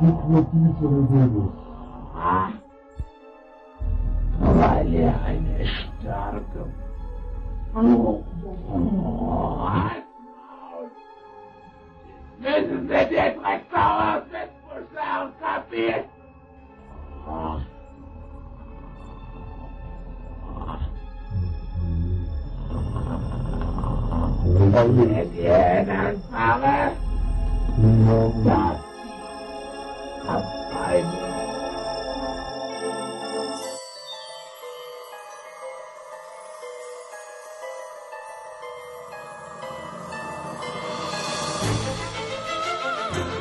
dites-le-t-il sur les.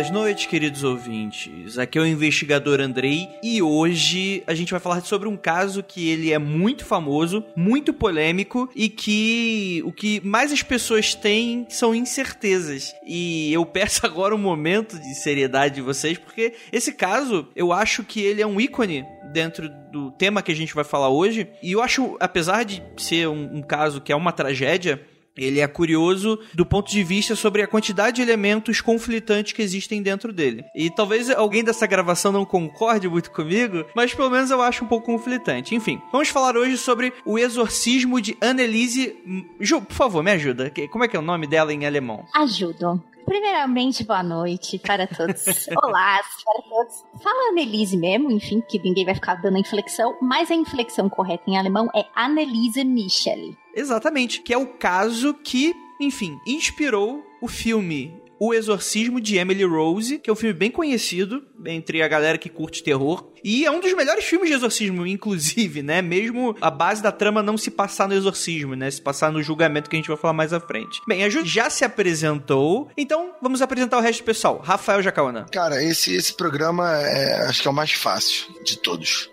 Belas noites, queridos ouvintes. Aqui é o investigador Andrei e hoje a gente vai falar sobre um caso que ele é muito famoso, muito polêmico e que o que mais as pessoas têm são incertezas. E eu peço agora um momento de seriedade de vocês, porque esse caso eu acho que ele é um ícone dentro do tema que a gente vai falar hoje. E eu acho, apesar de ser um, um caso que é uma tragédia, ele é curioso do ponto de vista sobre a quantidade de elementos conflitantes que existem dentro dele. E talvez alguém dessa gravação não concorde muito comigo, mas pelo menos eu acho um pouco conflitante. Enfim, vamos falar hoje sobre o exorcismo de Anneliese. Ju, por favor, me ajuda. Como é que é o nome dela em alemão? Ajudo. Primeiramente, boa noite para todos. Olá para todos. Fala Anneliese mesmo, enfim, que ninguém vai ficar dando a inflexão, mas a inflexão correta em alemão é Anneliese Michel. Exatamente, que é o caso que, enfim, inspirou o filme o Exorcismo de Emily Rose, que é um filme bem conhecido entre a galera que curte terror. E é um dos melhores filmes de exorcismo, inclusive, né? Mesmo a base da trama não se passar no exorcismo, né? Se passar no julgamento que a gente vai falar mais à frente. Bem, a Ju já se apresentou, então vamos apresentar o resto do pessoal. Rafael Jacaona. Cara, esse, esse programa é, acho que é o mais fácil de todos.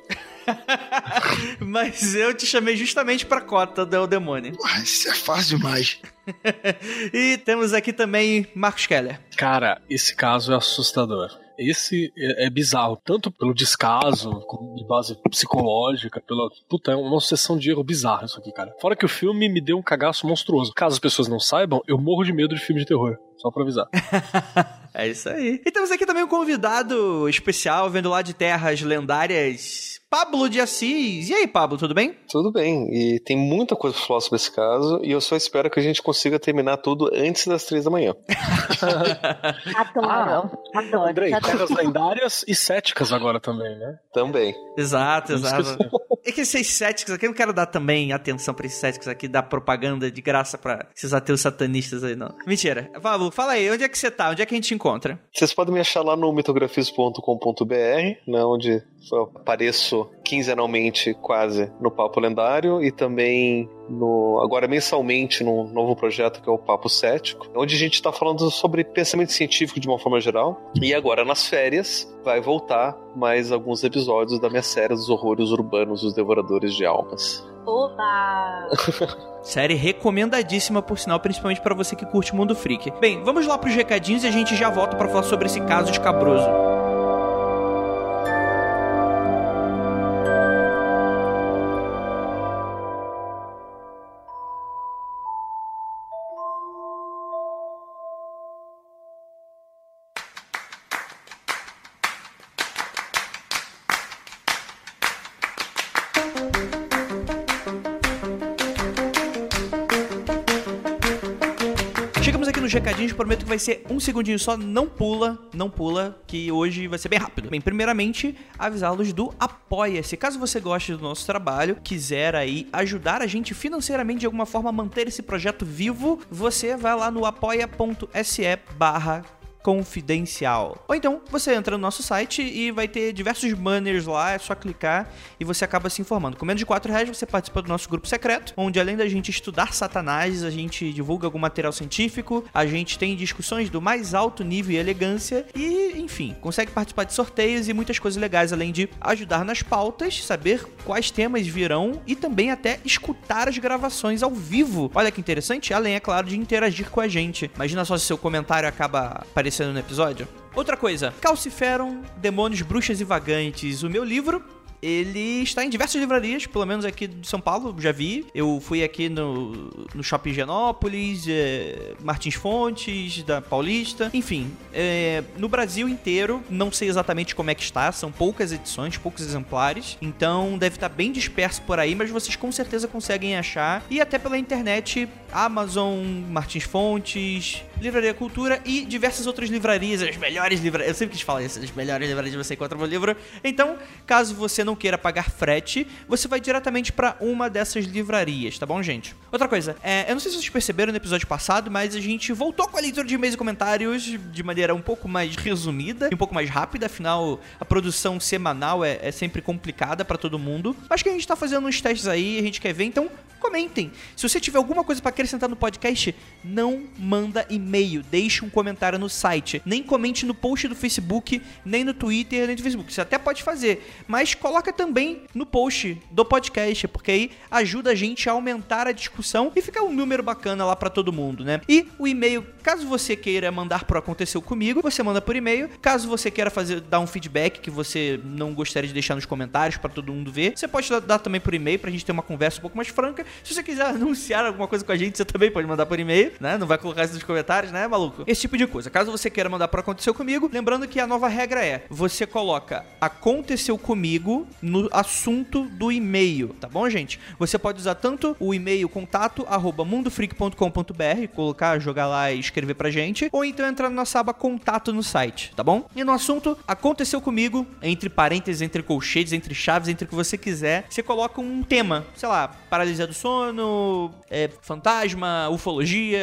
Mas eu te chamei justamente pra cota do demônio. Porra, isso é fácil demais. e temos aqui também Marcos Keller. Cara, esse caso é assustador. Esse é, é bizarro, tanto pelo descaso, de base psicológica, pela. Puta, é uma sucessão de erro bizarro isso aqui, cara. Fora que o filme me deu um cagaço monstruoso. Caso as pessoas não saibam, eu morro de medo de filme de terror. Só pra avisar. é isso aí. E temos aqui também um convidado especial, vendo lá de terras lendárias, Pablo de Assis. E aí, Pablo, tudo bem? Tudo bem. E tem muita coisa pra falar sobre esse caso. E eu só espero que a gente consiga terminar tudo antes das três da manhã. Adoro. Ah, adoro. Andrei, terras lendárias e céticas agora também, né? Também. Exato, exato. É que esses céticos aqui, eu não quero dar também atenção pra esses céticos aqui, dar propaganda de graça pra esses ateus satanistas aí, não. Mentira. Pablo, fala aí, onde é que você tá? Onde é que a gente te encontra? Vocês podem me achar lá no mitografias.com.br, né, onde eu apareço quinzenalmente quase no Papo Lendário e também no agora mensalmente num novo projeto que é o Papo Cético, onde a gente está falando sobre pensamento científico de uma forma geral. E agora nas férias vai voltar mais alguns episódios da minha série dos horrores urbanos, os devoradores de almas. Oba! Série recomendadíssima, por sinal, principalmente pra você que curte Mundo Freak. Bem, vamos lá pros recadinhos e a gente já volta pra falar sobre esse caso escabroso. Recadinhos, prometo que vai ser um segundinho só, não pula, não pula, que hoje vai ser bem rápido. Bem, primeiramente, avisá-los do Apoia-se. Caso você goste do nosso trabalho, quiser aí ajudar a gente financeiramente de alguma forma a manter esse projeto vivo, você vai lá no apoia.se barra confidencial. Ou então você entra no nosso site e vai ter diversos banners lá, é só clicar e você acaba se informando. Com menos de 4 reais você participa do nosso grupo secreto, onde além da gente estudar Satanás, a gente divulga algum material científico, a gente tem discussões do mais alto nível e elegância e, enfim, consegue participar de sorteios e muitas coisas legais, além de ajudar nas pautas, saber quais temas virão e também até escutar as gravações ao vivo. Olha que interessante, além, é claro, de interagir com a gente. Imagina só se seu comentário acaba aparecendo no episódio. Outra coisa, Calciferon, Demônios, Bruxas e Vagantes, o meu livro ele está em diversas livrarias, pelo menos aqui de São Paulo, já vi. Eu fui aqui no, no Shopping Genópolis, é, Martins Fontes, da Paulista, enfim. É, no Brasil inteiro, não sei exatamente como é que está, são poucas edições, poucos exemplares, então deve estar bem disperso por aí, mas vocês com certeza conseguem achar. E até pela internet, Amazon, Martins Fontes, Livraria Cultura e diversas outras livrarias, as melhores livrarias. Eu sempre quis falar isso, as melhores livrarias você encontra o livro. Então, caso você não queira pagar frete, você vai diretamente para uma dessas livrarias, tá bom, gente? Outra coisa, é, eu não sei se vocês perceberam no episódio passado, mas a gente voltou com a leitura de e-mails e comentários de maneira um pouco mais resumida um pouco mais rápida, afinal, a produção semanal é, é sempre complicada para todo mundo. Acho que a gente tá fazendo uns testes aí, a gente quer ver, então comentem. Se você tiver alguma coisa para acrescentar no podcast, não manda e-mail, deixe um comentário no site. Nem comente no post do Facebook, nem no Twitter, nem no Facebook. Você até pode fazer, mas coloca também no post do podcast, porque aí ajuda a gente a aumentar a discussão e fica um número bacana lá para todo mundo, né? E o e-mail, caso você queira mandar pro aconteceu comigo, você manda por e-mail. Caso você queira fazer dar um feedback que você não gostaria de deixar nos comentários para todo mundo ver, você pode dar, dar também por e-mail pra gente ter uma conversa um pouco mais franca. Se você quiser anunciar alguma coisa com a gente, você também pode mandar por e-mail, né? Não vai colocar isso nos comentários, né, maluco? Esse tipo de coisa. Caso você queira mandar para aconteceu comigo, lembrando que a nova regra é: você coloca aconteceu comigo no assunto do e-mail, tá bom, gente? Você pode usar tanto o e-mail contato arroba mundofreak.com.br, colocar, jogar lá e escrever pra gente, ou então entrar na nossa aba contato no site, tá bom? E no assunto aconteceu comigo, entre parênteses, entre colchetes, entre chaves, entre o que você quiser, você coloca um tema, sei lá, paralisia do sono, é, fantasma, ufologia,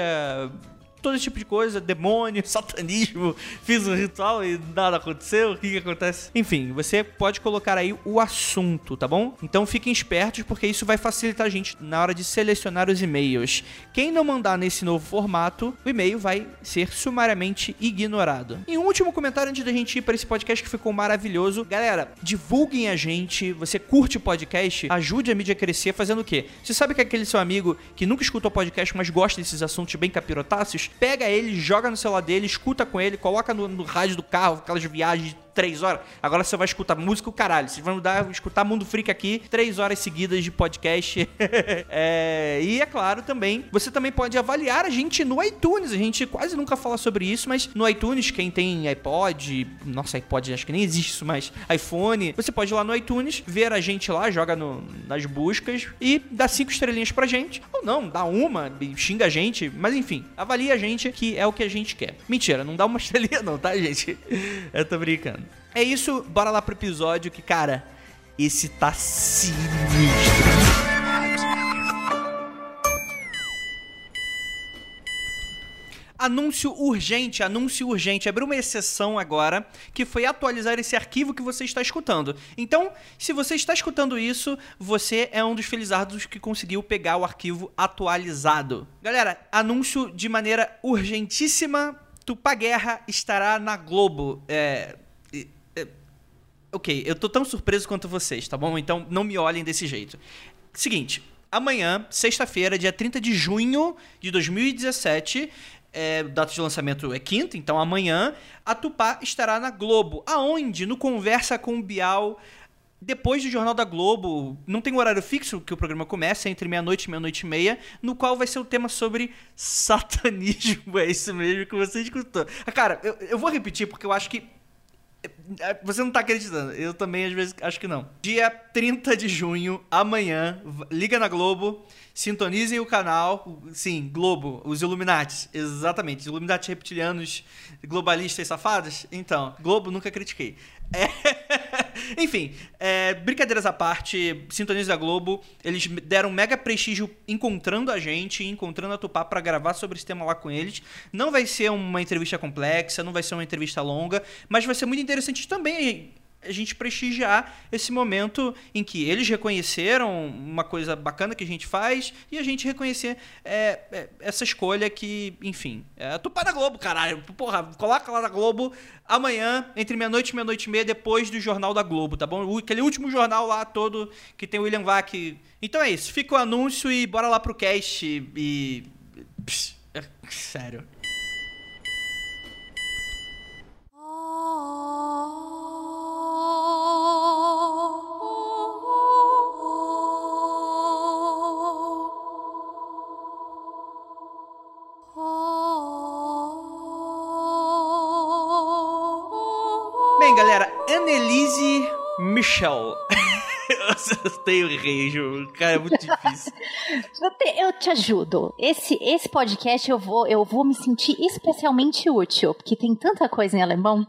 todo esse tipo de coisa, demônio, satanismo, fiz um ritual e nada aconteceu, o que, que acontece? Enfim, você pode colocar aí o assunto, tá bom? Então fiquem espertos porque isso vai facilitar a gente na hora de selecionar os e-mails. Quem não mandar nesse novo formato, o e-mail vai ser sumariamente ignorado. E um último comentário antes da gente ir para esse podcast que ficou maravilhoso. Galera, divulguem a gente, você curte o podcast, ajude a mídia a crescer fazendo o quê? Você sabe que aquele seu amigo que nunca escutou podcast, mas gosta desses assuntos bem capirotáceos? Pega ele, joga no celular dele, escuta com ele, coloca no, no rádio do carro, aquelas viagens três horas. Agora você vai escutar música o caralho. Vocês vão dar, escutar Mundo Freak aqui, três horas seguidas de podcast. é, e é claro também, você também pode avaliar a gente no iTunes. A gente quase nunca fala sobre isso, mas no iTunes, quem tem iPod, nossa, iPod acho que nem existe isso mais, iPhone, você pode ir lá no iTunes, ver a gente lá, joga no, nas buscas e dá cinco estrelinhas pra gente. Ou não, dá uma, xinga a gente, mas enfim, avalia a gente que é o que a gente quer. Mentira, não dá uma estrelinha não, tá, gente? Eu tô brincando. É isso, bora lá pro episódio que, cara, esse tá sinistro. Anúncio urgente, anúncio urgente. Abriu uma exceção agora, que foi atualizar esse arquivo que você está escutando. Então, se você está escutando isso, você é um dos felizardos que conseguiu pegar o arquivo atualizado. Galera, anúncio de maneira urgentíssima. Tupá Guerra estará na Globo. É, Ok, eu tô tão surpreso quanto vocês, tá bom? Então não me olhem desse jeito. Seguinte, amanhã, sexta-feira, dia 30 de junho de 2017, é, data de lançamento é quinta, então amanhã, a Tupá estará na Globo. Aonde? No Conversa com o Bial. Depois do Jornal da Globo, não tem um horário fixo que o programa começa, é entre meia-noite e meia-noite e meia, no qual vai ser o tema sobre satanismo. É isso mesmo que você escutou. Cara, eu, eu vou repetir porque eu acho que você não tá acreditando. Eu também, às vezes, acho que não. Dia 30 de junho, amanhã, liga na Globo, sintonizem o canal. Sim, Globo, os Illuminati. Exatamente. Illuminati reptilianos, globalistas safados. Então, Globo nunca critiquei. É... Enfim, é, brincadeiras à parte, Sintonias da Globo, eles deram mega prestígio encontrando a gente, encontrando a Tupá pra gravar sobre esse tema lá com eles. Não vai ser uma entrevista complexa, não vai ser uma entrevista longa, mas vai ser muito interessante também a gente prestigiar esse momento em que eles reconheceram uma coisa bacana que a gente faz e a gente reconhecer é, é, essa escolha que, enfim, é Tupá na Globo, caralho. Porra, coloca lá na Globo amanhã, entre meia-noite e meia-noite e meia, depois do Jornal da Globo, tá bom? Aquele último jornal lá todo que tem o William Vac. Então é isso, fica o anúncio e bora lá pro cast e. Pss, é, sério. Michel. Eu tenho reijo, cara, é muito difícil. Eu te, ajudo. Esse, esse podcast eu vou, eu vou me sentir especialmente útil, porque tem tanta coisa em alemão.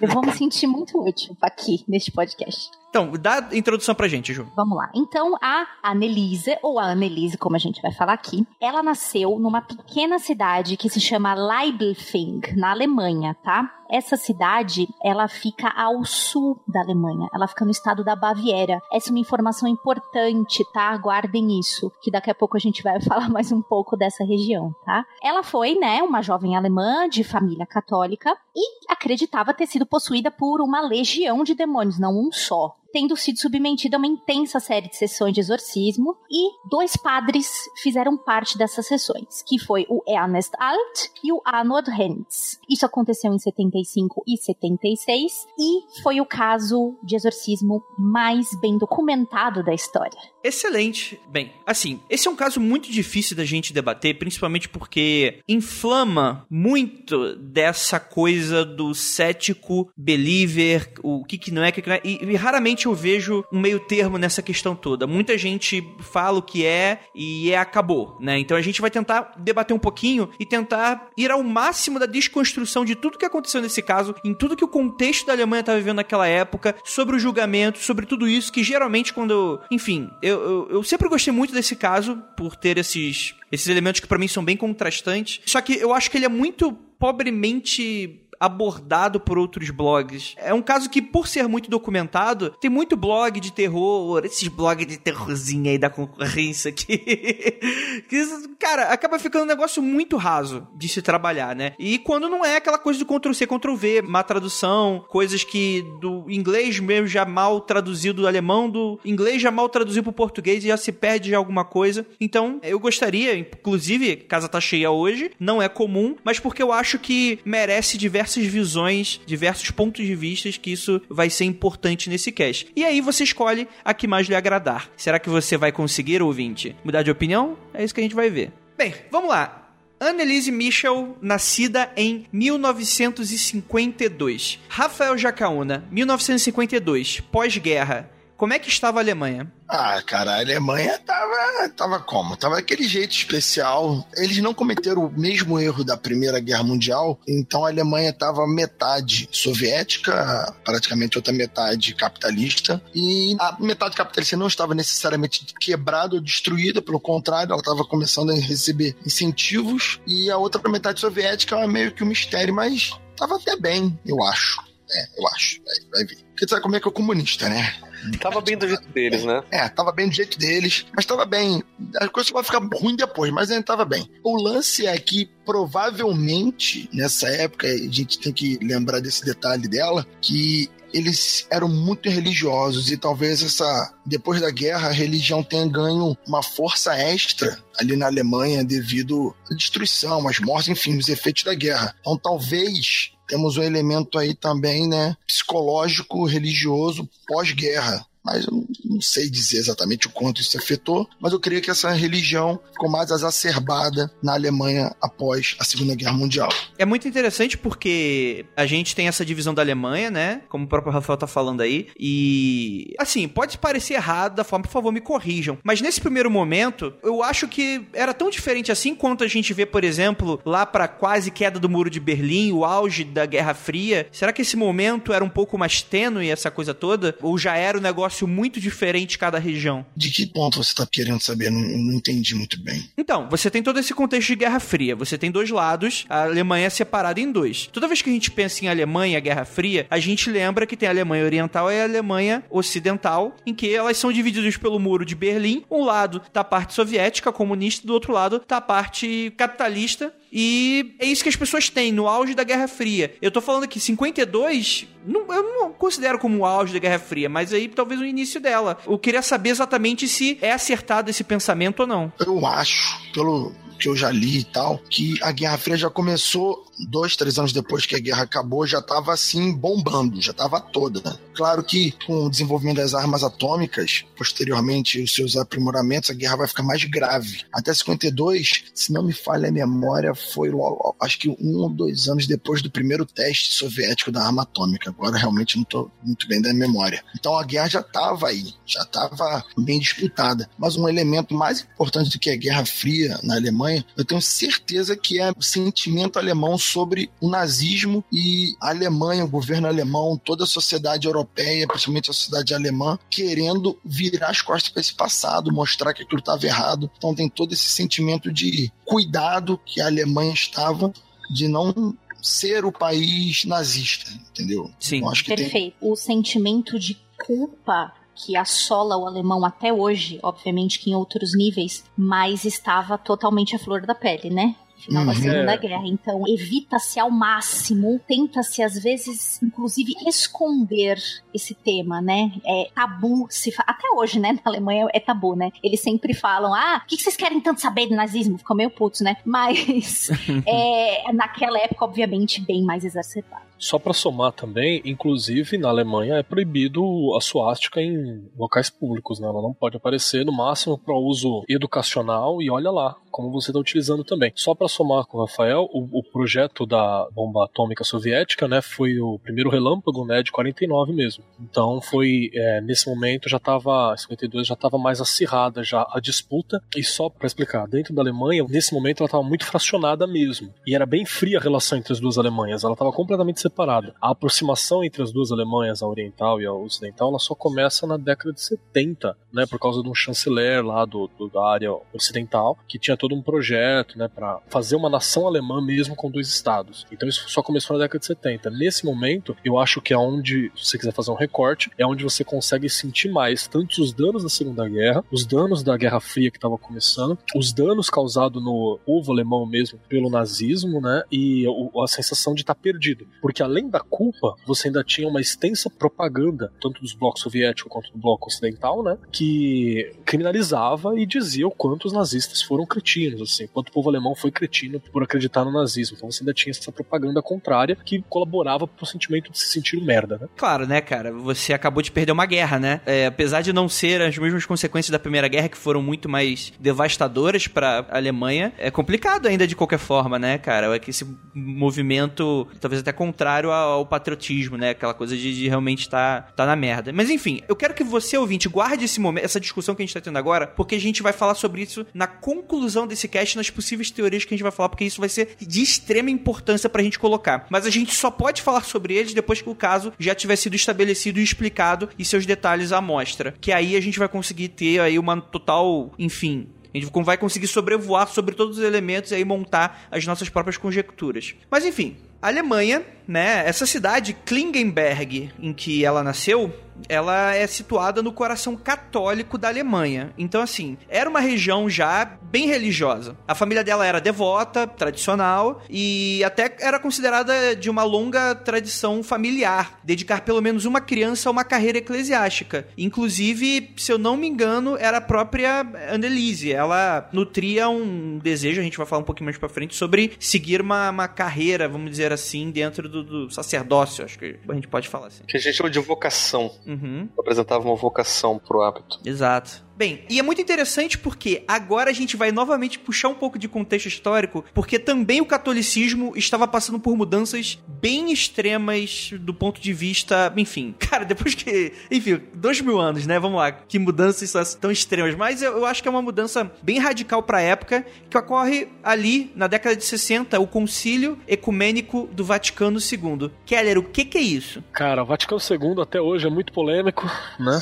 Eu vou me sentir muito útil aqui neste podcast. Então, dá a introdução pra gente, Ju. Vamos lá. Então, a Anneliese, ou a Anneliese, como a gente vai falar aqui, ela nasceu numa pequena cidade que se chama Leibelfing, na Alemanha, tá? Essa cidade, ela fica ao sul da Alemanha. Ela fica no estado da Baviera. Essa é uma informação importante, tá? Guardem isso, que daqui a pouco a gente vai falar mais um pouco dessa região, tá? Ela foi, né, uma jovem alemã de família católica e acreditava ter sido possuída por uma legião de demônios, não um só tendo sido submetida a uma intensa série de sessões de exorcismo, e dois padres fizeram parte dessas sessões, que foi o Ernest Alt e o Arnold Hentz. Isso aconteceu em 75 e 76, e foi o caso de exorcismo mais bem documentado da história. Excelente. Bem, assim, esse é um caso muito difícil da gente debater, principalmente porque inflama muito dessa coisa do cético, believer, o que, que não é, que, que não é. E, e raramente eu vejo um meio termo nessa questão toda. Muita gente fala o que é e é acabou, né? Então a gente vai tentar debater um pouquinho e tentar ir ao máximo da desconstrução de tudo que aconteceu nesse caso, em tudo que o contexto da Alemanha estava vivendo naquela época, sobre o julgamento, sobre tudo isso, que geralmente quando. Enfim, eu, eu, eu sempre gostei muito desse caso, por ter esses, esses elementos que pra mim são bem contrastantes. Só que eu acho que ele é muito pobremente abordado por outros blogs. É um caso que, por ser muito documentado, tem muito blog de terror, esses blogs de terrorzinho aí da concorrência que, que cara, acaba ficando um negócio muito raso de se trabalhar, né? E quando não é aquela coisa do Ctrl-C, Ctrl-V, má tradução, coisas que do inglês mesmo já mal traduzido do alemão, do inglês já mal traduzido pro português e já se perde de alguma coisa. Então, eu gostaria, inclusive, casa tá cheia hoje, não é comum, mas porque eu acho que merece diversas visões, diversos pontos de vista que isso vai ser importante nesse cast. E aí você escolhe a que mais lhe agradar. Será que você vai conseguir, ouvinte, mudar de opinião? É isso que a gente vai ver. Bem, vamos lá. Annelise Michel, nascida em 1952. Rafael Jacaúna, 1952, pós-guerra. Como é que estava a Alemanha? Ah, cara, a Alemanha tava, tava como? Tava daquele jeito especial. Eles não cometeram o mesmo erro da Primeira Guerra Mundial, então a Alemanha tava metade soviética, praticamente outra metade capitalista, e a metade capitalista não estava necessariamente quebrada ou destruída, pelo contrário, ela estava começando a receber incentivos, e a outra metade soviética é meio que um mistério, mas tava até bem, eu acho. É, eu acho. Vai, ver. Porque sabe como é que é o comunista, né? Tava bem do jeito deles, né? É, tava bem do jeito deles, mas tava bem. A coisa vai ficar ruim depois, mas ainda tava bem. O lance é que provavelmente nessa época, a gente tem que lembrar desse detalhe dela, que eles eram muito religiosos e talvez essa depois da guerra a religião tenha ganho uma força extra ali na Alemanha devido à destruição, às mortes, enfim, os efeitos da guerra. Então talvez temos um elemento aí também, né, psicológico, religioso pós-guerra. Mas eu não sei dizer exatamente o quanto isso afetou, mas eu creio que essa religião ficou mais exacerbada na Alemanha após a Segunda Guerra Mundial. É muito interessante porque a gente tem essa divisão da Alemanha, né? Como o próprio Rafael tá falando aí. E, assim, pode parecer errado da forma, por favor, me corrijam. Mas nesse primeiro momento, eu acho que era tão diferente assim quanto a gente vê, por exemplo, lá para quase queda do Muro de Berlim, o auge da Guerra Fria. Será que esse momento era um pouco mais tênue, essa coisa toda? Ou já era um negócio muito diferente cada região? De que ponto você tá querendo saber? Não, não entendi muito bem. Então, você tem todo esse contexto de Guerra Fria. Você tem dois lados, a Alemanha é separada em dois. Toda vez que a gente pensa em Alemanha, Guerra Fria, a gente lembra que tem a Alemanha Oriental e a Alemanha Ocidental, em que elas são divididas pelo Muro de Berlim. Um lado tá a parte soviética, comunista, do outro lado tá a parte capitalista e é isso que as pessoas têm no auge da Guerra Fria. Eu tô falando que 52, não, eu não considero como o auge da Guerra Fria, mas aí talvez o início dela. Eu queria saber exatamente se é acertado esse pensamento ou não. Eu acho, pelo que eu já li e tal, que a Guerra Fria já começou dois, três anos depois que a guerra acabou, já estava assim bombando, já estava toda. Né? Claro que com o desenvolvimento das armas atômicas, posteriormente os seus aprimoramentos, a guerra vai ficar mais grave. Até 52, se não me falha a memória, foi logo, acho que um ou dois anos depois do primeiro teste soviético da arma atômica. Agora realmente não estou muito bem da memória. Então a guerra já estava aí, já estava bem disputada. Mas um elemento mais importante do que a Guerra Fria na Alemanha, eu tenho certeza que é o sentimento alemão sobre o nazismo e a Alemanha, o governo alemão, toda a sociedade europeia, principalmente a sociedade alemã, querendo virar as costas para esse passado, mostrar que aquilo estava errado. Então tem todo esse sentimento de cuidado que a Alemanha estava de não ser o país nazista, entendeu? Sim. Acho que Perfeito. Tem... O sentimento de culpa que assola o alemão até hoje, obviamente que em outros níveis, mas estava totalmente à flor da pele, né? final da Uhum. Segunda É. Guerra. Então, evita-se ao máximo, tenta-se às vezes, inclusive, esconder esse tema, né? É tabu, se fa... até hoje, né? Na Alemanha é tabu, né? Eles sempre falam, ah, o que que vocês querem tanto saber do nazismo? Ficam meio putos, né? Mas é, naquela época, obviamente, bem mais exacerbado. Só pra somar também, inclusive na Alemanha é proibido a suástica em locais públicos, né? Ela não pode aparecer no máximo para uso educacional e olha lá como você está utilizando também. Só para somar com o Rafael, o, o projeto da bomba atômica soviética, né, foi o primeiro relâmpago, né, de 49 mesmo. Então foi é, nesse momento já estava 52 já estava mais acirrada já a disputa e só para explicar, dentro da Alemanha nesse momento ela estava muito fracionada mesmo e era bem fria a relação entre as duas Alemanhas. Ela estava completamente separada. A aproximação entre as duas Alemanhas, a oriental e a ocidental, ela só começa na década de 70, né, por causa de um chanceler lá do, do da área ocidental que tinha todo um projeto, né, para fazer uma nação alemã mesmo com dois estados. Então isso só começou na década de 70. Nesse momento, eu acho que é onde, se você quiser fazer um recorte, é onde você consegue sentir mais tanto os danos da Segunda Guerra, os danos da Guerra Fria que estava começando, os danos causados no povo alemão mesmo pelo nazismo, né, e a sensação de estar perdido. Porque além da culpa, você ainda tinha uma extensa propaganda, tanto dos blocos soviético quanto do bloco ocidental, né, que criminalizava e dizia o quanto os nazistas foram cretinos, assim, quanto o povo alemão foi cretino por acreditar no nazismo. Então você ainda tinha essa propaganda contrária que colaborava pro sentimento de se sentir merda, né? Claro, né, cara? Você acabou de perder uma guerra, né? É, apesar de não ser as mesmas consequências da Primeira Guerra, que foram muito mais devastadoras pra Alemanha, é complicado ainda de qualquer forma, né, cara? É que esse movimento, talvez até contrário ao patriotismo, né? Aquela coisa de, de realmente estar tá, na merda. Mas enfim, eu quero que você, ouvinte, guarde esse momento, essa discussão que a gente tá tendo agora, porque a gente vai falar sobre isso na conclusão desse cast, nas possíveis teorias que a gente vai falar, porque isso vai ser de extrema importância pra gente colocar. Mas a gente só pode falar sobre eles depois que o caso já tiver sido estabelecido e explicado e seus detalhes à mostra. Que aí a gente vai conseguir ter aí uma total, enfim, a gente vai conseguir sobrevoar sobre todos os elementos e aí montar as nossas próprias conjecturas. Mas enfim, a Alemanha, né, essa cidade Klingenberg em que ela nasceu, ela é situada no coração católico da Alemanha. Então, assim, era uma região já bem religiosa. A família dela era devota, tradicional e até era considerada de uma longa tradição familiar, dedicar pelo menos uma criança a uma carreira eclesiástica. Inclusive, se eu não me engano, era a própria Annelise. Ela nutria um desejo, a gente vai falar um pouquinho mais pra frente, sobre seguir uma, uma carreira, vamos dizer assim, dentro do, do sacerdócio, acho que a gente pode falar assim. Que a gente chama de vocação. Uhum. Apresentava uma vocação pro hábito. Exato. Bem, e é muito interessante porque agora a gente vai novamente puxar um pouco de contexto histórico, porque também o catolicismo estava passando por mudanças bem extremas do ponto de vista. Enfim, cara, depois que. Enfim, dois mil anos, né? Vamos lá, que mudanças são tão extremas. Mas eu, acho que é uma mudança bem radical para a época, que ocorre ali na década de 60, o Concílio Ecumênico do Vaticano II. Keller, o que, que é isso? Cara, o Vaticano II até hoje é muito polêmico, né?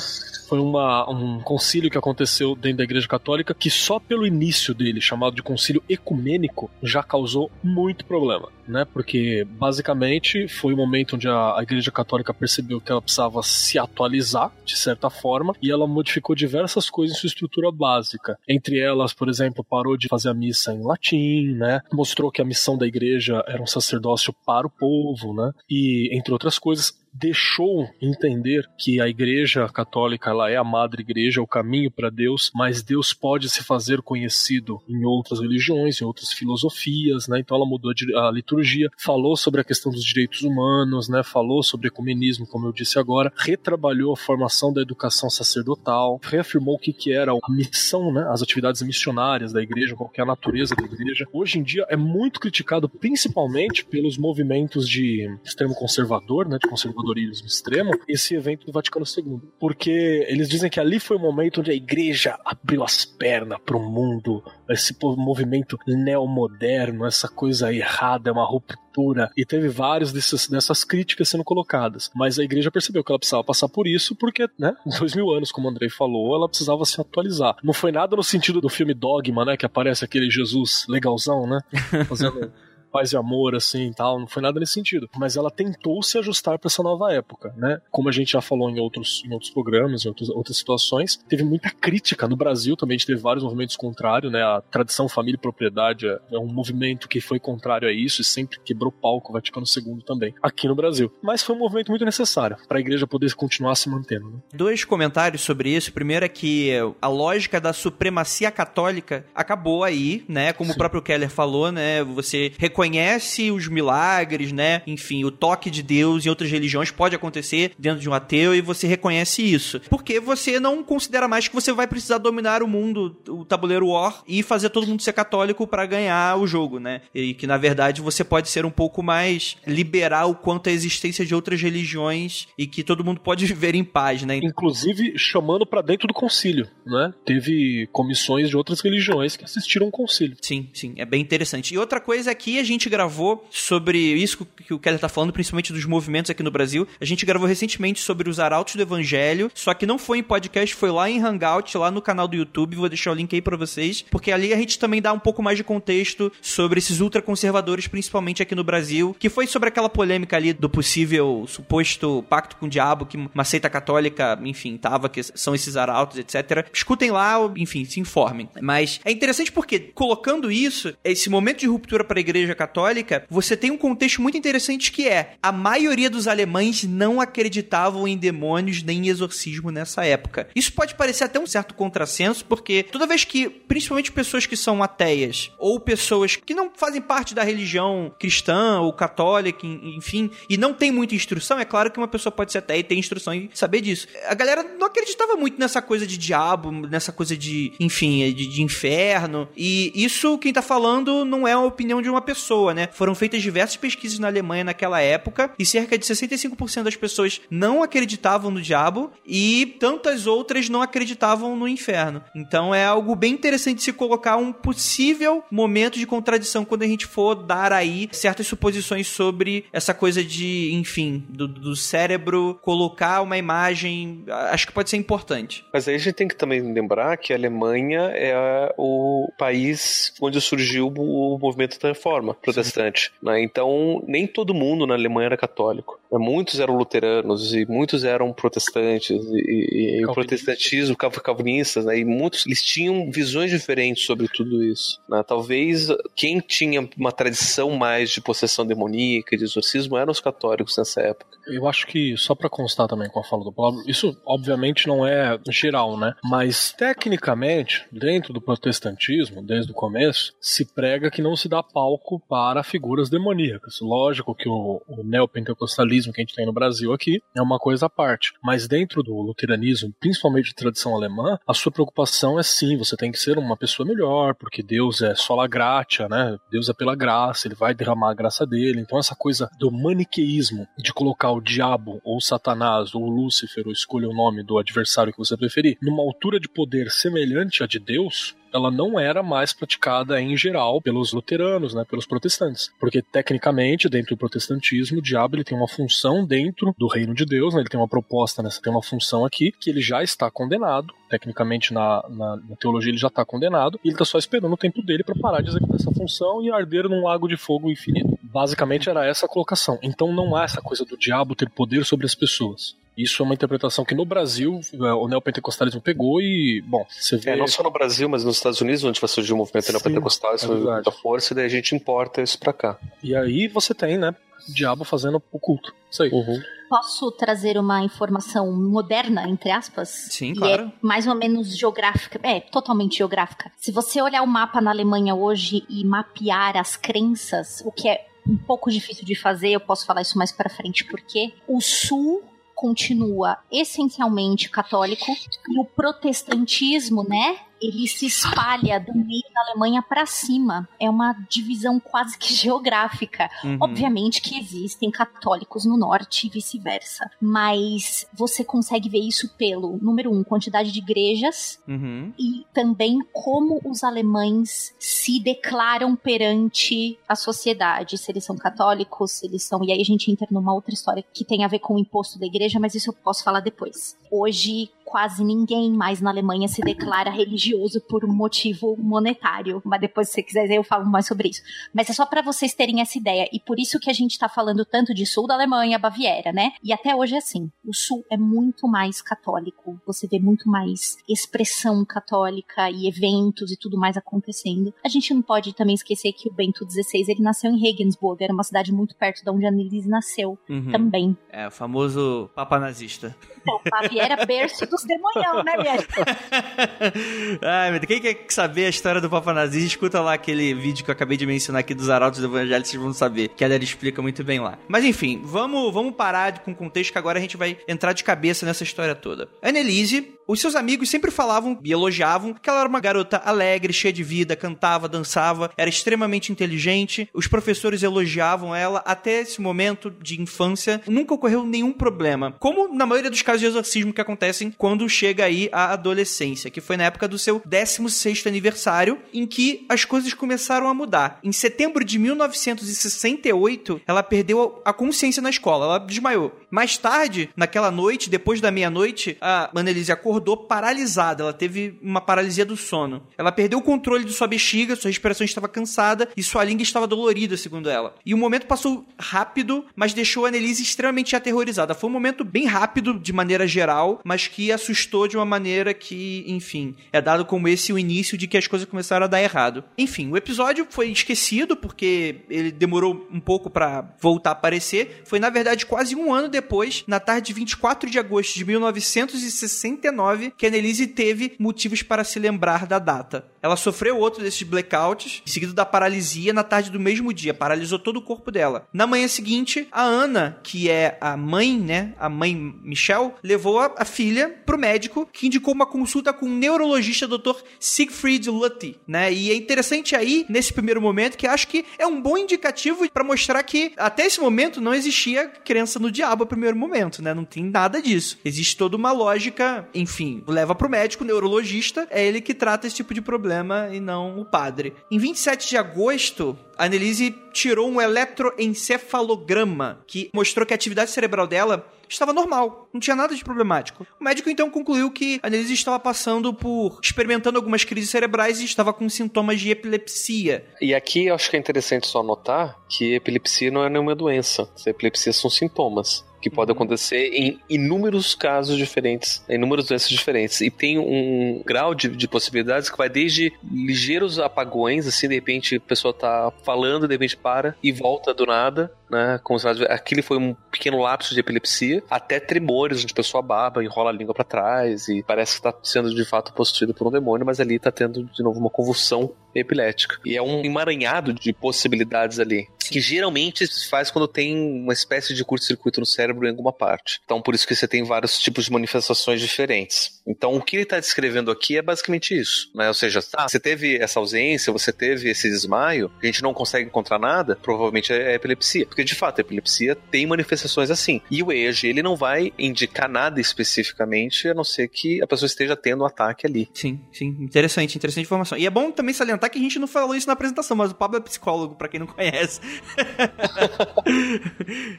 Foi uma, um concílio que aconteceu dentro da Igreja Católica que só pelo início dele, chamado de concílio ecumênico, já causou muito problema, né? Porque basicamente foi o momento onde a, a Igreja Católica percebeu que ela precisava se atualizar de certa forma e ela modificou diversas coisas em sua estrutura básica. Entre elas, por exemplo, parou de fazer a missa em latim, né? Mostrou que a missão da igreja era um sacerdócio para o povo, né? E entre outras coisas, deixou entender que a Igreja Católica ela é a madre igreja, o caminho para Deus, mas Deus pode se fazer conhecido em outras religiões, em outras filosofias, né? Então ela mudou a liturgia, falou sobre a questão dos direitos humanos, né? Falou sobre ecumenismo, como eu disse agora, retrabalhou a formação da educação sacerdotal, reafirmou o que que era a missão, né? As atividades missionárias da igreja, qual que é a natureza da igreja. Hoje em dia é muito criticado principalmente pelos movimentos de extremo conservador, né? De conservadorismo extremo, esse evento do Vaticano II. Porque eles dizem que ali foi o momento onde a igreja abriu as pernas para o mundo, esse movimento neomoderno, essa coisa errada, é uma ruptura. E teve várias dessas, dessas críticas sendo colocadas. Mas a igreja percebeu que ela precisava passar por isso, porque, né, dois mil anos, como o Andrei falou, ela precisava se atualizar. Não foi nada no sentido do filme Dogma, né, que aparece aquele Jesus legalzão, né, fazendo paz e amor, assim e tal. Não foi nada nesse sentido. Mas ela tentou se ajustar para essa nova época, né? Como a gente já falou em outros, em outros programas, em outros, outras situações, teve muita crítica. No Brasil também a gente teve vários movimentos contrários, né? A tradição família e propriedade é, é um movimento que foi contrário a isso e sempre quebrou palco o Vaticano II também, aqui no Brasil. Mas foi um movimento muito necessário para a igreja poder continuar se mantendo. Né? Dois comentários sobre isso. O primeiro é que a lógica da supremacia católica acabou aí, né? Como Sim. o próprio Keller falou, né? Você reconhece reconhece os milagres, né? Enfim, o toque de Deus em outras religiões pode acontecer dentro de um ateu e você reconhece isso. Porque você não considera mais que você vai precisar dominar o mundo, o tabuleiro War, e fazer todo mundo ser católico para ganhar o jogo, né? E que na verdade você pode ser um pouco mais liberal quanto à existência de outras religiões e que todo mundo pode viver em paz, né? Inclusive chamando para dentro do concílio, né? Teve comissões de outras religiões que assistiram ao concílio. Sim, sim, é bem interessante. E outra coisa é que a gente gente gravou sobre isso que o Keller tá falando, principalmente dos movimentos aqui no Brasil. A gente gravou recentemente sobre os arautos do evangelho, só que não foi em podcast, foi lá em Hangout, lá no canal do YouTube. Vou deixar o link aí pra vocês, porque ali a gente também dá um pouco mais de contexto sobre esses ultraconservadores, principalmente aqui no Brasil, que foi sobre aquela polêmica ali do possível suposto pacto com o diabo que uma seita católica, enfim, tava, que são esses arautos, etc. Escutem lá, enfim, se informem. Mas é interessante porque, colocando isso, esse momento de ruptura para a igreja católica, você tem um contexto muito interessante que é a maioria dos alemães não acreditavam em demônios nem em exorcismo nessa época. Isso pode parecer até um certo contrassenso, porque toda vez que, principalmente pessoas que são ateias ou pessoas que não fazem parte da religião cristã ou católica, enfim, e não tem muita instrução, é claro que uma pessoa pode ser ateia e ter instrução e saber disso. A galera não acreditava muito nessa coisa de diabo, nessa coisa de, enfim, de, de inferno. E isso, quem tá falando, não é a opinião de uma pessoa pessoa, né? Foram feitas diversas pesquisas na Alemanha naquela época e cerca de 65% das pessoas não acreditavam no diabo e tantas outras não acreditavam no inferno. Então é algo bem interessante se colocar um possível momento de contradição quando a gente for dar aí certas suposições sobre essa coisa de, enfim, do, do cérebro colocar uma imagem. Acho que pode ser importante. Mas aí a gente tem que também lembrar que a Alemanha é o país onde surgiu o movimento da reforma protestante. Né? Então, nem todo mundo na Alemanha era católico. Muitos eram luteranos e muitos eram protestantes e, e, o protestantismo calvinistas, né? E muitos eles tinham visões diferentes sobre tudo isso. Né? Talvez quem tinha uma tradição mais de possessão demoníaca e de exorcismo eram os católicos nessa época. Eu acho que, só para constar também com a fala do Pablo, isso obviamente não é geral, né? Mas tecnicamente, dentro do protestantismo, desde o começo, se prega que não se dá palco para figuras demoníacas. Lógico que o, o neopentecostalismo que a gente tem no Brasil aqui é uma coisa à parte. Mas dentro do luteranismo, principalmente de tradição alemã, a sua preocupação é sim, você tem que ser uma pessoa melhor, porque Deus é sola gratia, né? Deus é pela graça, ele vai derramar a graça dele. Então essa coisa do maniqueísmo, de colocar o diabo, ou Satanás, ou Lúcifer, ou escolha o nome do adversário que você preferir, numa altura de poder semelhante à de Deus, ela não era mais praticada em geral pelos luteranos, né, pelos protestantes. Porque tecnicamente, dentro do protestantismo, o diabo ele tem uma função dentro do reino de Deus, né, ele tem uma proposta nessa, tem uma função aqui que ele já está condenado, tecnicamente na, na, na teologia ele já está condenado, e ele está só esperando o tempo dele para parar de executar essa função e arder num lago de fogo infinito. Basicamente era essa a colocação. Então não há essa coisa do diabo ter poder sobre as pessoas. Isso é uma interpretação que no Brasil é, o neopentecostalismo pegou e, bom, você vê. É, não só no Brasil, mas nos Estados Unidos, onde vai surgir o movimento Sim, neopentecostal, isso é muita força, e daí a gente importa isso pra cá. E aí você tem, né, o diabo fazendo o culto. Isso aí. Uhum. Posso trazer uma informação moderna, entre aspas? Sim, claro. E é mais ou menos geográfica. É, totalmente geográfica. Se você olhar o mapa na Alemanha hoje e mapear as crenças, o que é um pouco difícil de fazer, eu posso falar isso mais para frente, porque o sul continua essencialmente católico e o protestantismo, né, ele se espalha do meio da Alemanha para cima. É uma divisão quase que geográfica. Uhum. Obviamente que existem católicos no norte e vice-versa, mas você consegue ver isso pelo número um, quantidade de igrejas uhum. e também como os alemães se declaram perante a sociedade, se eles são católicos, se eles são. E aí a gente entra numa outra história que tem a ver com o imposto da igreja, mas isso eu posso falar depois. Hoje quase ninguém mais na Alemanha se declara religioso por um motivo monetário. Mas depois, se você quiser, eu falo mais sobre isso. Mas é só para vocês terem essa ideia. E por isso que a gente tá falando tanto de sul da Alemanha, Baviera, né? E até hoje é assim. O sul é muito mais católico. Você vê muito mais expressão católica e eventos e tudo mais acontecendo. A gente não pode também esquecer que o Bento XVI, ele nasceu em Regensburg. Era uma cidade muito perto de onde a Annelise nasceu Uhum. também. É, o famoso papa nazista. Então, Baviera, berço dos demonhão, né, minha? Ai, meu quem quer saber a história do Papa Nazista, escuta lá aquele vídeo que eu acabei de mencionar aqui dos Arautos do Evangelho, vocês vão saber, que ela explica muito bem lá. Mas enfim, vamos, vamos parar com o contexto que agora a gente vai entrar de cabeça nessa história toda. Annelise, os seus amigos sempre falavam e elogiavam que ela era uma garota alegre, cheia de vida, cantava, dançava, era extremamente inteligente. Os professores elogiavam ela até esse momento de infância. Nunca ocorreu nenhum problema. Como na maioria dos casos de exorcismo que acontecem quando chega aí a adolescência, que foi na época do seu 16º aniversário, em que as coisas começaram a mudar. Em setembro de 1968, ela perdeu a consciência na escola, ela desmaiou. Mais tarde, naquela noite, depois da meia-noite, a Annelise acordou paralisada, ela teve uma paralisia do sono. Ela perdeu o controle de sua bexiga, sua respiração estava cansada e sua língua estava dolorida, segundo ela. E o momento passou rápido, mas deixou a Annelise extremamente aterrorizada. Foi um momento bem rápido, de maneira geral, mas que assustou de uma maneira que, enfim, é dado como esse o início de que as coisas começaram a dar errado. Enfim, o episódio foi esquecido porque ele demorou um pouco para voltar a aparecer. Foi, na verdade, quase um ano depois, na tarde de 24 de agosto de 1969, que a Annelise teve motivos para se lembrar da data. Ela sofreu outro desses blackouts, seguido da paralisia na tarde do mesmo dia, paralisou todo o corpo dela. Na manhã seguinte, a Ana, que é a mãe, né, a mãe Michelle, levou a, a filha pro médico, que indicou uma consulta com o neurologista Dr. Siegfried Lutti, né? E é interessante aí, nesse primeiro momento, que acho que é um bom indicativo para mostrar que até esse momento não existia crença no diabo primeiro momento, né? Não tem nada disso. Existe toda uma lógica, enfim, leva pro médico, neurologista, é ele que trata esse tipo de problema e não o padre. Em 27 de agosto, a Annelise tirou um eletroencefalograma que mostrou que a atividade cerebral dela estava normal, não tinha nada de problemático. O médico então concluiu que a Annelise estava passando por experimentando algumas crises cerebrais e estava com sintomas de epilepsia. E aqui eu acho que é interessante só notar que epilepsia não é nenhuma doença. Epilepsia são sintomas que pode Uhum. acontecer em inúmeros casos diferentes, em inúmeras doenças diferentes. E tem um grau de, de possibilidades que vai desde ligeiros apagões, assim, de repente a pessoa tá falando, de repente para e volta do nada, né? Como se aquele foi um pequeno lapso de epilepsia, até tremores, onde a pessoa baba, enrola a língua para trás e parece que tá sendo de fato possuído por um demônio, mas ali tá tendo de novo uma convulsão epilética. E é um emaranhado de possibilidades ali, que geralmente se faz quando tem uma espécie de curto-circuito no cérebro em alguma parte. Então, por isso que você tem vários tipos de manifestações diferentes. Então, o que ele está descrevendo aqui é basicamente isso, né? Ou seja, ah, você teve essa ausência, você teve esse desmaio, a gente não consegue encontrar nada, provavelmente é epilepsia. Porque, de fato, a epilepsia tem manifestações assim. E o EEG, ele não vai indicar nada especificamente, a não ser que a pessoa esteja tendo um ataque ali. Sim, sim, interessante, interessante informação. E é bom também salientar que a gente não falou isso na apresentação, mas o Pablo é psicólogo, pra quem não conhece.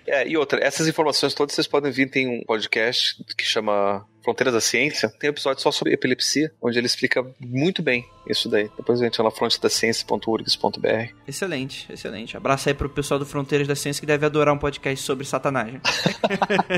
É, e outra, essas informações todas vocês podem vir, tem um podcast que chama Fronteiras da Ciência, tem um episódio só sobre epilepsia, onde ele explica muito bem isso daí. Depois a gente vai lá frontedaciencia.urgs.br. Excelente, excelente. Abraço aí pro pessoal do Fronteiras da Ciência que deve adorar um podcast sobre satanagem.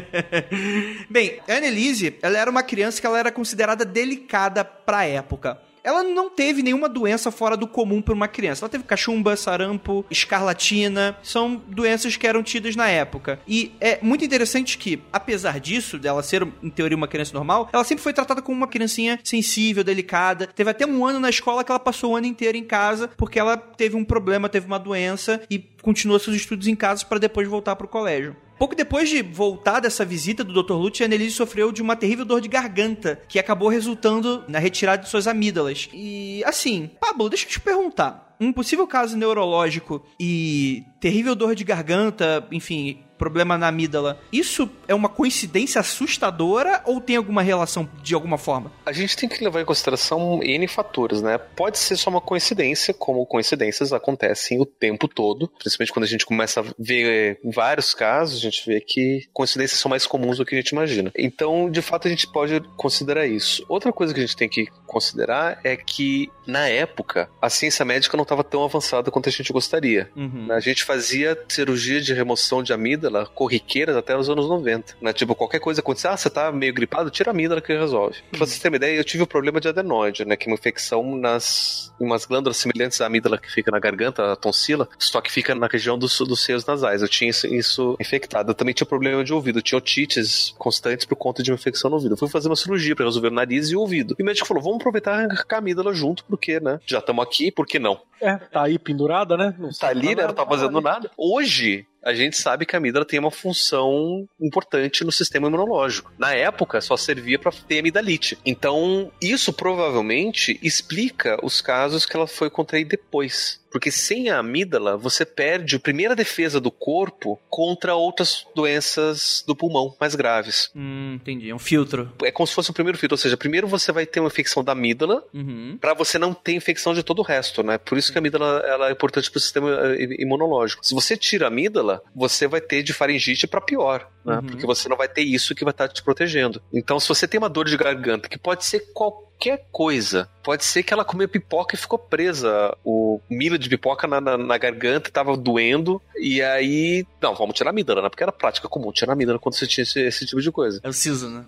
Bem, a Annelise, ela era uma criança que ela era considerada delicada pra época. Ela não teve nenhuma doença fora do comum para uma criança. Ela teve cachumba, sarampo, escarlatina. São doenças que eram tidas na época. E é muito interessante que, apesar disso, dela ser, em teoria, uma criança normal, ela sempre foi tratada como uma criancinha sensível, delicada. Teve até um ano na escola que ela passou o ano inteiro em casa porque ela teve um problema, teve uma doença e continuou seus estudos em casa para depois voltar pro colégio. Pouco depois de voltar dessa visita do Dr. Lutz, a Annelise sofreu de uma terrível dor de garganta, que acabou resultando na retirada de suas amígdalas. E, assim, Pablo, deixa eu te perguntar. Um possível caso neurológico e terrível dor de garganta, enfim, problema na amígdala, isso é uma coincidência assustadora ou tem alguma relação de alguma forma? A gente tem que levar em consideração N fatores, né? Pode ser só uma coincidência, como coincidências acontecem o tempo todo, principalmente quando a gente começa a ver vários casos, a gente vê que coincidências são mais comuns do que a gente imagina. Então, de fato, a gente pode considerar isso. Outra coisa que a gente tem que considerar é que, na época, a ciência médica não estava tão avançada quanto a gente gostaria. Uhum. A gente fazia cirurgia de remoção de amígdala corriqueiras até os anos 90. Né? Tipo, qualquer coisa acontecer, ah, você tá meio gripado, tira a amígdala que resolve. Pra vocês terem uma ideia, eu tive o problema de adenoide, né? Que é uma infecção nas umas glândulas semelhantes à amígdala que fica na garganta, a tonsila, só que fica na região dos, dos seios nasais. Eu tinha isso, isso infectado. Eu também tinha problema de ouvido, eu tinha otites constantes por conta de uma infecção no ouvido. Eu fui fazer uma cirurgia para resolver o nariz e o ouvido. E o médico falou: vamos aproveitar a amígdala junto, porque, né? Já estamos aqui, por que não? É, tá aí pendurada, né? Não Tá ali, né? Não tá fazendo nada. Hoje, a gente sabe que a amígdala tem uma função importante no sistema imunológico. Na época, só servia para ter amidalite. Então, isso provavelmente explica os casos que ela foi contrair depois. Porque sem a amígdala, você perde a primeira defesa do corpo contra outras doenças do pulmão mais graves. Hum, entendi. É um filtro. É como se fosse o primeiro filtro, ou seja, primeiro você vai ter uma infecção da amígdala, Uhum. Pra você não ter infecção de todo o resto, né? Por isso que a amígdala ela é importante pro sistema eh, imunológico. Se você tira a amígdala, você vai ter de faringite pra pior, né? Uhum. Porque você não vai ter isso que vai estar te protegendo. Então, se você tem uma dor de garganta, que pode ser qualquer coisa, pode ser que ela comeu pipoca e ficou presa, o milho de pipoca na, na, na garganta tava doendo, e aí, não, vamos tirar a amígdala, né? Porque era prática comum tirar a amígdala quando você tinha esse, esse tipo de coisa É o siso, né?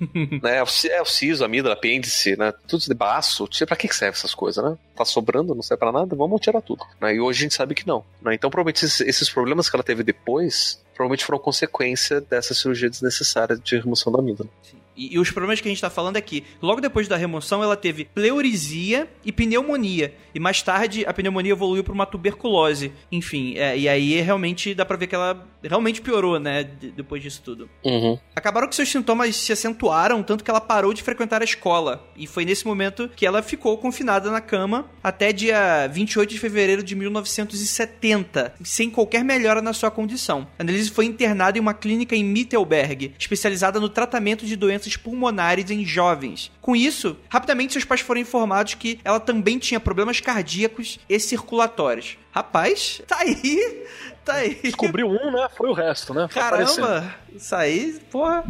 né? É o, é o siso, amígdala, apêndice, né? Tudo de baço. Tira pra que que serve essas coisas, né? Tá sobrando, não serve pra nada, vamos tirar tudo. Né? E hoje a gente sabe que não. Né? Então, provavelmente, esses, esses problemas que ela teve depois, provavelmente foram consequência dessa cirurgia desnecessária de remoção da amígdala. Sim. E, e os problemas que a gente tá falando é que, logo depois da remoção, ela teve pleurisia e pneumonia. E mais tarde, a pneumonia evoluiu para uma tuberculose. Enfim, é, e aí realmente dá pra ver que ela realmente piorou, né? de- depois disso tudo. Uhum. Acabaram que seus sintomas se acentuaram, tanto que ela parou de frequentar a escola. E foi nesse momento que ela ficou confinada na cama até dia 28 de fevereiro de 1970, sem qualquer melhora na sua condição. A Annelise foi internada em uma clínica em Mittelberg, especializada no tratamento de doenças doenças pulmonares em jovens. Com isso, rapidamente seus pais foram informados que ela também tinha problemas cardíacos e circulatórios. Rapaz, tá aí, tá aí. Descobriu um, né? Foi o resto, né? Foi aparecendo. Caramba, isso aí, porra.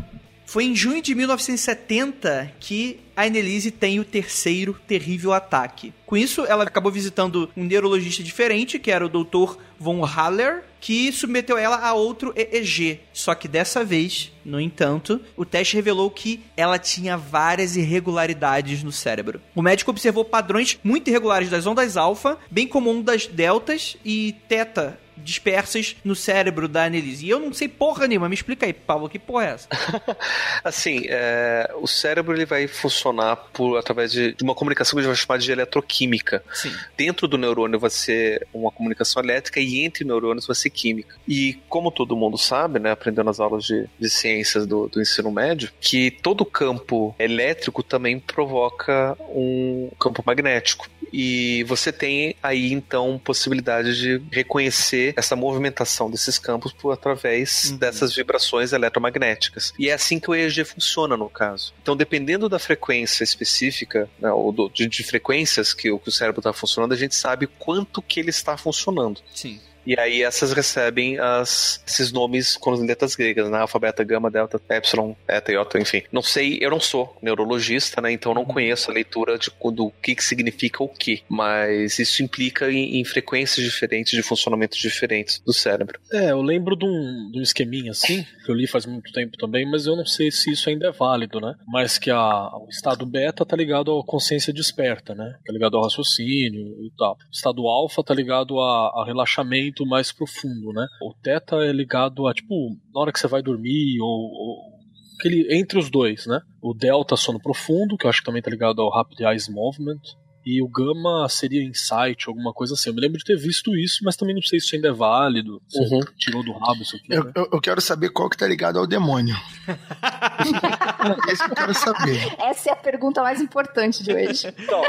Foi em junho de 1970 que a Annelise tem o terceiro terrível ataque. Com isso, ela acabou visitando um neurologista diferente, que era o Dr. Von Haller, que submeteu ela a outro EEG. Só que dessa vez, no entanto, o teste revelou que ela tinha várias irregularidades no cérebro. O médico observou padrões muito irregulares das ondas alfa, bem como ondas deltas e teta dispersas no cérebro da Annelise. E eu não sei porra nenhuma. Me explica aí, Paulo, que porra é essa? assim, é, o cérebro ele vai funcionar por, através de, de, uma comunicação que a gente vai chamar de eletroquímica. Sim. Dentro do neurônio vai ser uma comunicação elétrica e entre neurônios vai ser química. E como todo mundo sabe, né, aprendendo nas aulas de, de ciências do, do ensino médio, que todo campo elétrico também provoca um campo magnético. E você tem aí então possibilidade de reconhecer essa movimentação desses campos por através uhum. dessas vibrações eletromagnéticas. E é assim que o EEG funciona no caso. Então, dependendo da frequência específica, né, ou do, de, de, frequências que, que o cérebro está funcionando, a gente sabe quanto que ele está funcionando. Sim. E aí essas recebem as, esses nomes com as letras gregas, né? Alfa, beta, gama, delta, epsilon, eta, iota, enfim. Não sei, eu não sou neurologista, né? Então não uhum. conheço a leitura de, do que, que significa o que. Mas isso implica em, em, frequências diferentes, de funcionamentos diferentes do cérebro. É, eu lembro de um, de um esqueminha assim, que eu li faz muito tempo também, mas eu não sei se isso ainda é válido, né? Mas que a, o estado beta tá ligado à consciência desperta, né? Tá ligado ao raciocínio e tal. O estado alfa tá ligado a, a relaxamento mais profundo, né? O teta é ligado a, tipo, na hora que você vai dormir, ou, ou aquele, entre os dois, né? O delta sono profundo, que eu acho que também tá ligado ao rapid eyes movement, e o Gama seria Insight, alguma coisa assim. Eu me lembro de ter visto isso, mas também não sei se isso ainda é válido. Uhum. Tirou do rabo isso aqui. Eu, né? eu, eu, quero saber qual que tá ligado ao demônio. Esse que eu quero saber. Essa é a pergunta mais importante de hoje. Então,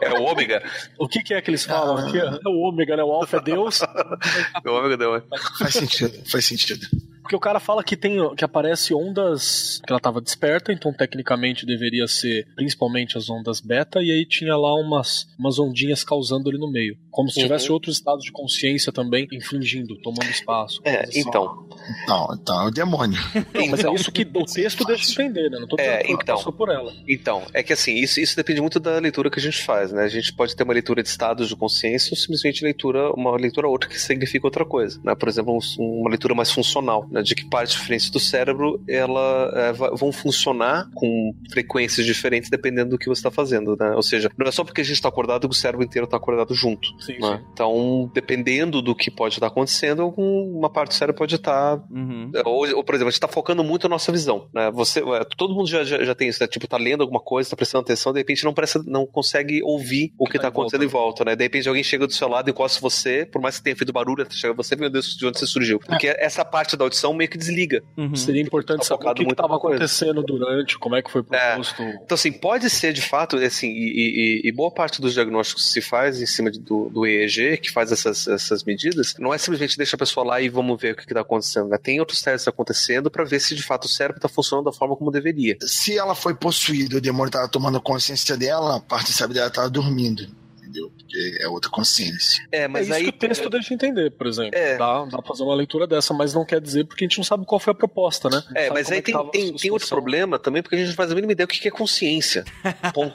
é o ômega. O que, que é que eles falam ah. aqui? É o ômega, né? O alfa é Deus. o ômega é Deus. Faz sentido, faz sentido. Porque o cara fala que tem que aparece ondas que ela estava desperta, então tecnicamente deveria ser principalmente as ondas beta, e aí tinha lá umas, umas ondinhas causando ali no meio. Como se uhum. tivesse outros estados de consciência também infligindo, tomando espaço. É, então. Não, então é o demônio. Não, mas é isso que o texto deixa entender, né? Não tô é, que então, passou por ela. Então, é que assim, isso, isso depende muito da leitura que a gente faz, né? A gente pode ter uma leitura de estados de consciência ou simplesmente leitura, uma leitura outra que significa outra coisa, né? Por exemplo, um, uma leitura mais funcional, né? De que partes diferentes do cérebro ela, é, vão funcionar com frequências diferentes dependendo do que você está fazendo, né? Ou seja, não é só porque a gente está acordado que o cérebro inteiro está acordado junto. Sim, né? sim. Então, dependendo do que pode estar acontecendo, alguma parte do cérebro pode estar. Uhum. Ou, ou, por exemplo, a gente está focando muito na nossa visão. Né? Você, todo mundo já, já, já, tem isso, né? Tipo, tá lendo alguma coisa, tá prestando atenção, de repente não, presta, não consegue ouvir o que, está tá acontecendo em volta, né? De repente alguém chega do seu lado, encosta você, por mais que tenha feito barulho, chega você, meu Deus, de onde você surgiu? Porque é. essa parte da audição meio que desliga. Uhum. Seria importante tá saber o que estava acontecendo durante, como é que foi proposto. É. Então, assim, pode ser de fato, assim, e, e, e boa parte dos diagnósticos que se faz em cima de, do, do EEG, que faz essas, essas medidas, não é simplesmente deixar a pessoa lá e vamos ver o que está acontecendo. Né? Tem outros testes acontecendo para ver se de fato o cérebro está funcionando da forma como deveria. Se ela foi possuída, o demônio estava tomando consciência dela, a parte cérebro dela estava dormindo entendeu? Porque é outra consciência. É, mas é isso aí... que o texto deixa entender, por exemplo. É. Dá, dá pra fazer uma leitura dessa, mas não quer dizer porque a gente não sabe qual foi a proposta, né? É, mas aí é tem, tem, tem outro problema também, porque a gente não faz a mínima ideia do que é consciência. Ponto.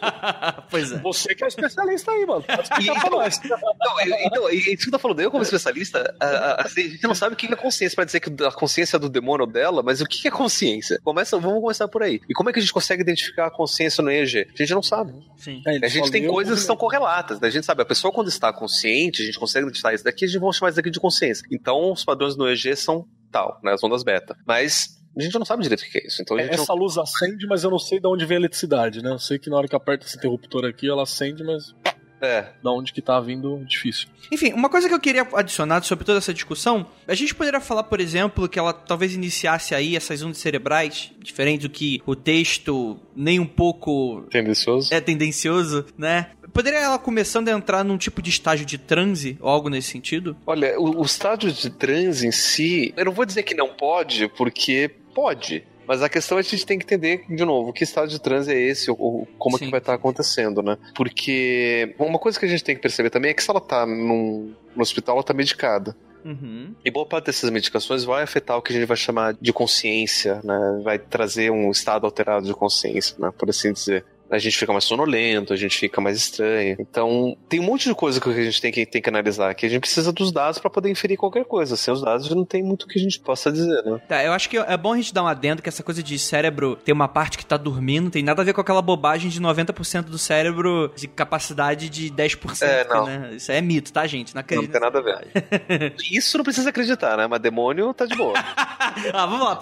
pois é. Você que é especialista aí, mano. Pode explicar pra nós. Não, então, isso que tá falando, eu como especialista, a, a, assim, a gente não sabe o que é consciência, pra dizer que a consciência é do demônio dela, mas o que é consciência? Começa, vamos começar por aí. E como é que a gente consegue identificar a consciência no EEG? A gente não sabe. Sim. É, a gente tem coisas que são correlatas, né? A gente sabe, a pessoa quando está consciente, a gente consegue identificar isso daqui, a gente vai chamar isso daqui de consciência. Então, os padrões do EG são tal, né, as ondas beta. Mas a gente não sabe direito o que é isso. Então Essa não... luz acende, mas eu não sei de onde vem a eletricidade, né? Eu sei que na hora que aperta esse interruptor aqui, ela acende, mas. É. Da onde que tá vindo, difícil. Enfim, uma coisa que eu queria adicionar sobre toda essa discussão, a gente poderia falar, por exemplo, que ela talvez iniciasse aí essas ondas cerebrais, diferente do que o texto nem um pouco tendencioso. É tendencioso, né? Poderia ela começando a entrar num tipo de estágio de transe ou algo nesse sentido? Olha, o, o estágio de transe em si, eu não vou dizer que não pode, porque pode Mas a questão é que a gente tem que entender, de novo, que estado de transe é esse, ou, como Sim. é que vai estar acontecendo, né? Porque uma coisa que a gente tem que perceber também é que se ela tá num, no hospital, ela tá medicada. Uhum. E boa parte dessas medicações vai afetar o que a gente vai chamar de consciência, né? Vai trazer um estado alterado de consciência, né? Por assim dizer a gente fica mais sonolento, a gente fica mais estranho. Então, tem um monte de coisa que a gente tem que, tem que analisar aqui. A gente precisa dos dados para poder inferir qualquer coisa. Sem os dados, não tem muito que a gente possa dizer, né? Tá, eu acho que é bom a gente dar um adendo que essa coisa de cérebro ter uma parte que tá dormindo tem nada a ver com aquela bobagem de 90% do cérebro de capacidade de 10%, é, não. né? Isso é mito, tá, gente? Não acredita. Não tem nada a ver. Isso não precisa acreditar, né? Mas demônio tá de boa. ah, vamos lá.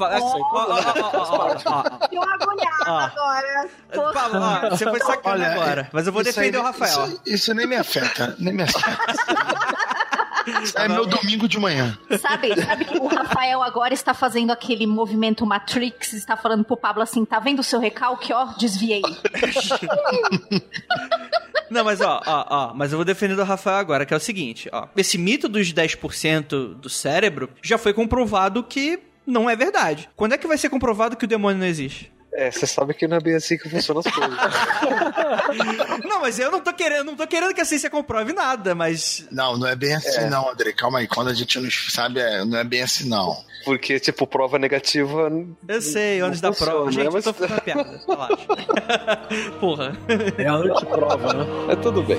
Deu uma agulhada Você foi Olha, agora. Mas eu vou defender aí, o Rafael. Isso, isso, nem me afeta. Nem me afeta. é meu domingo de manhã. Sabe, sabe que o Rafael agora está fazendo aquele movimento Matrix, está falando pro Pablo assim, tá vendo o seu recalque? Ó, desviei. Não, mas ó, ó, ó, mas eu vou defender o Rafael agora, que é o seguinte, ó. Esse mito dos 10% do cérebro já foi comprovado que não é verdade. Quando é que vai ser comprovado que o demônio não existe? É, você sabe que não é bem assim que funcionam as coisas. não, mas eu não tô querendo, não tô querendo que a ciência comprove nada, mas. Não, não é bem assim, é. não, André. Calma aí. Quando a gente não sabe, é, não é bem assim, não. Porque, tipo, prova negativa. Eu sei, antes da prova. Né? Gente, mas... eu tô fazendo piada, relaxa. Porra. É a antiprova, né? É tudo bem.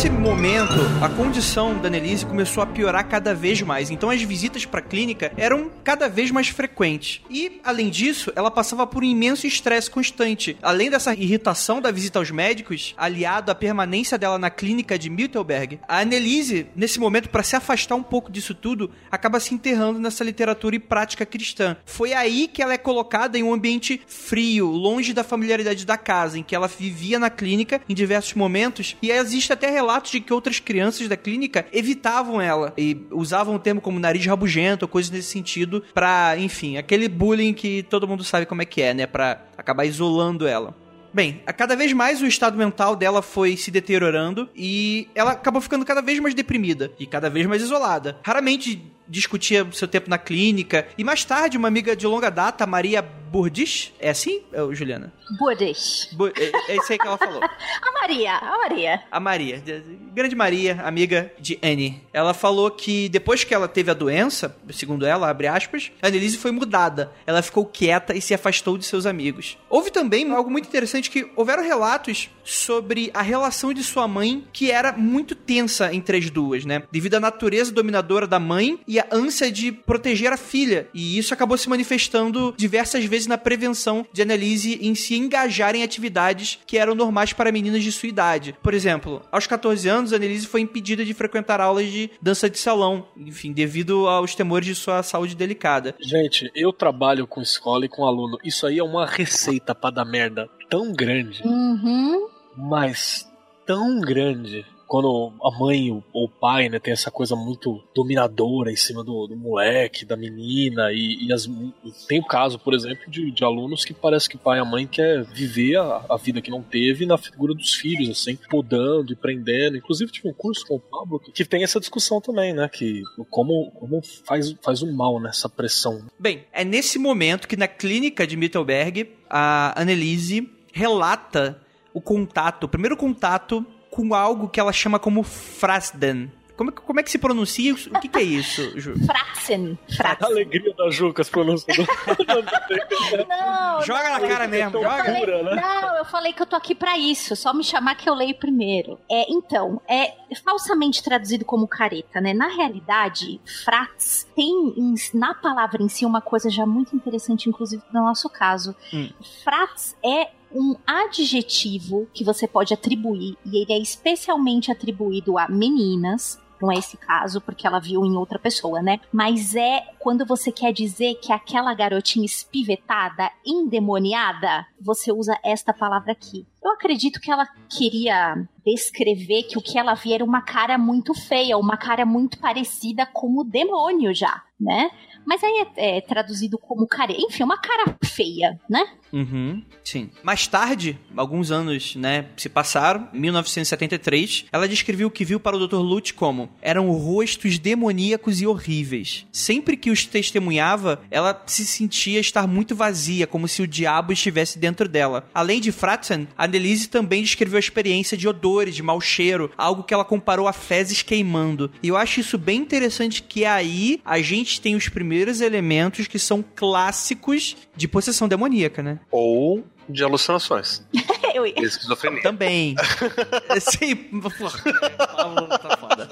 Nesse momento, a condição da Annelise começou a piorar cada vez mais. Então as visitas para a clínica eram cada vez mais frequentes. E, além disso, ela passava por um imenso estresse constante. Além dessa irritação da visita aos médicos, aliado à permanência dela na clínica de Miltelberg, a Annelise, nesse momento, para se afastar um pouco disso tudo, acaba se enterrando nessa literatura e prática cristã. Foi aí que ela é colocada em um ambiente frio, longe da familiaridade da casa, em que ela vivia na clínica em diversos momentos, e existe até relatos de que outras crianças da clínica evitavam ela e usavam o termo como nariz rabugento, coisas nesse sentido, pra, enfim, aquele bullying que todo mundo sabe como é que é, né? Pra acabar isolando ela. Bem, a cada vez mais o estado mental dela foi se deteriorando e ela acabou ficando cada vez mais deprimida e cada vez mais isolada. Raramente discutia seu tempo na clínica. E mais tarde, uma amiga de longa data, Maria Burdis, é assim, Juliana? Burdis. Bu é, é isso aí que ela falou. a Maria, a Maria. A Maria, grande Maria, amiga de Anne. Ela falou que depois que ela teve a doença, segundo ela, abre aspas, a Annelise foi mudada. Ela ficou quieta e se afastou de seus amigos. Houve também algo muito interessante que houveram relatos sobre a relação de sua mãe que era muito tensa entre as duas, né? Devido à natureza dominadora da mãe e a ânsia de proteger a filha. E isso acabou se manifestando diversas vezes na prevenção de Annelise em se engajar em atividades que eram normais para meninas de sua idade. Por exemplo, aos 14 anos, Annelise foi impedida de frequentar aulas de dança de salão, enfim, devido aos temores de sua saúde delicada. Gente, eu trabalho com escola e com aluno. Isso aí é uma receita para dar merda tão grande. Uhum. Mas tão grande quando a mãe ou o pai, né, tem essa coisa muito dominadora em cima do, do moleque, da menina, e, e as, tem o caso, por exemplo, de, de, alunos que parece que o pai e a mãe quer viver a, a, vida que não teve na figura dos filhos, assim, podando e prendendo. Inclusive, tive um curso com o Pablo que, que tem essa discussão também, né, que como, como faz, faz um mal nessa pressão. Bem, é nesse momento que na clínica de Mittelberg, a Annelise relata o contato, o primeiro contato com algo que ela chama como Frasden. Como, como é que se pronuncia? O que, que é isso, Ju? Fraxen. A alegria da Jucas pronunciando. não, joga não, na cara mesmo, joga. Falei, né? Não, eu falei que eu tô aqui para isso, só me chamar que eu leio primeiro. É, então, é falsamente traduzido como careta, né? Na realidade, frats tem na palavra em si uma coisa já muito interessante, inclusive no nosso caso. Hum. Frats é um adjetivo que você pode atribuir, e ele é especialmente atribuído a meninas, não é esse caso, porque ela viu em outra pessoa, né? Mas é quando você quer dizer que aquela garotinha espivetada, endemoniada, você usa esta palavra aqui. Eu acredito que ela queria descrever que o que ela via era uma cara muito feia, uma cara muito parecida com o demônio já, né? Mas aí é, é traduzido como cara. Enfim, uma cara feia, né? Uhum, sim. Mais tarde, alguns anos, né, se passaram, 1973, ela descreveu o que viu para o Dr. Lutz como eram rostos demoníacos e horríveis. Sempre que os testemunhava, ela se sentia estar muito vazia, como se o diabo estivesse dentro dela. Além de Fratzen, a Annelise também descreveu a experiência de odores, de mau cheiro, algo que ela comparou a fezes queimando. E eu acho isso bem interessante que aí a gente tem os primeiros elementos que são clássicos de possessão demoníaca, né? Ou de alucinações. Eu... Esquizofrenia. Também. Sim, tá foda.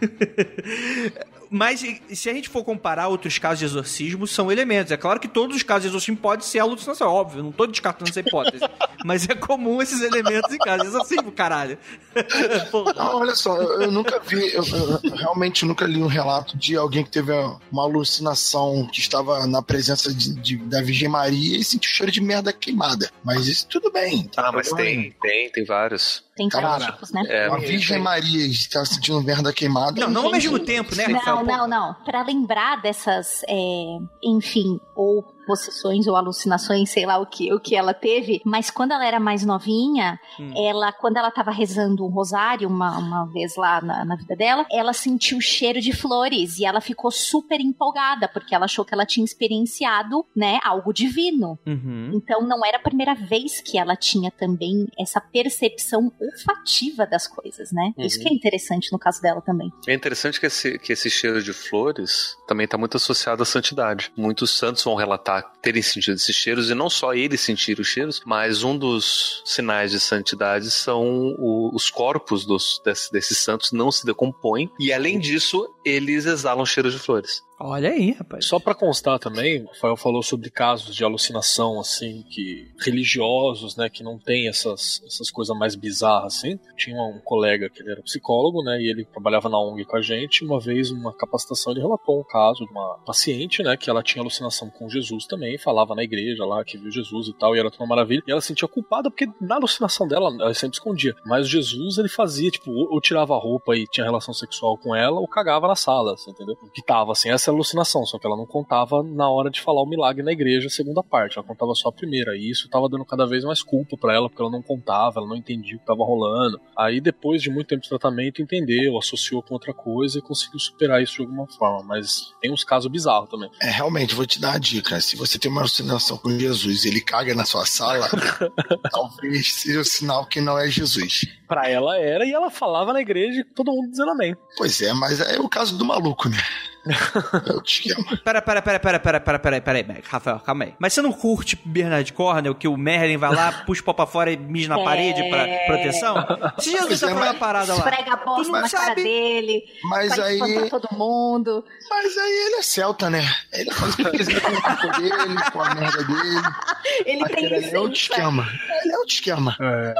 Mas se a gente for comparar outros casos de exorcismo, são elementos. É claro que todos os casos de exorcismo podem ser alucinação, óbvio, não tô descartando essa hipótese. mas é comum esses elementos em casos de exorcismo, caralho. não, olha só, eu nunca vi, eu, eu, realmente nunca li um relato de alguém que teve uma alucinação que estava na presença de, de da Virgem Maria e sentiu cheiro de merda queimada. Mas isso tudo bem. Ah, mas tem, tem, tem vários. Tem vários tipos, né? É, a Virgem Maria estava sentindo merda queimada. Não, não ao mesmo tempo, né? Não, não, não. Para lembrar dessas, é, enfim, ou possessões ou alucinações, sei lá o que, o que ela teve, mas quando ela era mais novinha, hum. ela, quando ela estava rezando um rosário uma, uma vez lá na, na, vida dela, ela sentiu o cheiro de flores e ela ficou super empolgada, porque ela achou que ela tinha experienciado, né, algo divino. Uhum. Então não era a primeira vez que ela tinha também essa percepção olfativa das coisas, né? Uhum. Isso que é interessante no caso dela também. É interessante que esse, que esse cheiro de flores também está muito associado à santidade. Muitos santos vão relatar terem sentido esses cheiros, e não só eles sentir os cheiros, mas um dos sinais de santidade são o, os corpos dos, desse, desses santos não se decompõem, e além disso, eles exalam cheiros de flores. Olha aí, rapaz. Só para constar também, o Rafael falou sobre casos de alucinação, assim, que religiosos, né, que não tem essas, essas coisas mais bizarras, assim. Tinha um colega que ele era psicólogo, né, e ele trabalhava na ONG com a gente. Uma vez, uma capacitação, ele relatou um caso de uma paciente, né, que ela tinha alucinação com Jesus também, falava na igreja lá que viu Jesus e tal, e era tudo uma maravilha. E ela se sentia culpada porque na alucinação dela, ela sempre escondia. Mas Jesus, ele fazia, tipo, ou tirava a roupa e tinha relação sexual com ela, ou cagava na sala, assim, entendeu? Que tava, assim, essa alucinação, só que ela não contava na hora de falar o milagre na igreja, a segunda parte, ela contava só a primeira, e isso tava dando cada vez mais culpa para ela, porque ela não contava, ela não entendia o que tava rolando. Aí depois de muito tempo de tratamento, entendeu, associou com outra coisa e conseguiu superar isso de alguma forma, mas tem uns casos bizarros também. É, realmente, vou te dar a dica, se você tem uma alucinação com Jesus e ele caga na sua sala, talvez seja o sinal que não é Jesus. Pra ela era, e ela falava na igreja e todo mundo dizendo amém. Pois é, mas é o caso do maluco, né? É o esquema. Pera, pera, pera, pera, pera, pera, pera, pera aí, Rafael, calma aí. Mas você não curte Bernard Cornell, que o Merlin vai lá, puxa o pau pra fora e mija na é... parede pra proteção? Se Jesus tá é, falando a parada lá. Esfrega a bosta na sabe. cara dele. Mas aí. todo mundo. Mas aí ele é celta, né? Ele faz o que quiser com o corpo dele, com a merda dele. Ele tem isso. É outro esquema. Ele é outro esquema. É.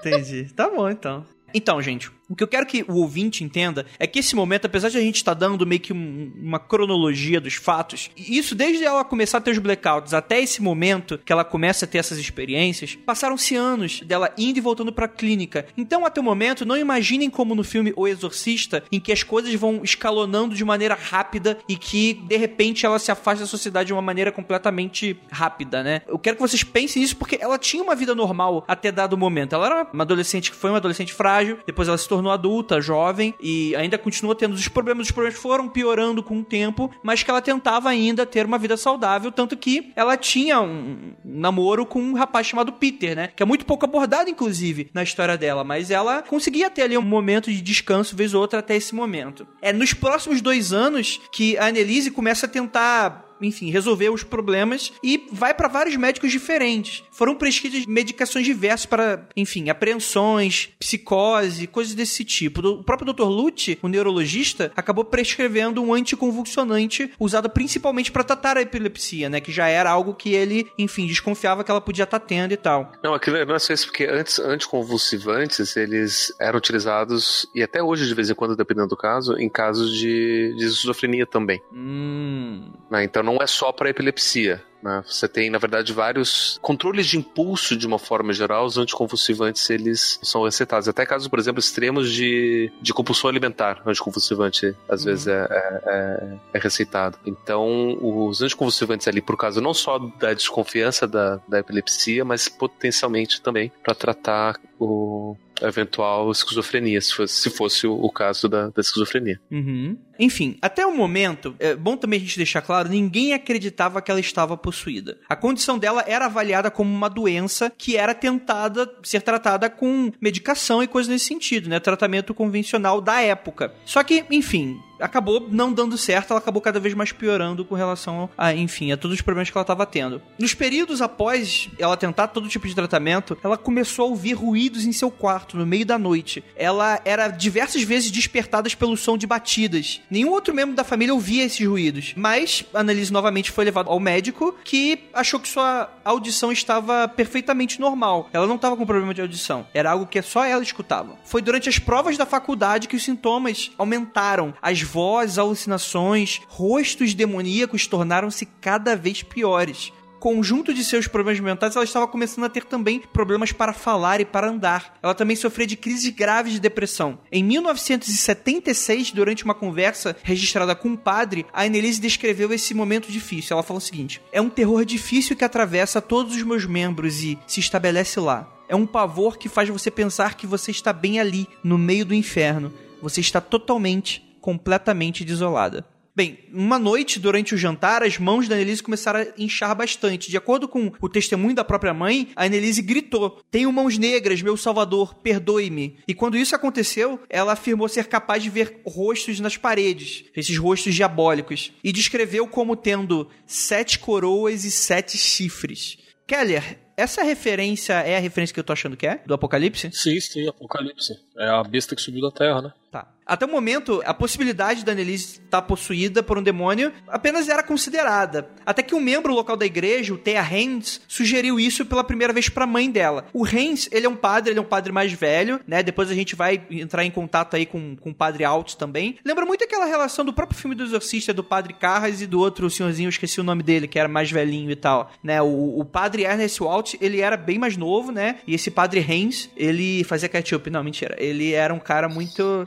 Entendi. Tá bom, então. Então, gente, o que eu quero que o ouvinte entenda é que esse momento, apesar de a gente estar tá dando meio que um, uma cronologia dos fatos, isso desde ela começar a ter os blackouts até esse momento que ela começa a ter essas experiências, passaram-se anos dela indo e voltando para a clínica. Então, até o momento, não imaginem como no filme O Exorcista, em que as coisas vão escalonando de maneira rápida e que de repente ela se afasta da sociedade de uma maneira completamente rápida, né? Eu quero que vocês pensem nisso porque ela tinha uma vida normal até dado momento. Ela era uma adolescente que foi uma adolescente frágil, depois ela se tornou adulta, jovem, e ainda continua tendo os problemas. Os problemas foram piorando com o tempo, mas que ela tentava ainda ter uma vida saudável, tanto que ela tinha um namoro com um rapaz chamado Peter, né? Que é muito pouco abordado, inclusive, na história dela, mas ela conseguia ter ali um momento de descanso, vez ou outra, até esse momento. É nos próximos dois anos que a Annelise começa a tentar enfim, resolver os problemas e vai para vários médicos diferentes. Foram prescritas medicações diversas para, enfim, apreensões, psicose, coisas desse tipo. O próprio Dr. Lute, o neurologista, acabou prescrevendo um anticonvulsionante usado principalmente para tratar a epilepsia, né? Que já era algo que ele, enfim, desconfiava que ela podia estar tá tendo e tal. Não, aquilo não é só isso, porque antes, anticonvulsivantes, eles eram utilizados, e até hoje, de vez em quando, dependendo do caso, em casos de, de esquizofrenia também. Hum. Né? Então não é só para epilepsia. Né? Você tem, na verdade, vários controles de impulso de uma forma geral. Os anticonvulsivantes, eles são recetados. Até casos, por exemplo, extremos de, de compulsão alimentar. O anticonvulsivante, às uhum. vezes, é, é, é, é, receitado. Então, os anticonvulsivantes ali, por causa não só da desconfiança da, da epilepsia, mas potencialmente também para tratar o, eventual esquizofrenia, se fosse, se fosse o, o, caso da, da esquizofrenia. Uhum. Enfim, até o momento, é bom também a gente deixar claro, ninguém acreditava que ela estava possuída. A condição dela era avaliada como uma doença que era tentada ser tratada com medicação e coisas nesse sentido, né? Tratamento convencional da época. Só que, enfim, acabou não dando certo, ela acabou cada vez mais piorando com relação a, enfim, a todos os problemas que ela estava tendo. Nos períodos após ela tentar todo tipo de tratamento, ela começou a ouvir ruídos em seu quarto no meio da noite. Ela era diversas vezes despertada pelo som de batidas. Nenhum outro membro da família ouvia esses ruídos, mas a Annalise novamente foi levada ao médico que achou que sua audição estava perfeitamente normal. Ela não estava com problema de audição. Era algo que só ela escutava. Foi durante as provas da faculdade que os sintomas aumentaram. As vozes, alucinações, rostos demoníacos tornaram-se cada vez piores conjunto de seus problemas mentais, ela estava começando a ter também problemas para falar e para andar. Ela também sofria de crises graves de depressão. Em 1976, durante uma conversa registrada com um padre, a Annelise descreveu esse momento difícil. Ela falou o seguinte: É um terror difícil que atravessa todos os meus membros e se estabelece lá. É um pavor que faz você pensar que você está bem ali, no meio do inferno. Você está totalmente completamente desolada. Bem, uma noite durante o jantar, as mãos da Annelise começaram a inchar bastante. De acordo com o testemunho da própria mãe, a Annelise gritou: Tenho mãos negras, meu salvador, perdoe-me. E quando isso aconteceu, ela afirmou ser capaz de ver rostos nas paredes, esses rostos diabólicos, e descreveu como tendo sete coroas e sete chifres. Keller, essa referência é a referência que eu tô achando que é? Do Apocalipse? Sim, sim, Apocalipse. É a besta que subiu da Terra, né? Tá. Até o momento, a possibilidade da Annelise estar possuída por um demônio apenas era considerada. Até que um membro local da igreja, o Thea Haynes, sugeriu isso pela primeira vez para a mãe dela. O Haynes, ele é um padre, ele é um padre mais velho, né? Depois a gente vai entrar em contato aí com, com o padre Alt também. Lembra muito aquela relação do próprio filme do Exorcista, do padre Carras e do outro senhorzinho, esqueci o nome dele, que era mais velhinho e tal, né? O, o padre Ernest Alt, ele era bem mais novo, né? E esse padre Haynes, ele fazia ketchup. Não, mentira. Ele era um cara muito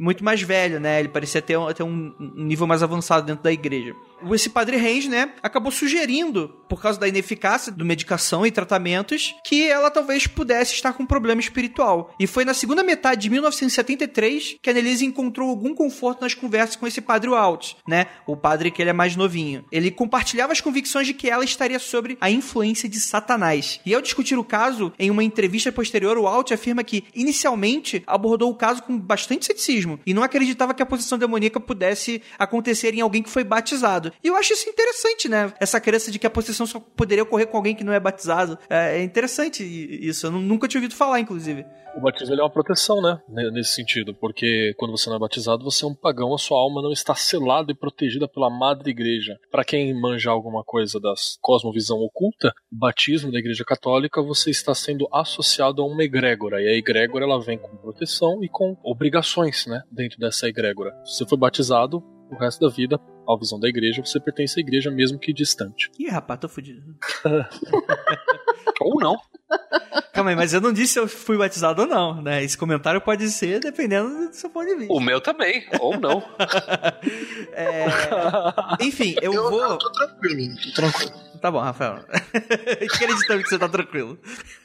muito mais velho, né? Ele parecia ter, ter um, um nível mais avançado dentro da igreja esse padre Range, né, acabou sugerindo, por causa da ineficácia do medicação e tratamentos, que ela talvez pudesse estar com um problema espiritual. E foi na segunda metade de 1973 que a Annelise encontrou algum conforto nas conversas com esse padre Walt, né, o padre que ele é mais novinho. Ele compartilhava as convicções de que ela estaria sobre a influência de Satanás. E ao discutir o caso, em uma entrevista posterior, o Walt afirma que, inicialmente, abordou o caso com bastante ceticismo e não acreditava que a possessão demoníaca pudesse acontecer em alguém que foi batizado. E eu acho isso interessante, né? Essa crença de que a possessão só poderia ocorrer com alguém que não é batizado. É, é interessante isso. Eu nunca tinha ouvido falar, inclusive. O batismo é uma proteção, né? Nesse sentido, porque quando você não é batizado, você é um pagão, a sua alma não está selada e protegida pela Madre Igreja. Para quem manja alguma coisa da cosmovisão oculta, o batismo da Igreja Católica, você está sendo associado a uma egrégora, e a egrégora ela vem com proteção e com obrigações, né? Dentro dessa egrégora. Se você foi batizado, o resto da vida, a visão da igreja, você pertence à igreja mesmo que distante. Ih, rapaz, tô fudido. ou não. Calma aí, mas eu não disse se eu fui batizado ou não, né? Esse comentário pode ser dependendo do seu ponto de vista. O meu também, ou não. é... Enfim, eu, eu vou. Eu tô tranquilo, tô tranquilo. Tá bom, Rafael. Acreditando que você tá tranquilo.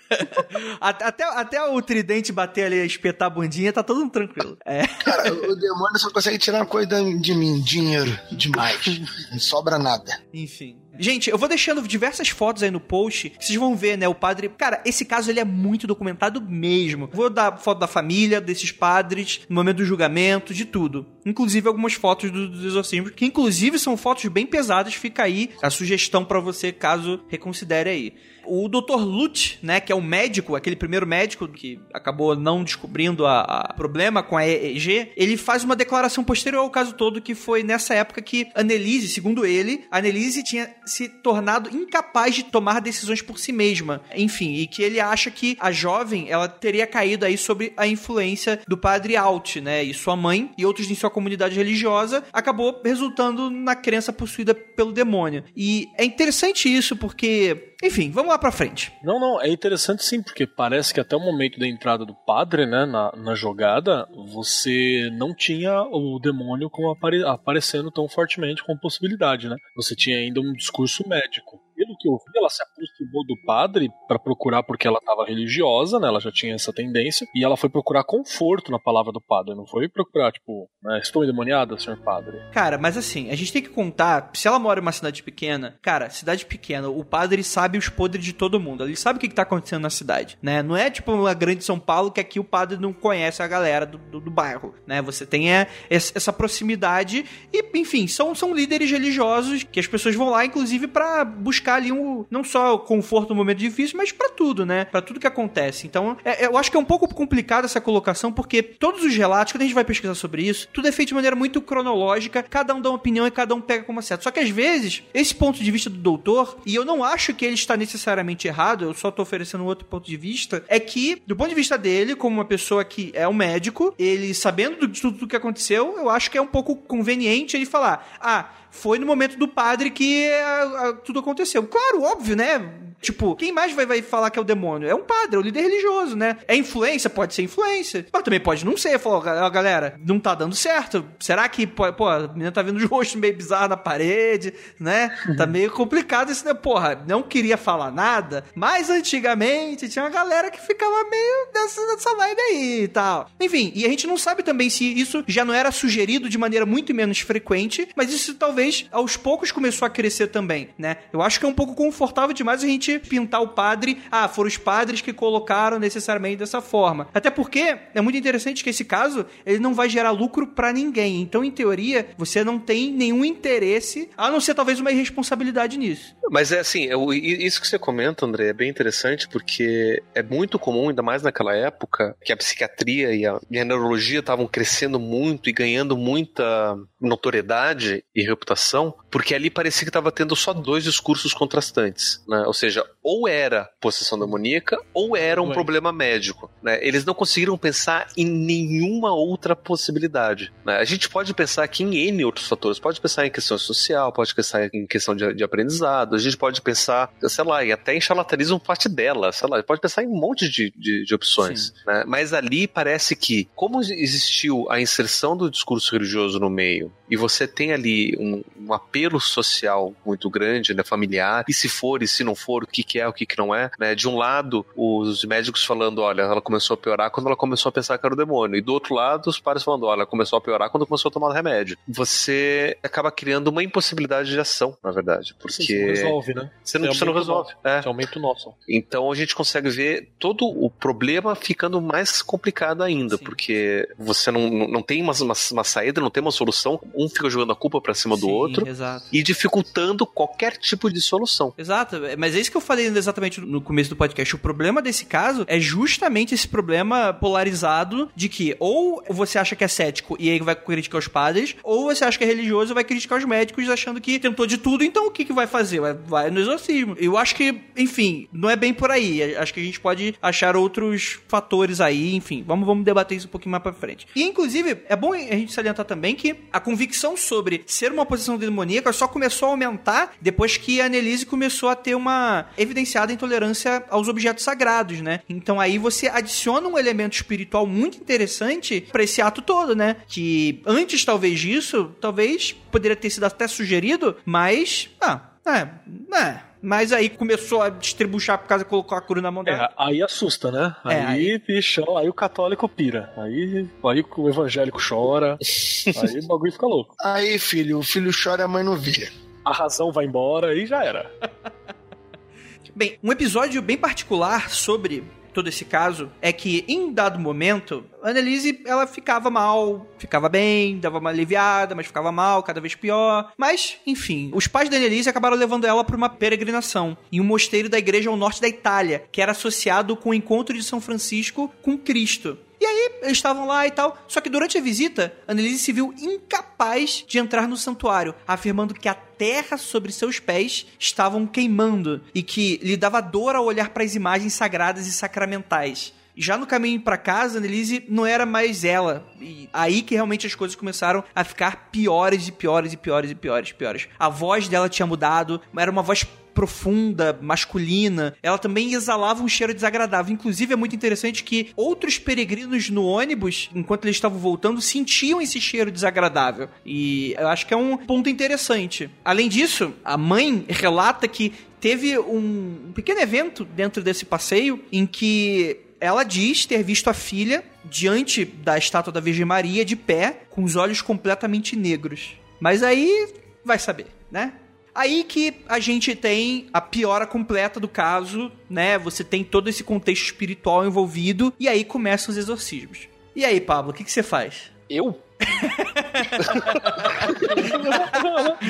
até, até o tridente bater ali, espetar a bundinha, tá todo mundo tranquilo. É. Cara, o demônio só consegue tirar uma coisa de mim, dinheiro, demais. Não sobra nada. Enfim. Gente, eu vou deixando diversas fotos aí no post, vocês vão ver, né? O padre. Cara, esse caso ele é muito documentado mesmo. Vou dar foto da família, desses padres, no momento do julgamento, de tudo. Inclusive algumas fotos do, dos exorcismos, que inclusive são fotos bem pesadas. Fica aí a sugestão para você, caso reconsidere aí. O Dr. Lutz, né, que é o médico, aquele primeiro médico que acabou não descobrindo a, a problema com a EEG, ele faz uma declaração posterior ao caso todo que foi nessa época que Annelise, segundo ele, Annelise tinha se tornado incapaz de tomar decisões por si mesma. Enfim, e que ele acha que a jovem, ela teria caído aí sobre a influência do padre Alt, né, e sua mãe e outros em sua comunidade religiosa, acabou resultando na crença possuída pelo demônio. E é interessante isso porque enfim, vamos lá pra frente. Não, não, é interessante sim, porque parece que até o momento da entrada do padre, né, na, na jogada, você não tinha o demônio como apare, aparecendo tão fortemente como possibilidade, né? Você tinha ainda um discurso médico pelo que eu vi, ela se aproximou do padre para procurar porque ela estava religiosa, né? Ela já tinha essa tendência. E ela foi procurar conforto na palavra do padre. Não foi procurar, tipo, né, estou endemoniada, senhor padre. Cara, mas assim, a gente tem que contar. Se ela mora em uma cidade pequena, cara, cidade pequena, o padre sabe os podres de todo mundo. Ele sabe o que, que tá acontecendo na cidade, né? Não é tipo uma grande São Paulo que aqui o padre não conhece a galera do, do, do bairro, né? Você tem é, essa proximidade e, enfim, são, são líderes religiosos que as pessoas vão lá, inclusive, para buscar buscar ali um, não só o conforto no momento difícil, mas para tudo, né? Para tudo que acontece. Então, é, eu acho que é um pouco complicado essa colocação, porque todos os relatos, quando a gente vai pesquisar sobre isso, tudo é feito de maneira muito cronológica, cada um dá uma opinião e cada um pega como certo. Só que às vezes, esse ponto de vista do doutor, e eu não acho que ele está necessariamente errado, eu só tô oferecendo um outro ponto de vista, é que, do ponto de vista dele, como uma pessoa que é um médico, ele sabendo de tudo o que aconteceu, eu acho que é um pouco conveniente ele falar: ah, foi no momento do padre que a, a, tudo aconteceu. Claro, óbvio, né? Tipo, quem mais vai, vai falar que é o demônio? É um padre, é o líder religioso, né? É influência? Pode ser influência. Mas também pode não ser. Falou, galera, não tá dando certo. Será que, pô, a menina tá vendo os rostos meio bizarros na parede, né? Tá meio complicado isso, né? Porra, não queria falar nada, mas antigamente tinha uma galera que ficava meio dessa, dessa vibe aí e tal. Enfim, e a gente não sabe também se isso já não era sugerido de maneira muito menos frequente, mas isso talvez aos poucos começou a crescer também, né? Eu acho que é um pouco confortável demais a gente pintar o padre, ah, foram os padres que colocaram necessariamente dessa forma. Até porque é muito interessante que esse caso, ele não vai gerar lucro para ninguém. Então, em teoria, você não tem nenhum interesse, a não ser talvez uma irresponsabilidade nisso. Mas é assim, isso que você comenta, André, é bem interessante porque é muito comum, ainda mais naquela época, que a psiquiatria e a, e a neurologia estavam crescendo muito e ganhando muita notoriedade e reputação, porque ali parecia que estava tendo só dois discursos contrastantes, né? Ou seja, ou era possessão demoníaca ou era um Ué. problema médico. Né? Eles não conseguiram pensar em nenhuma outra possibilidade. Né? A gente pode pensar aqui em N outros fatores. Pode pensar em questão social, pode pensar em questão de, de aprendizado, a gente pode pensar, sei lá, e até em charlatanismo parte dela, sei lá, pode pensar em um monte de, de, de opções. Né? Mas ali parece que, como existiu a inserção do discurso religioso no meio, e você tem ali um, um apelo social muito grande, né, familiar, e se for e se não for, o que, que é, o que, que não é. Né? De um lado, os médicos falando, olha, ela começou a piorar quando ela começou a pensar que era o demônio. E do outro lado, os pais falando, olha, ela começou a piorar quando começou a tomar remédio. Você acaba criando uma impossibilidade de ação, na verdade. Porque. Você não resolve, né? Você não, você não resolve. É. Você aumenta o nosso. Então a gente consegue ver todo o problema ficando mais complicado ainda, Sim. porque você não, não tem uma, uma, uma, saída, não tem uma solução. Um fica jogando a culpa pra cima Sim, do outro exato. E dificultando qualquer tipo de solução. Exato, mas é isso que eu falei exatamente no começo do podcast. O problema desse caso é justamente esse problema polarizado de que ou você acha que é cético e aí vai criticar os padres, ou você acha que é religioso e vai criticar os médicos achando que tentou de tudo, então o que, que vai fazer? Vai, vai no exorcismo. Eu acho que, enfim, não é bem por aí. Acho que a gente pode achar outros fatores aí, enfim. Vamos, vamos debater isso um pouquinho mais pra frente. E, inclusive, é bom a gente salientar também que a convicção sobre ser uma posição demoníaca só começou a aumentar depois que a Annelise começou a ter uma evidenciada intolerância aos objetos sagrados, né? Então aí você adiciona um elemento espiritual muito interessante para esse ato todo, né? Que antes talvez disso, talvez poderia ter sido até sugerido, mas ah, é, é. Mas aí começou a distribuir por causa colocou a cruz na mão dela. É, aí assusta, né? Aí, é, aí, bichão, aí o católico pira. Aí, aí o evangélico chora. aí o bagulho fica louco. Aí, filho, o filho chora e a mãe não vê. a razão vai embora e já era. Bem, um episódio bem particular sobre todo esse caso é que, em dado momento, a Annelise, ela ficava mal, ficava bem, dava uma aliviada, mas ficava mal, cada vez pior. Mas, enfim, os pais da Annelise acabaram levando ela para uma peregrinação em um mosteiro da igreja ao norte da Itália, que era associado com o encontro de São Francisco com Cristo. E aí, eles estavam lá e tal. Só que durante a visita, Annelise se viu incapaz de entrar no santuário, afirmando que a terra sobre seus pés estavam queimando e que lhe dava dor ao olhar para as imagens sagradas e sacramentais. Já no caminho para casa, Annelise não era mais ela. E aí que realmente as coisas começaram a ficar piores e piores e piores e piores, piores. A voz dela tinha mudado, era uma voz profunda, masculina, ela também exalava um cheiro desagradável. Inclusive, é muito interessante que outros peregrinos no ônibus, enquanto eles estavam voltando, sentiam esse cheiro desagradável. E eu acho que é um ponto interessante. Além disso, a mãe relata que teve um pequeno evento dentro desse passeio em que ela diz ter visto a filha diante da estátua da Virgem Maria de pé, com os olhos completamente negros. Mas aí vai saber, né? Aí que a gente tem a piora completa do caso, né? Você tem todo esse contexto espiritual envolvido e aí começam os exorcismos. E aí, Pablo, o que, que você faz? Eu?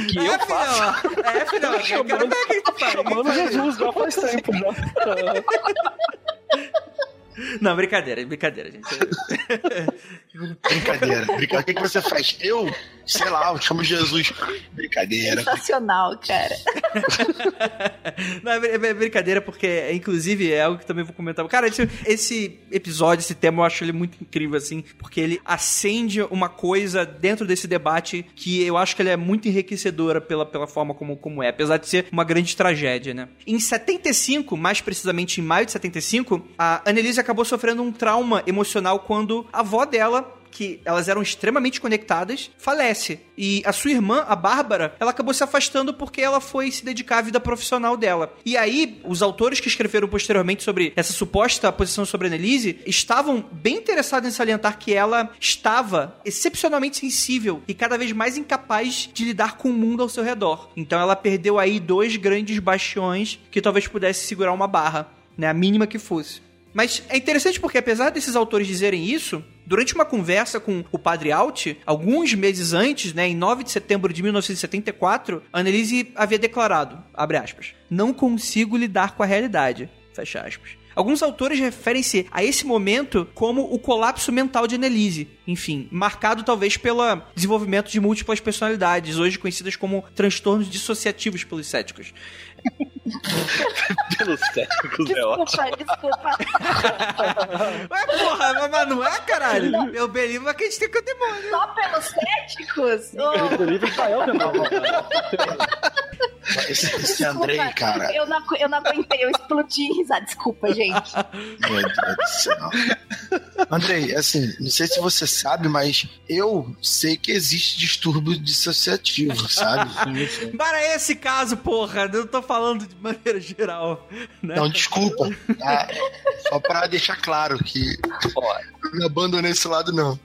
que eu é, faço? Filho, é, filho, eu quero ver o que tu faz. Chamando Jesus já faz tempo, já. Não, brincadeira, brincadeira, gente. brincadeira, brincadeira. O que, que você faz? Eu, sei lá, eu chamo Jesus. Brincadeira. Sensacional, cara. Não, é brincadeira, porque, inclusive, é algo que também vou comentar. Cara, esse, esse episódio, esse tema, eu acho ele muito incrível, assim, porque ele acende uma coisa dentro desse debate que eu acho que ele é muito enriquecedora pela, pela forma como, como é, apesar de ser uma grande tragédia, né? Em 75, mais precisamente em maio de 75, a Annelise acabou sofrendo um trauma emocional quando a avó dela que elas eram extremamente conectadas, falece. E a sua irmã, a Bárbara, ela acabou se afastando porque ela foi se dedicar à vida profissional dela. E aí, os autores que escreveram posteriormente sobre essa suposta posição sobre a Annelise estavam bem interessados em salientar que ela estava excepcionalmente sensível e cada vez mais incapaz de lidar com o mundo ao seu redor. Então ela perdeu aí dois grandes bastiões que talvez pudesse segurar uma barra, né, a mínima que fosse. Mas é interessante porque, apesar desses autores dizerem isso, durante uma conversa com o padre Alt, alguns meses antes, né, em 9 de setembro de 1974, Annelise havia declarado, abre aspas, não consigo lidar com a realidade, fecha aspas. Alguns autores referem-se a esse momento como o colapso mental de Annelise. Enfim, marcado talvez pelo desenvolvimento de múltiplas personalidades, hoje conhecidas como transtornos dissociativos pelos céticos. Pelos céticos é ótimo. Desculpa, Ué, porra, mas não é, caralho? Eu believe que a gente tem que o demônio. Só pelos céticos? Eu believe que é o demônio. Esse, esse Andrei, cara. Eu não, eu não aguentei, eu explodi em risada. Desculpa, gente. Meu Deus do céu. Andrei, assim, não sei se você sabe, mas eu sei que existe distúrbio dissociativo, sabe? Para esse caso, porra, eu tô falando de maneira geral. Né? Não, desculpa. Tá? Só pra deixar claro que eu não abandonei esse lado, não.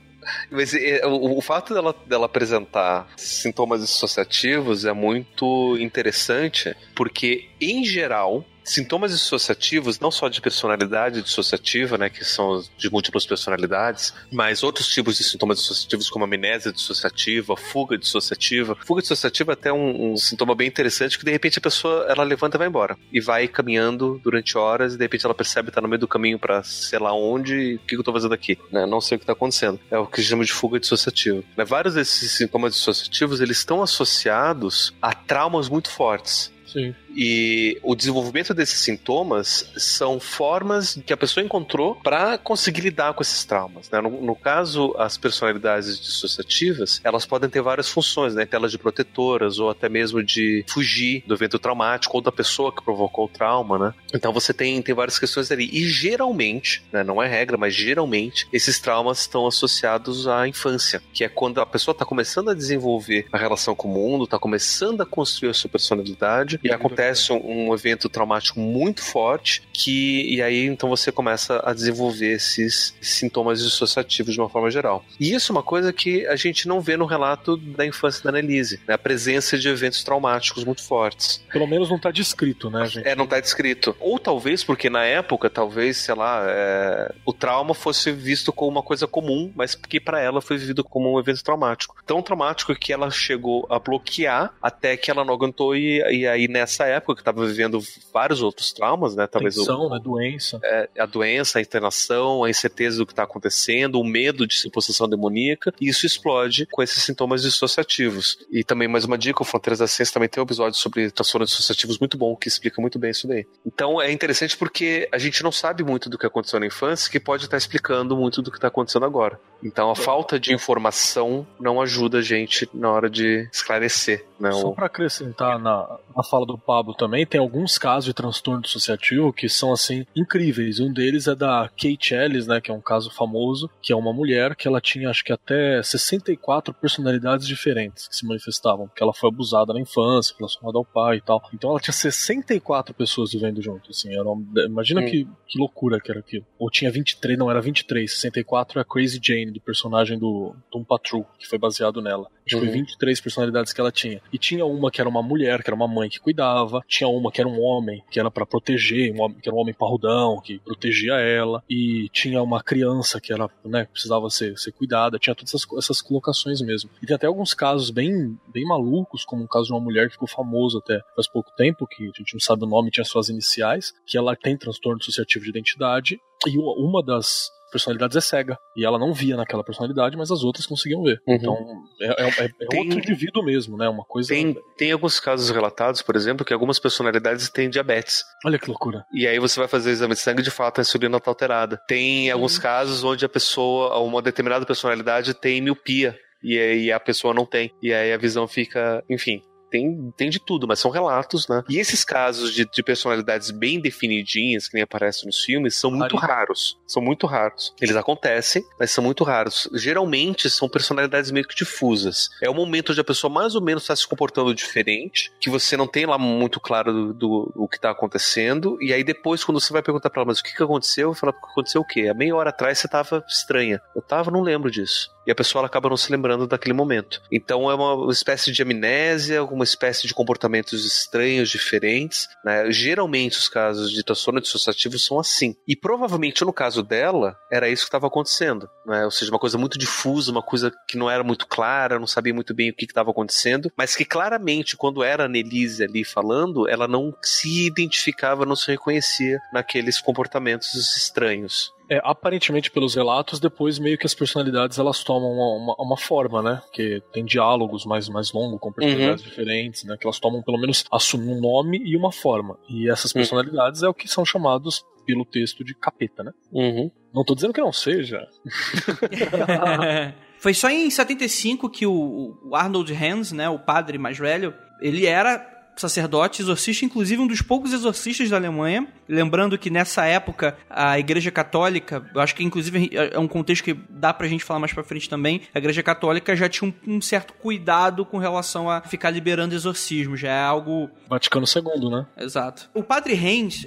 Mas é, o, o, fato dela, dela apresentar sintomas dissociativos é muito interessante, porque, em geral, Sintomas dissociativos, não só de personalidade dissociativa, né, que são de múltiplas personalidades, mas outros tipos de sintomas dissociativos, como amnésia dissociativa, fuga dissociativa. Fuga dissociativa é até um, um, sintoma bem interessante, que de repente a pessoa ela levanta e vai embora. E vai caminhando durante horas, e de repente ela percebe que tá no meio do caminho para sei lá onde, o que, eu tô fazendo aqui? Né? Não sei o que tá acontecendo. É o que chama de fuga dissociativa. Né? Vários desses sintomas dissociativos, eles estão associados a traumas muito fortes. Sim. E o desenvolvimento desses sintomas são formas que a pessoa encontrou para conseguir lidar com esses traumas. Né? No, no, caso, as personalidades dissociativas, elas podem ter várias funções, né? Telas de protetoras ou até mesmo de fugir do evento traumático ou da pessoa que provocou o trauma, né? Então você tem, tem várias questões ali. E geralmente, né, não é regra, mas geralmente, esses traumas estão associados à infância, que é quando a pessoa está começando a desenvolver a relação com o mundo, está começando a construir a sua personalidade e acontece um, um evento traumático muito forte que e aí então você começa a desenvolver esses sintomas dissociativos de uma forma geral. E isso é uma coisa que a gente não vê no relato da infância da Annelise, né? a presença de eventos traumáticos muito fortes. Pelo menos não está descrito, né, gente? É, não está descrito. Ou talvez porque na época, talvez, sei lá, é... o trauma fosse visto como uma coisa comum, mas que para ela foi vivido como um evento traumático. Tão traumático que ela chegou a bloquear até que ela não aguentou e, e aí nessa época que estava vivendo vários outros traumas, né? Talvez Tensão, o, né? Doença. É, a doença, a internação, a incerteza do que está acontecendo, o medo de ser possessão demoníaca, e isso explode com esses sintomas dissociativos. E também mais uma dica, o Fronteiras da Ciência também tem um episódio sobre transtornos dissociativos muito bom que explica muito bem isso daí. Então é interessante porque a gente não sabe muito do que aconteceu na infância, que pode estar explicando muito do que está acontecendo agora. Então a falta de informação não ajuda a gente na hora de esclarecer. Né, Só para acrescentar na, na fala do Pablo também, tem alguns casos de transtorno dissociativo que são assim incríveis. Um deles é da Kate Ellis, né, que é um caso famoso, que é uma mulher que ela tinha acho que até 64 personalidades diferentes que se manifestavam, porque ela foi abusada na infância, relacionada ao pai e tal. Então ela tinha 64 pessoas vivendo junto, assim, era uma... imagina Hum. que, que loucura que era aquilo. Ou tinha 23, não, era 23, 64 é a Crazy Jane, do personagem do Tom Patrol, que foi baseado nela. Acho que foi Uhum. 23 personalidades que ela tinha. E tinha uma que era uma mulher, que era uma mãe que cuidava, tinha uma que era um homem, que era pra proteger, um homem, que era um homem parrudão, que protegia ela, e tinha uma criança que era, né, precisava ser, ser cuidada, tinha todas essas, essas colocações mesmo. E tem até alguns casos bem, bem malucos, como o caso de uma mulher que ficou famosa até faz pouco tempo, que a gente não sabe o nome, tinha suas iniciais, que ela tem transtorno dissociativo de identidade, e uma das personalidades é cega. E ela não via naquela personalidade, mas as outras conseguiam ver. Uhum. Então, é, é- é- é Tem- outro indivíduo mesmo, né? Uma coisa. Tem, tem alguns casos relatados, por exemplo, que algumas personalidades têm diabetes. Olha que loucura. E aí você vai fazer exame de sangue de fato a insulina tá alterada. Tem alguns casos onde a pessoa, uma determinada personalidade tem miopia. E aí a pessoa não tem. E aí a visão fica, enfim. Tem, tem de tudo, mas são relatos, né? E esses casos de, de personalidades bem definidinhas, que nem aparecem nos filmes, são muito Raro. raros. São muito raros. Eles acontecem, mas são muito raros. Geralmente são personalidades meio que difusas. É o momento onde a pessoa mais ou menos está se comportando diferente, que você não tem lá muito claro do, do, o que está acontecendo, e aí depois, quando você vai perguntar pra ela, mas o que, que aconteceu? Fala, aconteceu o quê? Há meia hora atrás você tava estranha. Eu tava, não lembro disso. E a pessoa ela acaba não se lembrando daquele momento. Então é uma espécie de amnésia, uma espécie de comportamentos estranhos, diferentes. Né? Geralmente os casos de transtorno dissociativo são assim. E provavelmente no caso dela, era isso que estava acontecendo. Né? Ou seja, uma coisa muito difusa, uma coisa que não era muito clara, não sabia muito bem o que estava acontecendo, mas que claramente, quando era a Nelise ali falando, ela não se identificava, não se reconhecia naqueles comportamentos estranhos. É, aparentemente, pelos relatos, depois meio que as personalidades elas tomam uma, uma, uma forma, né? Que tem diálogos mais, mais longos com personalidades diferentes, né? Que elas tomam, pelo menos, assumem um nome e uma forma. E essas personalidades é o que são chamados pelo texto de capeta, né? Uhum. Não tô dizendo que não seja. Foi só em 75 que o, o Arnold Hans, né, o padre mais velho, ele era sacerdote, exorcista, inclusive um dos poucos exorcistas da Alemanha. Lembrando que nessa época a Igreja Católica, eu acho que inclusive é um contexto que dá pra gente falar mais pra frente também, a Igreja Católica já tinha um, um certo cuidado com relação a ficar liberando exorcismo, já é algo Vaticano II, né? Exato. O padre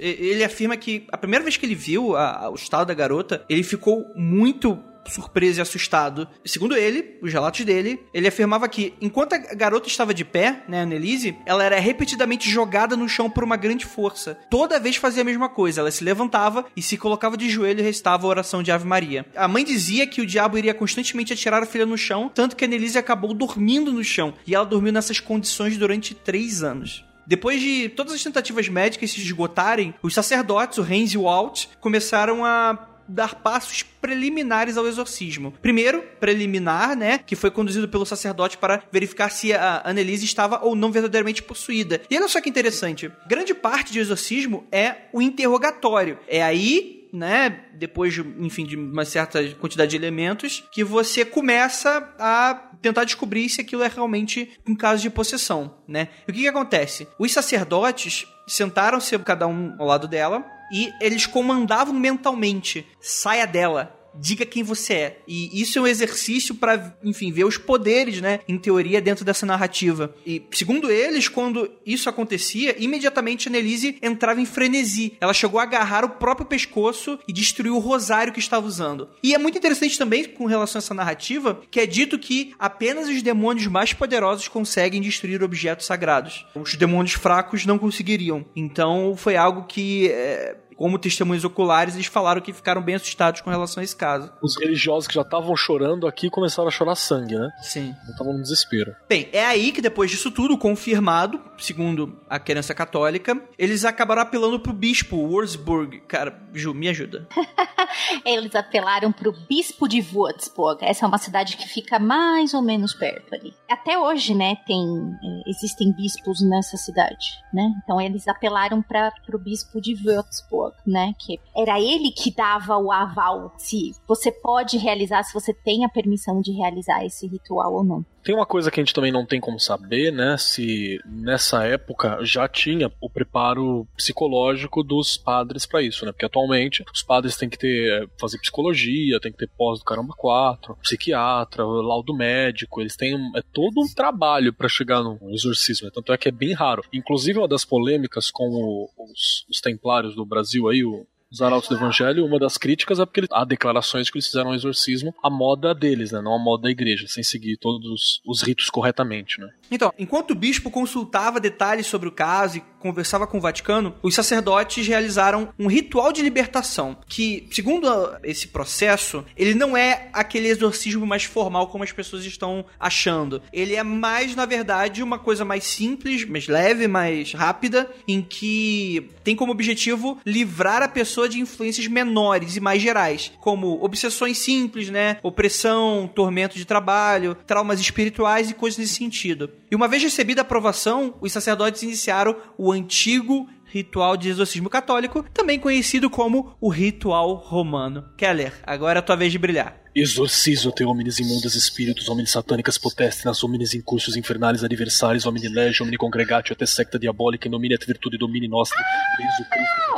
e- ele afirma que a primeira vez que ele viu a- a- o estado da garota, ele ficou muito surpreso e assustado. Segundo ele, os relatos dele, ele afirmava que enquanto a garota estava de pé, né, a Annelise, ela era repetidamente jogada no chão por uma grande força. Toda vez fazia a mesma coisa, ela se levantava e se colocava de joelho e recitava a oração de Ave Maria. A mãe dizia que o diabo iria constantemente atirar a filha no chão, tanto que a Annelise acabou dormindo no chão. E ela dormiu nessas condições durante três anos. Depois de todas as tentativas médicas se esgotarem, os sacerdotes, o Heinz e o Alt, começaram a dar passos preliminares ao exorcismo. Primeiro, preliminar, né, que foi conduzido pelo sacerdote para verificar se a Annelise estava ou não verdadeiramente possuída. E olha só que interessante, grande parte de exorcismo é o interrogatório. É aí né, depois de, enfim, de uma certa quantidade de elementos, que você começa a tentar descobrir se aquilo é realmente um caso de possessão, né? E o que que acontece? Os sacerdotes sentaram-se cada um ao lado dela e eles comandavam mentalmente: saia dela, diga quem você é. E isso é um exercício para, enfim, ver os poderes, né, em teoria, dentro dessa narrativa. E, segundo eles, quando isso acontecia, imediatamente a Annelise entrava em frenesi. Ela chegou a agarrar o próprio pescoço e destruiu o rosário que estava usando. E é muito interessante também, com relação a essa narrativa, que é dito que apenas os demônios mais poderosos conseguem destruir objetos sagrados. Os demônios fracos não conseguiriam. Então, foi algo que é, como testemunhos oculares, eles falaram que ficaram bem assustados com relação a esse caso. Os religiosos que já estavam chorando aqui começaram a chorar sangue, né? Sim. Estavam no desespero. Bem, é aí que depois disso tudo, confirmado, segundo a crença católica, eles acabaram apelando pro bispo Wurzburg. Cara, Ju, me ajuda. Eles apelaram pro bispo de Würzburg. Essa é uma cidade que fica mais ou menos perto ali. Até hoje, né, tem eh, existem bispos nessa cidade, né? Então eles apelaram para pro bispo de Würzburg, né, que era ele que dava o aval se você pode realizar, se você tem a permissão de realizar esse ritual ou não. Tem uma coisa que a gente também não tem como saber, né? Se nessa época já tinha o preparo psicológico dos padres para isso, né? Porque atualmente os padres têm que ter fazer psicologia, tem que ter pós do caramba 4, psiquiatra, laudo médico, eles têm é todo um trabalho para chegar no exorcismo. Tanto é que é bem raro. Inclusive uma das polêmicas com os, os templários do Brasil aí, o os Arautos do Evangelho, uma das críticas é porque ele, há declarações de que eles fizeram o exorcismo à moda deles, né? Não à moda da igreja, sem seguir todos os ritos corretamente, né? Então, enquanto o bispo consultava detalhes sobre o caso e conversava com o Vaticano, os sacerdotes realizaram um ritual de libertação, que, segundo esse processo, ele não é aquele exorcismo mais formal como as pessoas estão achando. Ele é mais, na verdade, uma coisa mais simples, mais leve, mais rápida, em que tem como objetivo livrar a pessoa de influências menores e mais gerais, como obsessões simples, né? Opressão, tormento de trabalho, traumas espirituais e coisas nesse sentido. E uma vez recebida a aprovação, os sacerdotes iniciaram o antigo ritual de exorcismo católico, também conhecido como o ritual romano. Keller, agora é a tua vez de brilhar. Exorcizo te homines imundas espíritos, homines satânicas potestinas, homines incursos infernales adversários, homine legio, homine congregatio, et secta diabolica, in nomine et virtude domini nostri, Jesus Cristo,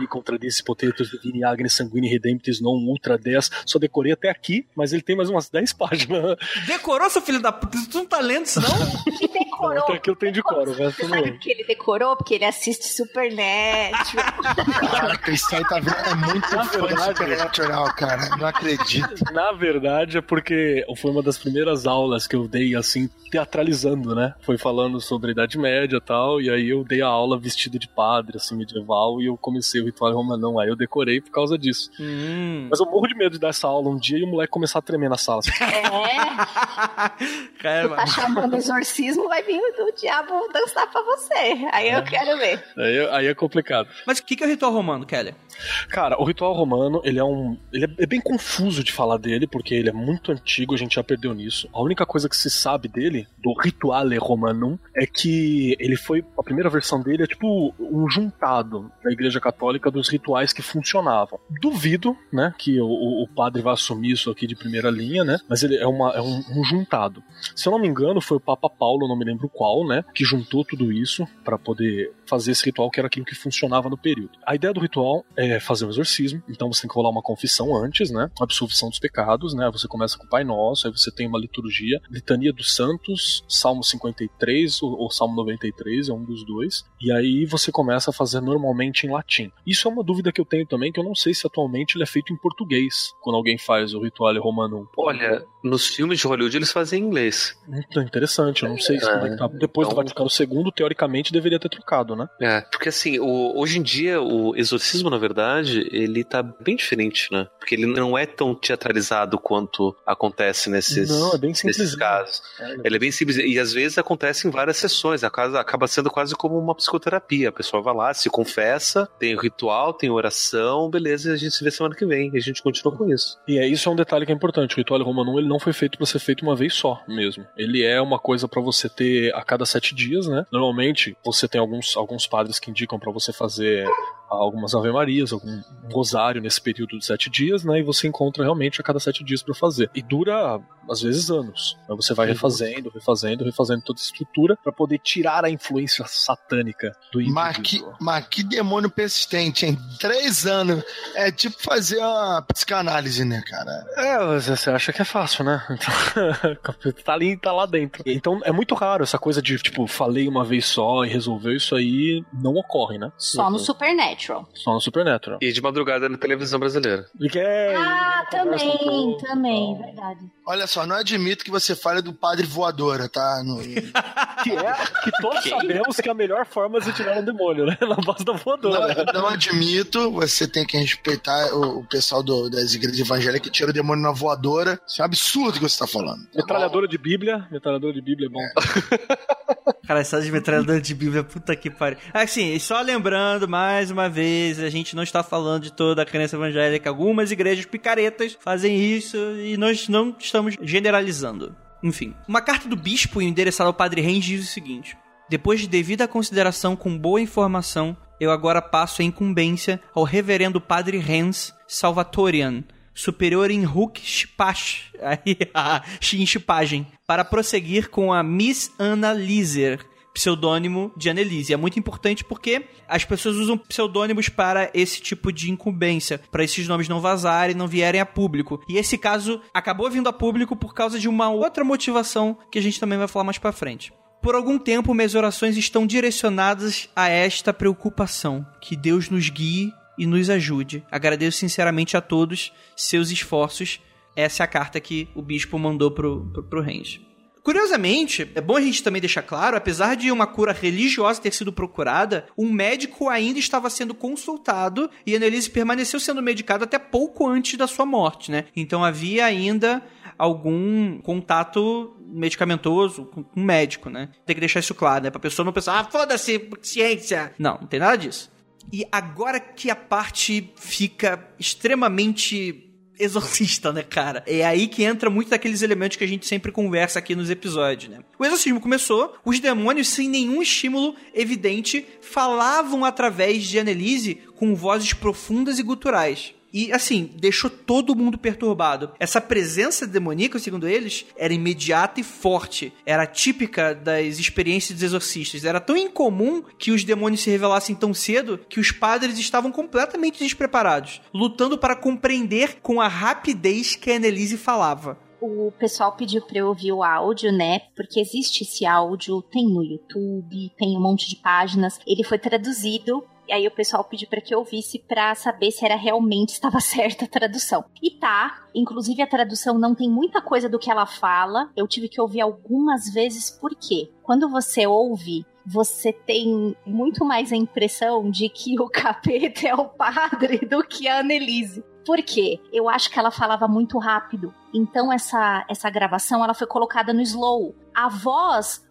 e contradisse potetos divini agnes sanguini redemptis non ultra 10. Só decorei até aqui, mas ele tem mais umas 10 páginas. Decorou, seu filho da puta? Tu não tá lendo isso, não? Ele decorou. Até aqui eu tenho de coro, o resto Você não. sabe por que ele decorou? Porque ele assiste Supernatural. Caraca, isso aí tá vendo? É muito Na fã de verdade- Supernatural, cara. Não acredito. Na verdade, é porque foi uma das primeiras aulas que eu dei, assim, teatralizando, né? Foi falando sobre a Idade Média e tal, e aí eu dei a aula vestido de padre, assim, medieval, e eu comecei o ritual romanão. Aí eu decorei por causa disso. hum. Mas eu morro de medo de dar essa aula um dia e o moleque começar a tremer na sala. assim. É, Cara, tá chamando exorcismo, vai vir o diabo dançar pra você. Aí eu quero ver. Aí, aí é complicado. Mas o que que é o ritual romano, Keller? Cara, o ritual romano, ele é um. Ele é, é bem confuso de falar dele, porque ele é muito antigo, a gente já perdeu nisso. A única coisa que se sabe dele, do Rituale Romanum, é que ele foi. A primeira versão dele é tipo um juntado da Igreja Católica dos rituais que funcionavam. Duvido, né, que o, o- o padre vai assumir isso aqui de primeira linha, né? Mas ele é, uma, é um, um juntado. Se eu não me engano, foi o Papa Paulo, não me lembro qual, né, que juntou tudo isso para poder fazer esse ritual que era aquilo que funcionava no período. A ideia do ritual é fazer o exorcismo, então você tem que rolar uma confissão antes, né? Absolvição dos pecados, né? Você começa com o Pai Nosso, aí você tem uma liturgia, Litania dos Santos, Salmo 53 ou, ou Salmo 93, é um dos dois. E aí você começa a fazer normalmente em latim. Isso é uma dúvida que eu tenho também, que eu não sei se atualmente ele é feito em português, quando alguém faz o Rituale Romanum. Olha, nos filmes de Hollywood eles fazem em inglês. Muito interessante, eu não sei se como é que tá. Depois do Então- Vaticano II, teoricamente, deveria ter trocado, né? É, porque assim, o- hoje em dia o exorcismo, na verdade, ele tá bem diferente, né? Porque ele não é tão teatralizado quanto acontece nesses, Não, é bem nesses casos. Ele é bem simples e às vezes acontece em várias sessões, a casa acaba sendo quase como uma psicoterapia. A pessoa vai lá, se confessa, tem o ritual, tem oração, beleza, e a gente se vê semana que vem e a gente continua com isso. E é isso é um detalhe que é importante. O ritual romanum ele não foi feito para ser feito uma vez só, mesmo. Ele é uma coisa para você ter a cada sete dias, né? Normalmente você tem alguns, alguns padres que indicam para você fazer algumas ave-marias, algum rosário nesse período de sete dias, né? E você encontra realmente a cada sete dias para fazer. E dura, às vezes, anos. Aí você vai refazendo, refazendo, refazendo toda a estrutura para poder tirar a influência satânica do indivíduo. Mas que, mas que demônio persistente, hein? Três anos. É tipo fazer uma psicanálise, né, cara? É, você acha que é fácil, né? Então, tá ali, tá lá dentro. Então é muito raro essa coisa de, tipo, falei uma vez só e resolveu isso aí, não ocorre, né? Só no Supernatural. Só no Supernatural. E de madrugada na televisão brasileira. É, Ah, também, pouco. também, verdade. Olha só, não admito que você fale do padre voadora, tá? No- Que é que todos sabemos que a melhor forma é de tirar um demônio, né? Na voz da voadora. Não, não admito, você tem que respeitar o, o pessoal do- das igrejas evangélicas que tira o demônio na voadora. Isso é um absurdo que você tá falando. tá bom? Metralhadora de Bíblia. Metralhadora de Bíblia é bom. Cara, essa de metralhadora de Bíblia, puta que pariu. Assim, só lembrando, mais uma vez, a gente não está falando de toda a crença evangélica. Algumas igrejas picaretas fazem isso e nós não estamos generalizando. Enfim, uma carta do bispo endereçada ao padre Reis diz o seguinte: Depois de devida consideração com boa informação, eu agora passo a incumbência ao reverendo padre Hans Salvatorian, superior em Hook Shipash, aí, a Shipagem, para prosseguir com a Miss Anna Lizer, pseudônimo de Annelise. É muito importante porque as pessoas usam pseudônimos para esse tipo de incumbência, para esses nomes não vazarem, não vierem a público. E esse caso acabou vindo a público por causa de uma outra motivação que a gente também vai falar mais pra frente. Por algum tempo, minhas orações estão direcionadas a esta preocupação. Que Deus nos guie e nos ajude. Agradeço sinceramente a todos seus esforços. Essa é a carta que o bispo mandou pro, pro, pro. Curiosamente, é bom a gente também deixar claro, apesar de uma cura religiosa ter sido procurada, um médico ainda estava sendo consultado e Annelise permaneceu sendo medicada até pouco antes da sua morte, né? Então havia ainda algum contato medicamentoso com um médico, né? Tem que deixar isso claro, né? Pra pessoa não pensar, ah, foda-se, ciência. Não, não tem nada disso. E agora que a parte fica extremamente exorcista, né, cara? É aí que entra muito daqueles elementos que a gente sempre conversa aqui nos episódios, né? O exorcismo começou, os demônios, sem nenhum estímulo evidente, falavam através de Annelise com vozes profundas e guturais. E, assim, deixou todo mundo perturbado. Essa presença demoníaca, segundo eles, era imediata e forte. Era típica das experiências dos exorcistas. Era tão incomum que os demônios se revelassem tão cedo que os padres estavam completamente despreparados, lutando para compreender com a rapidez que a Annelise falava. O pessoal pediu pra eu ouvir o áudio, né? Porque existe esse áudio, tem no YouTube, tem um monte de páginas. Ele foi traduzido e aí o pessoal pediu para que eu ouvisse para saber se era realmente estava certa a tradução. E tá, inclusive a tradução não tem muita coisa do que ela fala. Eu tive que ouvir algumas vezes por quê? Quando você ouve você tem muito mais a impressão de que o capeta é o padre do que a Annelise. Por quê? Eu acho que ela falava muito rápido. Então essa essa gravação ela foi colocada no slow. A voz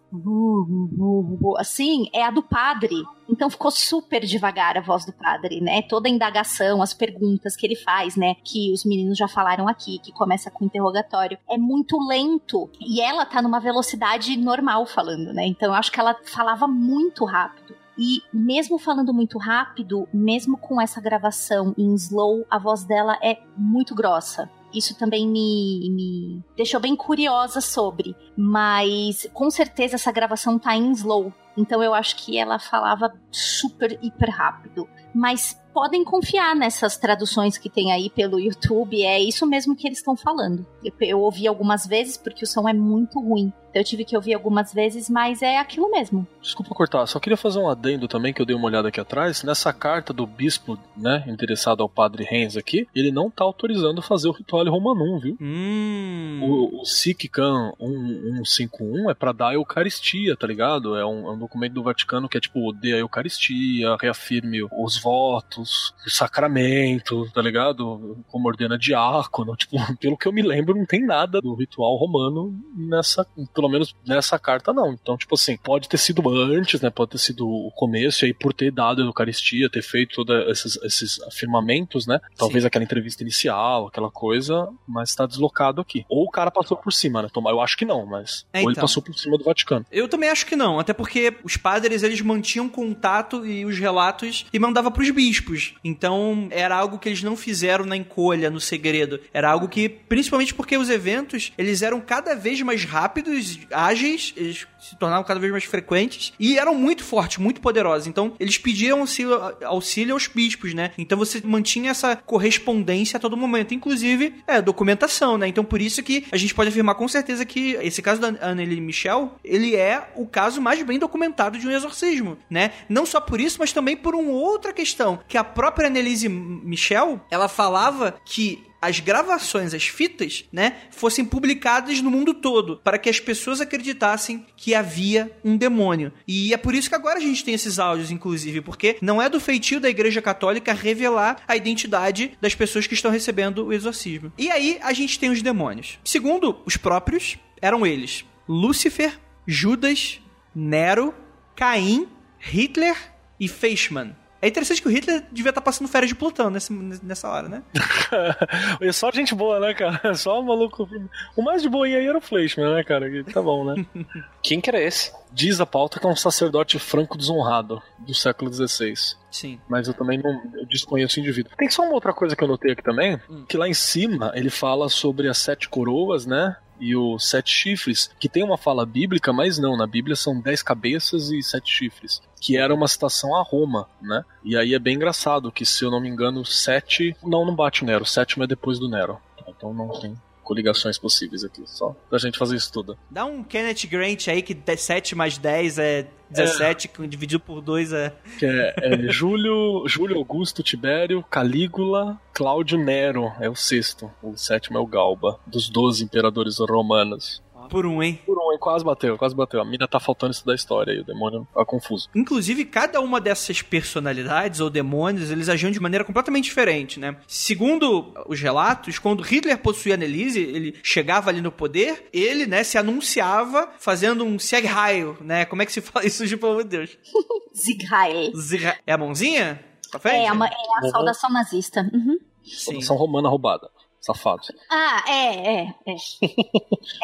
assim, é a do padre. Então ficou super devagar a voz do padre, né? Toda a indagação, as perguntas que ele faz, né? Que os meninos já falaram aqui, que começa com interrogatório. É muito lento. E ela tá numa velocidade normal falando, né? Então eu acho que ela falava muito rápido. E mesmo falando muito rápido, mesmo com essa gravação em slow, a voz dela é muito grossa. Isso também me, me deixou bem curiosa sobre. Mas com certeza essa gravação tá em slow. Então eu acho que ela falava super, hiper rápido. Mas podem confiar nessas traduções que tem aí pelo YouTube. É isso mesmo que eles estão falando. Eu, eu ouvi algumas vezes porque o som é muito ruim. Eu tive que ouvir algumas vezes, mas é aquilo mesmo. Desculpa cortar, só queria fazer um adendo também que eu dei uma olhada aqui atrás. Nessa carta do bispo, né, interessado ao padre Renz aqui, ele não tá autorizando fazer o ritual romanum, viu? Hum. O, o Sikh-Khan 1151 é pra dar a Eucaristia, tá ligado? É um, é um documento do Vaticano que é tipo, dê a Eucaristia, reafirme os votos, o sacramento, tá ligado? Como ordena diácono. Tipo, pelo que eu me lembro, não tem nada do ritual romano nessa. Pelo pelo menos nessa carta não. Então, tipo assim, pode ter sido antes, né? Pode ter sido o começo, e aí por ter dado a Eucaristia, ter feito todos esses, esses afirmamentos, né? Talvez Sim. aquela entrevista inicial, aquela coisa, mas tá deslocado aqui. Ou o cara passou por cima, né? Eu acho que não, mas. É, ou ele então. passou por cima do Vaticano. Eu também acho que não, até porque os padres eles mantinham contato e os relatos e mandava pros bispos. Então era algo que eles não fizeram na encolha, no segredo. Era algo que, principalmente porque os eventos eles eram cada vez mais rápidos, ágeis, eles se tornavam cada vez mais frequentes e eram muito fortes, muito poderosos. Então eles pediam auxílio, auxílio aos bispos, né? Então você mantinha essa correspondência a todo momento, inclusive é documentação, né? Então por isso que a gente pode afirmar com certeza que esse caso da Anneli Michel, ele é o caso mais bem documentado de um exorcismo, né? Não só por isso, mas também por uma outra questão, que a própria Annelise Michel, ela falava que as gravações, as fitas, né, fossem publicadas no mundo todo, para que as pessoas acreditassem que havia um demônio. E é por isso que agora a gente tem esses áudios, inclusive, porque não é do feitio da Igreja Católica revelar a identidade das pessoas que estão recebendo o exorcismo. E aí a gente tem os demônios. Segundo os próprios, eram eles: Lúcifer, Judas, Nero, Caim, Hitler e Feischmann. É interessante que o Hitler devia estar passando férias de Plutão nessa, nessa hora, né? E só gente boa, né, cara? Só maluco. O mais de boinha aí era o Fleischmann, né, cara? Que Tá bom, né? Quem que era esse? Diz a pauta que é um sacerdote franco desonrado do século XVI. Sim. Mas eu também não eu desconheço o indivíduo. Tem só uma outra coisa que eu notei aqui também, Hum. que lá em cima ele fala sobre as sete coroas, né? E os sete chifres, que tem uma fala bíblica, mas não, na Bíblia são dez cabeças e sete chifres, que era uma citação a Roma, né? E aí é bem engraçado que, se eu não me engano, sete. Não, não bate o Nero, o sétimo é depois do Nero. Então não tem coligações possíveis aqui, só pra gente fazer isso tudo. Dá um Kenneth Grant aí que 7 mais 10 é 17, que dividido por 2 é. Que é, é Júlio, Júlio Augusto Tibério, Calígula, Cláudio Nero é o sexto. O sétimo é o Galba, dos 12 imperadores romanos. Por um, hein? Por um, hein? quase bateu, quase bateu. A mina tá faltando isso da história aí, o demônio tá confuso. Inclusive, cada uma dessas personalidades ou demônios, eles agiam de maneira completamente diferente, né? Segundo os relatos, quando Hitler possuía a Annelise, ele chegava ali no poder, ele, né, se anunciava fazendo um Sieg Heil, né? Como é que se fala isso, de Deus? Zig Heil. Zig- É a mãozinha? Pra frente? É, a, é a Uhum. saudação nazista. Uhum. Sim. São romana roubada. Safado. Ah, é, é, é.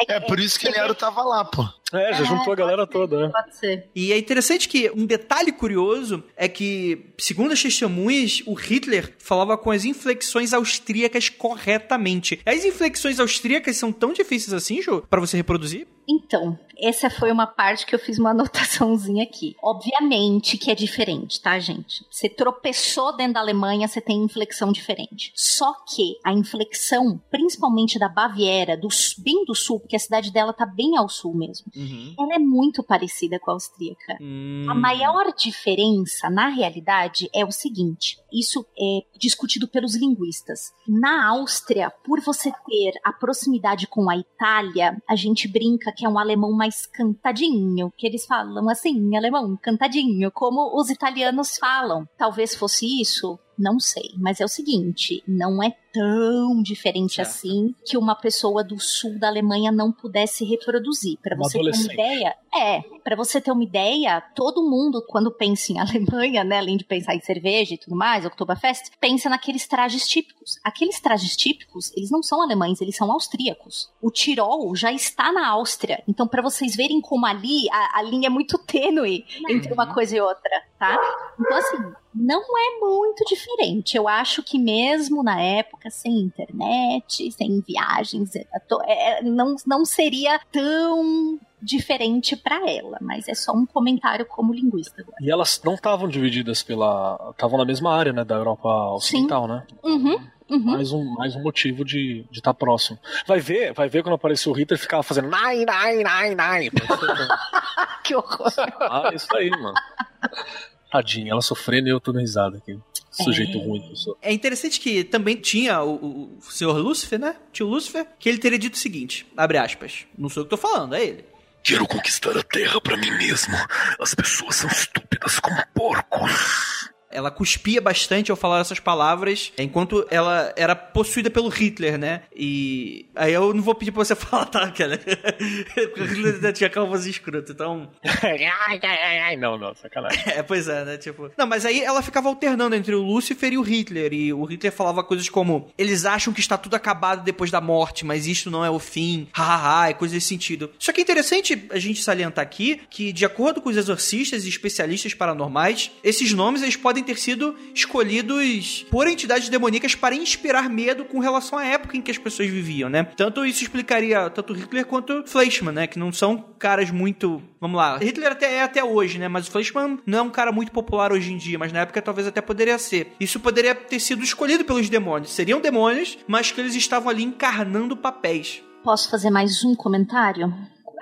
É por isso que Nero tava lá, pô. É, já juntou a galera toda, né? Pode ser. E é interessante que um detalhe curioso é que, segundo as testemunhas, o Hitler falava com as inflexões austríacas corretamente. As inflexões austríacas são tão difíceis assim, Ju, pra você reproduzir? Então, essa foi uma parte que eu fiz uma anotaçãozinha aqui. Obviamente que é diferente, tá, gente? Você tropeçou dentro da Alemanha, você tem inflexão diferente. Só que a inflexão, principalmente da Baviera, do, bem do sul, porque a cidade dela tá bem ao sul mesmo, ela é muito parecida com a austríaca. Hum. A maior diferença, na realidade, é o seguinte: isso é discutido pelos linguistas. Na Áustria, por você ter a proximidade com a Itália, a gente brinca que é um alemão mais cantadinho, que eles falam assim, alemão cantadinho, como os italianos falam. Talvez fosse isso. Não sei, mas é o seguinte, não é tão diferente Certo. assim que uma pessoa do sul da Alemanha não pudesse reproduzir. Para você ter uma ideia, é, para você ter uma ideia, todo mundo quando pensa em Alemanha, né, além de pensar em cerveja e tudo mais, Oktoberfest, pensa naqueles trajes típicos. Aqueles trajes típicos, eles não são alemães, eles são austríacos. O Tirol já está na Áustria, então para vocês verem como ali a, a linha é muito tênue entre uma coisa e outra, tá? Então assim, não é muito diferente. Eu acho que mesmo na época, sem internet, sem viagens, é, é, não, não seria tão diferente para ela, mas é só um comentário como linguista agora. E elas não estavam divididas pela. Estavam na mesma área, né? Da Europa Ocidental, né? Uhum, uhum. Mais um, mais um motivo de estar próximo. Vai ver, vai ver quando apareceu o Hitler ficava fazendo nine, nine, nine, nine. Que horror. ah, isso aí, mano. Tadinha, ela sofrendo e eu tô dando risada aqui. Sujeito ruim que eu sou. É interessante que também tinha o, o, o senhor Lúcifer, né? Tio Lúcifer, que ele teria dito o seguinte: abre aspas. Não sou eu que tô falando, é ele. Quero conquistar a terra pra mim mesmo. As pessoas são estúpidas como porcos. Ela cuspia bastante ao falar essas palavras, enquanto ela era possuída pelo Hitler, né? E aí eu não vou pedir pra você falar, tá, Keller? Porque o Hitler ainda tinha calvas escroto, então... não, não, sacanagem. É, pois é, né? Tipo. Não, mas aí ela ficava alternando entre o Lúcifer e o Hitler. E o Hitler falava coisas como: eles acham que está tudo acabado depois da morte, mas isto não é o fim. Hahaha, e coisas desse sentido. Só que é interessante a gente salientar aqui que, de acordo com os exorcistas e especialistas paranormais, esses nomes eles podem ter sido escolhidos por entidades demoníacas para inspirar medo com relação à época em que as pessoas viviam, né? Tanto isso explicaria tanto Hitler quanto Fleischmann, né? Que não são caras muito. Vamos lá. Hitler até é até hoje, né? Mas o Fleischmann não é um cara muito popular hoje em dia, mas na época talvez até poderia ser. Isso poderia ter sido escolhido pelos demônios. Seriam demônios, mas que eles estavam ali encarnando papéis. Posso fazer mais um comentário?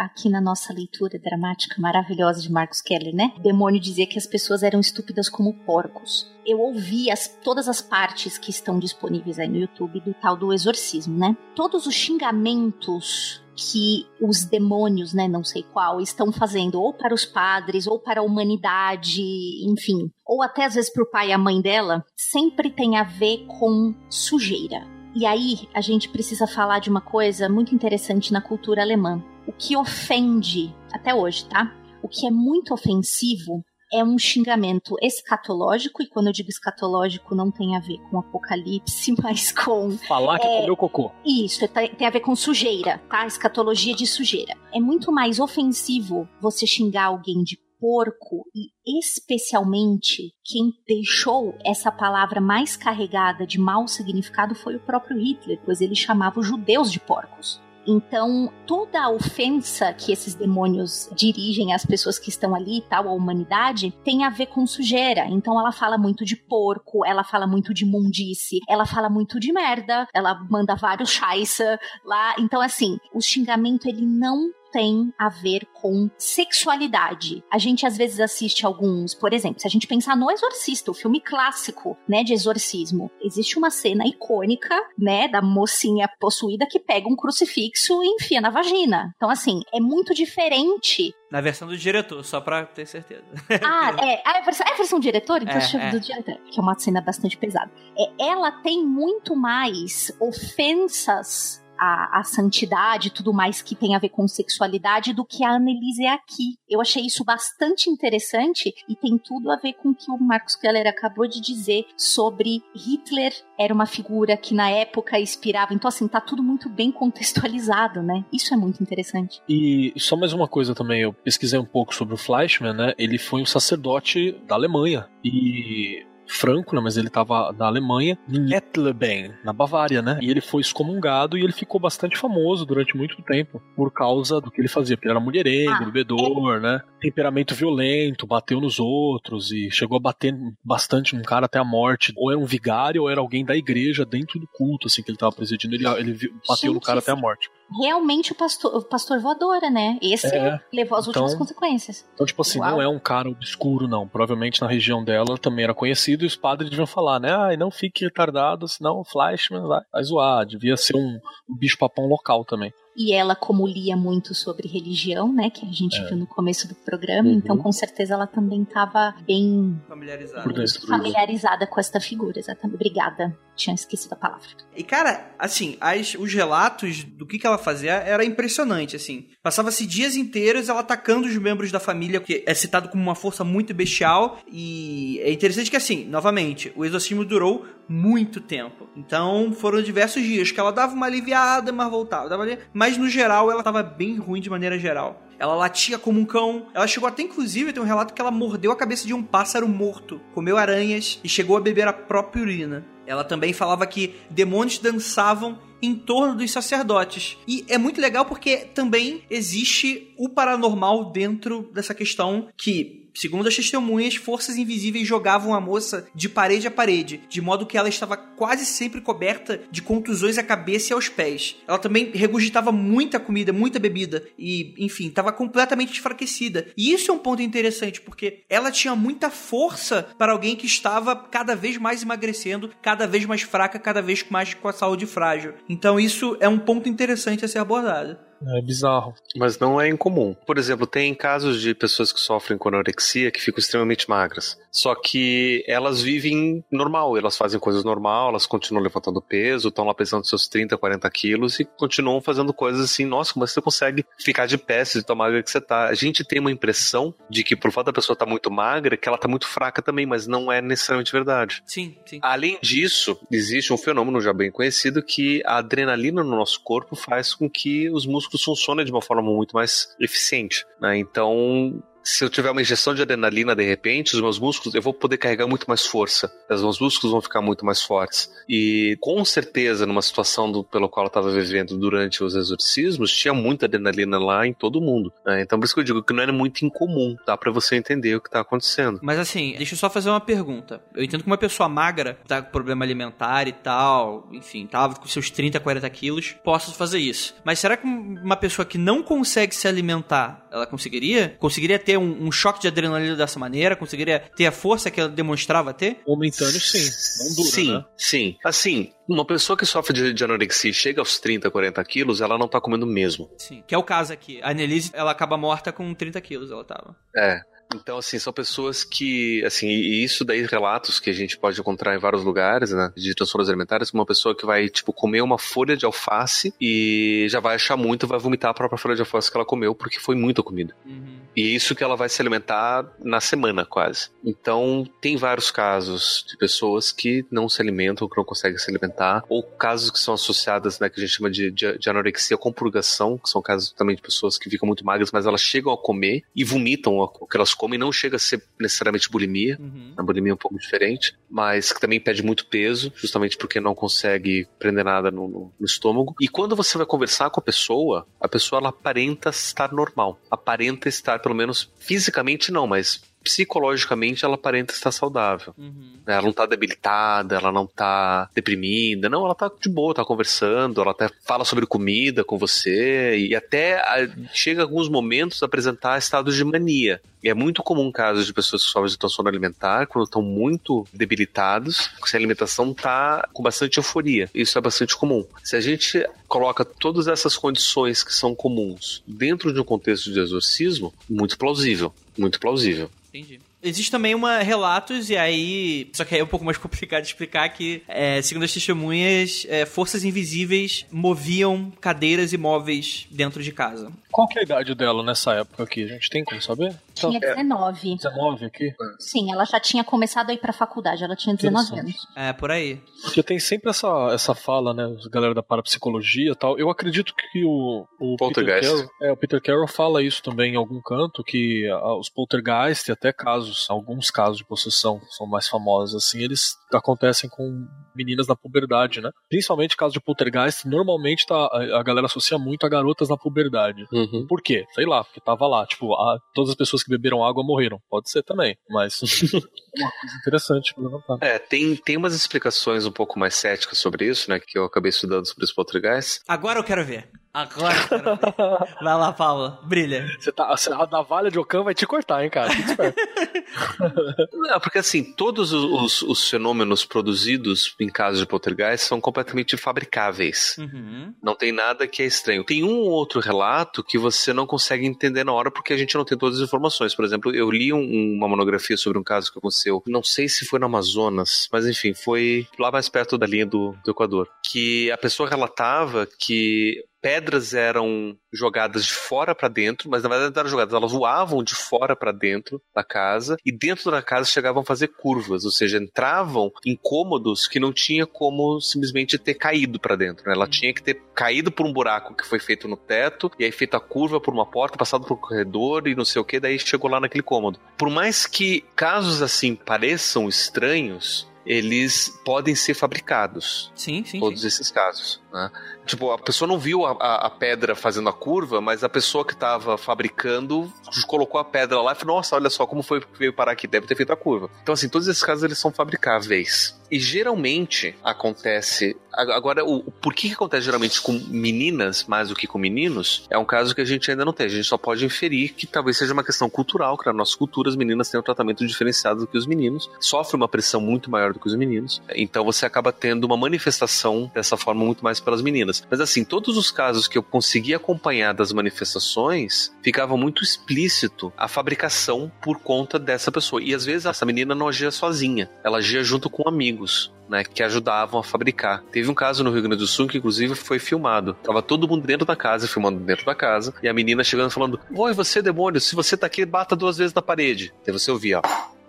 Aqui na nossa leitura dramática maravilhosa de Marcos Keller, né? Demônio dizia que as pessoas eram estúpidas como porcos. Eu ouvi as, todas as partes que estão disponíveis aí no YouTube do tal do exorcismo, né? Todos os xingamentos que os demônios, né, não sei qual, estão fazendo ou para os padres ou para a humanidade, enfim, ou até às vezes para o pai e a mãe dela, sempre tem a ver com sujeira. E aí a gente precisa falar de uma coisa muito interessante na cultura alemã. O que ofende até hoje, tá? O que é muito ofensivo é um xingamento escatológico, e quando eu digo escatológico não tem a ver com apocalipse, mas com. Falar que É. comeu cocô. Isso, tá- tem a ver com sujeira, tá? Escatologia de sujeira. É muito mais ofensivo você xingar alguém de porco e especialmente quem deixou essa palavra mais carregada de mau significado foi o próprio Hitler, pois ele chamava os judeus de porcos. Então, toda a ofensa que esses demônios dirigem às pessoas que estão ali e tal, à humanidade, tem a ver com sujeira. Então, ela fala muito de porco, ela fala muito de mundice, ela fala muito de merda, ela manda vários chaissa lá. Então, assim, o xingamento, ele não tem a ver com sexualidade. A gente às vezes assiste alguns, por exemplo, se a gente pensar no Exorcista, o filme clássico, né, de exorcismo, existe uma cena icônica, né, da mocinha possuída que pega um crucifixo e enfia na vagina. Então assim, é muito diferente. Na versão do diretor, só pra ter certeza. Ah, é, ah, é a versão, é a versão do diretor, então É, é. do diretor, que é uma cena bastante pesada. É, ela tem muito mais ofensas à, à santidade e tudo mais que tem a ver com sexualidade do que a Annelise é aqui. Eu achei isso bastante interessante e tem tudo a ver com o que o Marcos Keller acabou de dizer sobre Hitler era uma figura que na época inspirava. Então, assim, tá tudo muito bem contextualizado, né? Isso é muito interessante. E só mais uma coisa também, eu pesquisei um pouco sobre o Fleischmann, né? Ele foi um sacerdote da Alemanha. E franco, né, mas ele estava na Alemanha, em Ettleben, na Bavária, né? E ele foi excomungado e ele ficou bastante famoso durante muito tempo por causa do que ele fazia, porque ele era mulherengo, Ah, bebedor, né? Temperamento violento, bateu nos outros e chegou a bater bastante num cara até a morte. Ou era um vigário ou era alguém da igreja dentro do culto, assim, que ele estava presidindo, ele, ele bateu no Gente, cara até a morte. Realmente o pastor, o pastor voadora, né? Esse É, levou as últimas então- consequências. Então, tipo assim, Uau. não é um cara obscuro, não. Provavelmente na região dela também era conhecido e os padres deviam falar, né? Ai, não fique retardado, senão o Flashman vai, vai zoar. Devia ser um, um bicho-papão local também. E ela, como lia muito sobre religião, né? Que a gente É. viu no começo do programa, Uhum. então com certeza ela também estava bem dentro. familiarizada com esta figura, exatamente. Obrigada. Tinha esquecido a palavra. E, cara, assim, as- os relatos do que, que ela fazia era impressionante, assim. Passava-se dias inteiros ela atacando os membros da família, que é citado como uma força muito bestial. E é interessante que, assim, novamente, o exorcismo durou muito tempo. Então, foram diversos dias que ela dava uma aliviada, mas voltava. Dava ali... Mas, no geral, ela tava bem ruim de maneira geral. Ela latia como um cão. Ela chegou até, inclusive, tem um relato que ela mordeu a cabeça de um pássaro morto, comeu aranhas e chegou a beber a própria urina. Ela também falava que demônios dançavam em torno dos sacerdotes. E é muito legal porque também existe o paranormal dentro dessa questão que. Segundo as testemunhas, forças invisíveis jogavam a moça de parede a parede, de modo que ela estava quase sempre coberta de contusões à cabeça e aos pés. Ela também regurgitava muita comida, muita bebida e, enfim, estava completamente enfraquecida. E isso é um ponto interessante porque ela tinha muita força para alguém que estava cada vez mais emagrecendo, cada vez mais fraca, cada vez mais com a saúde frágil. Então isso é um ponto interessante a ser abordado. É bizarro. Mas não é incomum. Por exemplo, tem casos de pessoas que sofrem com anorexia que ficam extremamente magras. Só que elas vivem normal, elas fazem coisas normal, elas continuam levantando peso, estão lá pesando seus 30, 40 quilos e continuam fazendo coisas assim, nossa, como você consegue ficar de pé se tão magra que você tá. A gente tem uma impressão de que por fato da pessoa estar tá muito magra, que ela tá muito fraca também, mas não é necessariamente verdade. Sim, sim. Além disso, existe um fenômeno já bem conhecido que a adrenalina no nosso corpo faz com que os músculos funcionem de uma forma muito mais eficiente. Né? Então, se eu tiver uma injeção de adrenalina de repente, os meus músculos, eu vou poder carregar muito mais força. Os meus músculos vão ficar muito mais fortes. E com certeza, numa situação do, pelo qual eu estava vivendo durante os exorcismos, tinha muita adrenalina lá em todo mundo. Né? Então por isso que eu digo que não é muito incomum. Dá para você entender o que tá acontecendo. Mas assim, deixa eu só fazer uma pergunta. Eu entendo que uma pessoa magra, tá com problema alimentar e tal, enfim, tava com seus 30, 40 quilos, possa fazer isso. Mas será que uma pessoa que não consegue se alimentar, ela conseguiria? Conseguiria ter ter um, um, choque de adrenalina dessa maneira? Conseguiria ter a força que ela demonstrava ter? Momentâneo, sim. Não dura, sim, né? sim. Assim, uma pessoa que sofre de, de, anorexia e chega aos 30, 40 quilos, ela não tá comendo mesmo. Sim, que é o caso aqui. A Annelise, ela acaba morta com 30 quilos, ela tava. É. Então, assim, são pessoas que, assim, e isso daí relatos que a gente pode encontrar em vários lugares, né, de transtornos alimentares, uma pessoa que vai, tipo, comer uma folha de alface e já vai achar muito, vai vomitar a própria folha de alface que ela comeu, porque foi muita comida. Uhum. E isso que ela vai se alimentar na semana, quase. Então, tem vários casos de pessoas que não se alimentam, que não conseguem se alimentar, ou casos que são associados, né, que a gente chama de, de, de anorexia com purgação, que são casos também de pessoas que ficam muito magras, mas elas chegam a comer e vomitam o que elas come, não chega a ser necessariamente bulimia, uhum. a bulimia é um pouco diferente, mas que também pede muito peso, justamente porque não consegue prender nada no, no, no estômago. E quando você vai conversar com a pessoa, a pessoa ela aparenta estar normal, aparenta estar, pelo menos fisicamente não, mas psicologicamente ela aparenta estar saudável. Uhum. Ela não tá debilitada, ela não tá deprimida, não, ela tá de boa, tá conversando, ela até fala sobre comida com você e até a, chega alguns momentos a apresentar estados de mania. E é muito comum casos de pessoas que sofrem de transtorno alimentar quando estão muito debilitados, se a alimentação tá com bastante euforia. Isso é bastante comum. Se a gente coloca todas essas condições que são comuns dentro de um contexto de exorcismo, muito plausível, muito plausível. Entendi. Existe também uma relatos, e aí. Só que aí é um pouco mais complicado de explicar que, é, segundo as testemunhas, é, forças invisíveis moviam cadeiras e móveis dentro de casa. Qual que é a idade dela nessa época aqui? A gente tem como saber? Tinha 19. 19 aqui? Sim, ela já tinha começado a ir pra faculdade, ela tinha 19 anos. É, por aí. Porque tem sempre essa, essa fala, né, galera da parapsicologia e tal. Eu acredito que o, o Peter Carroll, é, o Peter Carroll fala isso também em algum canto, que a, os poltergeist e até casos, alguns casos de possessão são mais famosos, assim, eles acontecem com meninas na puberdade, né? Principalmente casos de poltergeist, normalmente tá, a, a galera associa muito a garotas na puberdade. Uhum. Por quê? Sei lá, porque tava lá, tipo, a, todas as pessoas que beberam água morreram. Pode ser também, mas uma coisa interessante pra levantar. É, tem, tem umas explicações um pouco mais céticas sobre isso, né, que eu acabei estudando sobre os poltergeists. Agora eu quero ver. Agora ver. Vai lá, Paula, brilha. Você tá, a navalha de Ocan vai te cortar, hein, cara? Não, porque assim, todos os, os, fenômenos produzidos em casos de poltergeist são completamente fabricáveis. Uhum. Não tem nada que é estranho. Tem um ou outro relato que você não consegue entender na hora porque a gente não tem todas as informações. Por exemplo, eu li um, uma monografia sobre um caso que aconteceu, não sei se foi no Amazonas, mas enfim, foi lá mais perto da linha do, do Equador, que a pessoa relatava que pedras eram jogadas de fora para dentro, mas na verdade não eram jogadas, elas voavam de fora para dentro da casa e dentro da casa chegavam a fazer curvas, ou seja, entravam em cômodos que não tinha como simplesmente ter caído para dentro, né? ela tinha que ter caído por um buraco que foi feito no teto e aí feito a curva por uma porta, passado por um corredor e não sei o que, daí chegou lá naquele cômodo. Por mais que casos assim pareçam estranhos, eles podem ser fabricados. Sim, sim. Todos sim. esses casos. Né? Tipo, a pessoa não viu a, a, a, pedra fazendo a curva, mas a pessoa que estava fabricando colocou a pedra lá e falou: Nossa, olha só como foi que veio parar aqui, deve ter feito a curva. Então, assim, todos esses casos eles são fabricáveis. E geralmente acontece. Agora, o, o por que acontece geralmente com meninas mais do que com meninos é um caso que a gente ainda não tem. A gente só pode inferir que talvez seja uma questão cultural, que na nossa cultura as meninas têm um tratamento diferenciado do que os meninos, sofrem uma pressão muito maior do que os meninos. Então você acaba tendo uma manifestação dessa forma muito mais pelas meninas Mas assim, todos os casos que eu consegui acompanhar das manifestações, ficava muito explícito a fabricação por conta dessa pessoa. E às vezes essa menina não agia sozinha, ela agia junto com amigos. Né, que ajudavam a fabricar. Teve um caso no Rio Grande do Sul que, inclusive, foi filmado. Tava todo mundo dentro da casa, filmando dentro da casa, e a menina chegando falando: Oi, você, demônio, se você tá aqui, bata duas vezes na parede. Aí você ouvia, ó.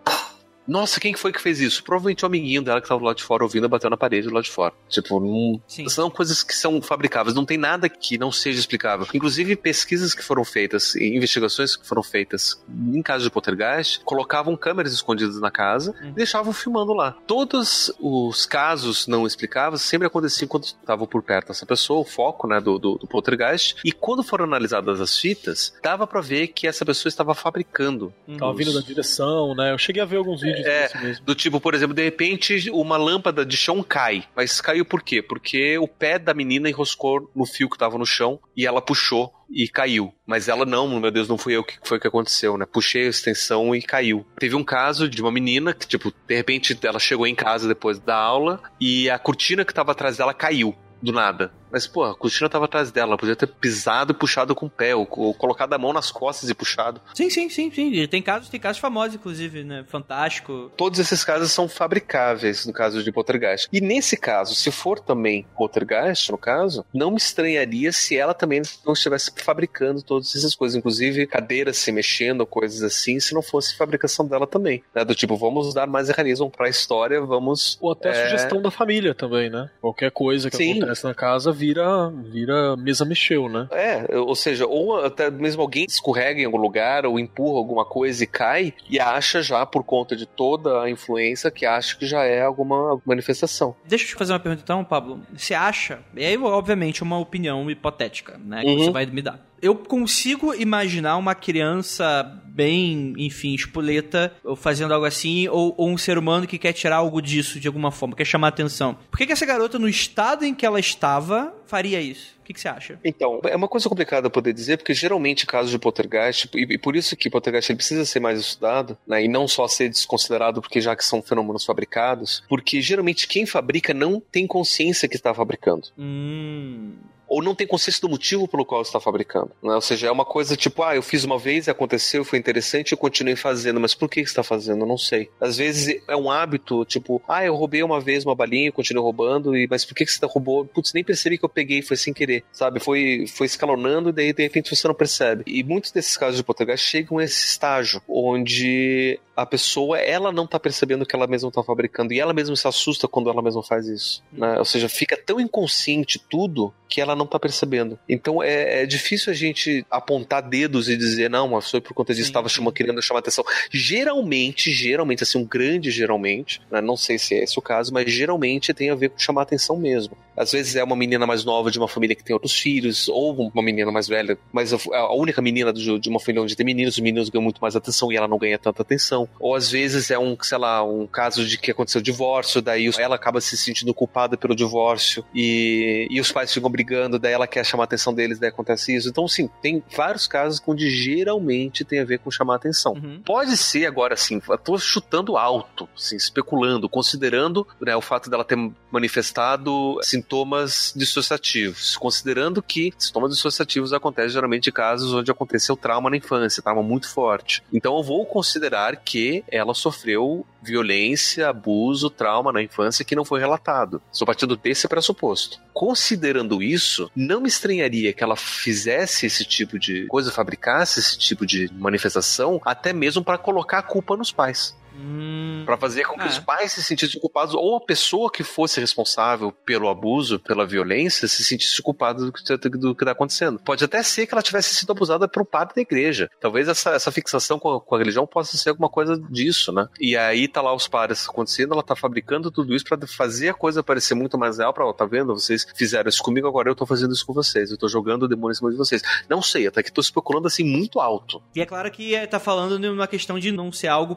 Nossa, quem que foi que fez isso? Provavelmente o amiguinho dela que tava do lado de fora ouvindo bateu na parede do lado de fora. Tipo, não. Sim. São coisas que são fabricáveis, não tem nada que não seja explicável. Inclusive, pesquisas que foram feitas, e investigações que foram feitas em casos de poltergeist, colocavam câmeras escondidas na casa Uhum. e deixavam filmando lá. Todos os casos não explicáveis sempre aconteciam quando estavam por perto dessa pessoa, o foco né, do, do, do poltergeist. E quando foram analisadas as fitas, dava pra ver que essa pessoa estava fabricando. Tava vindo da direção, né? Eu cheguei a ver alguns vídeos É, disso mesmo. Do tipo, por exemplo, de repente uma lâmpada de chão cai. Mas caiu por quê? Porque o pé da menina enroscou no fio que tava no chão e ela puxou e caiu. Mas ela não, meu Deus, não fui eu que foi que aconteceu, né? Puxei a extensão e caiu. Teve um caso de uma menina que, tipo, de repente ela chegou em casa depois da aula e a cortina que tava atrás dela caiu. Do nada. Mas, pô, a cortina tava atrás dela. Ela podia ter pisado e puxado com o pé, ou, ou colocado a mão nas costas e puxado. Sim, sim, sim, sim. E Tem casos, tem casos famosos, inclusive, né? Fantástico. Todos esses casos são fabricáveis no caso de poltergeist. E nesse caso, se for também poltergeist, no caso, não me estranharia se ela também não estivesse fabricando todas essas coisas, inclusive cadeiras se mexendo, coisas assim, se não fosse fabricação dela também. Né? Do tipo, vamos dar mais mecanismo pra história, vamos. Ou até a É. sugestão da família também, né? Qualquer coisa que Sim. acontece na casa vira, vira mesa mexeu, né? É, ou seja, ou até mesmo alguém escorrega em algum lugar ou empurra alguma coisa e cai e acha já, por conta de toda a influência, que acha que já é alguma manifestação. Deixa eu te fazer uma pergunta então, Pablo. Você acha, e aí obviamente uma opinião hipotética, né, que Uhum. você vai me dar. Eu consigo imaginar uma criança bem, enfim, espoleta, fazendo algo assim, ou, ou um ser humano que quer tirar algo disso de alguma forma, quer chamar atenção. Por que, que essa garota, no estado em que ela estava, faria isso? O que, que você acha? Então, é uma coisa complicada poder dizer, porque geralmente casos de poltergeist, e, e por isso que poltergeist ele precisa ser mais estudado, né, e não só ser desconsiderado porque já que são fenômenos fabricados, porque geralmente quem fabrica não tem consciência que está fabricando. Hum. Ou não tem consciência do motivo pelo qual está fabricando. Né? Ou seja, é uma coisa tipo, ah, eu fiz uma vez, aconteceu, foi interessante, eu continuei fazendo, mas por que está fazendo? Eu não sei. Às vezes é um hábito, tipo, ah, eu roubei uma vez uma balinha, eu continuei roubando, e mas por que que você roubou? Putz, nem percebi que eu peguei, foi sem querer, sabe? Foi, foi escalonando e daí de repente você não percebe. E muitos desses casos de poltergeist chegam a esse estágio, onde a pessoa, ela não tá percebendo que ela mesma tá fabricando, e ela mesma se assusta quando ela mesma faz isso, né? Ou seja, fica tão inconsciente tudo que ela não tá percebendo. Então é, é difícil a gente apontar dedos e dizer, não, mas foi por conta disso, estava querendo chamar atenção. Geralmente, geralmente, assim, um grande geralmente, né? não sei se é esse o caso, mas geralmente tem a ver com chamar atenção mesmo. Às vezes é uma menina mais nova de uma família que tem outros filhos, ou uma menina mais velha, mas a a única menina de uma família onde tem meninos, os meninos ganham muito mais atenção e ela não ganha tanta atenção. Ou às vezes é um, sei lá, um caso de que aconteceu divórcio, daí ela acaba se sentindo culpada pelo divórcio e, e os pais ficam brigando, daí ela quer chamar a atenção deles, daí acontece isso. Então, sim, tem vários casos onde geralmente tem a ver com chamar atenção. Uhum. Pode ser agora assim, eu tô chutando alto, assim, especulando, considerando né, o fato dela ter manifestado sintomas dissociativos, considerando que sintomas dissociativos acontecem geralmente em casos onde aconteceu trauma na infância, trauma muito forte. Então eu vou considerar que ela sofreu violência, abuso, trauma na infância que não foi relatado. Só partindo desse pressuposto. Considerando isso, não me estranharia que ela fizesse esse tipo de coisa, fabricasse esse tipo de manifestação, até mesmo para colocar a culpa nos pais. Hum. Pra fazer com que Ah. os pais se sentissem culpados, ou a pessoa que fosse responsável pelo abuso, pela violência, se sentisse culpada do que, tá- do que tá acontecendo. Pode até ser que ela tivesse sido abusada por um padre da igreja. Talvez essa, essa fixação com a, com a religião possa ser alguma coisa disso, né? E aí tá lá os padres acontecendo, ela tá fabricando tudo isso pra fazer a coisa parecer muito mais real, pra, ó, tá vendo? Vocês fizeram isso comigo, agora eu tô fazendo isso com vocês. Eu tô jogando o demônio em cima de vocês. Não sei, até que tô especulando assim muito alto. E é claro que é, tá falando numa questão de não ser algo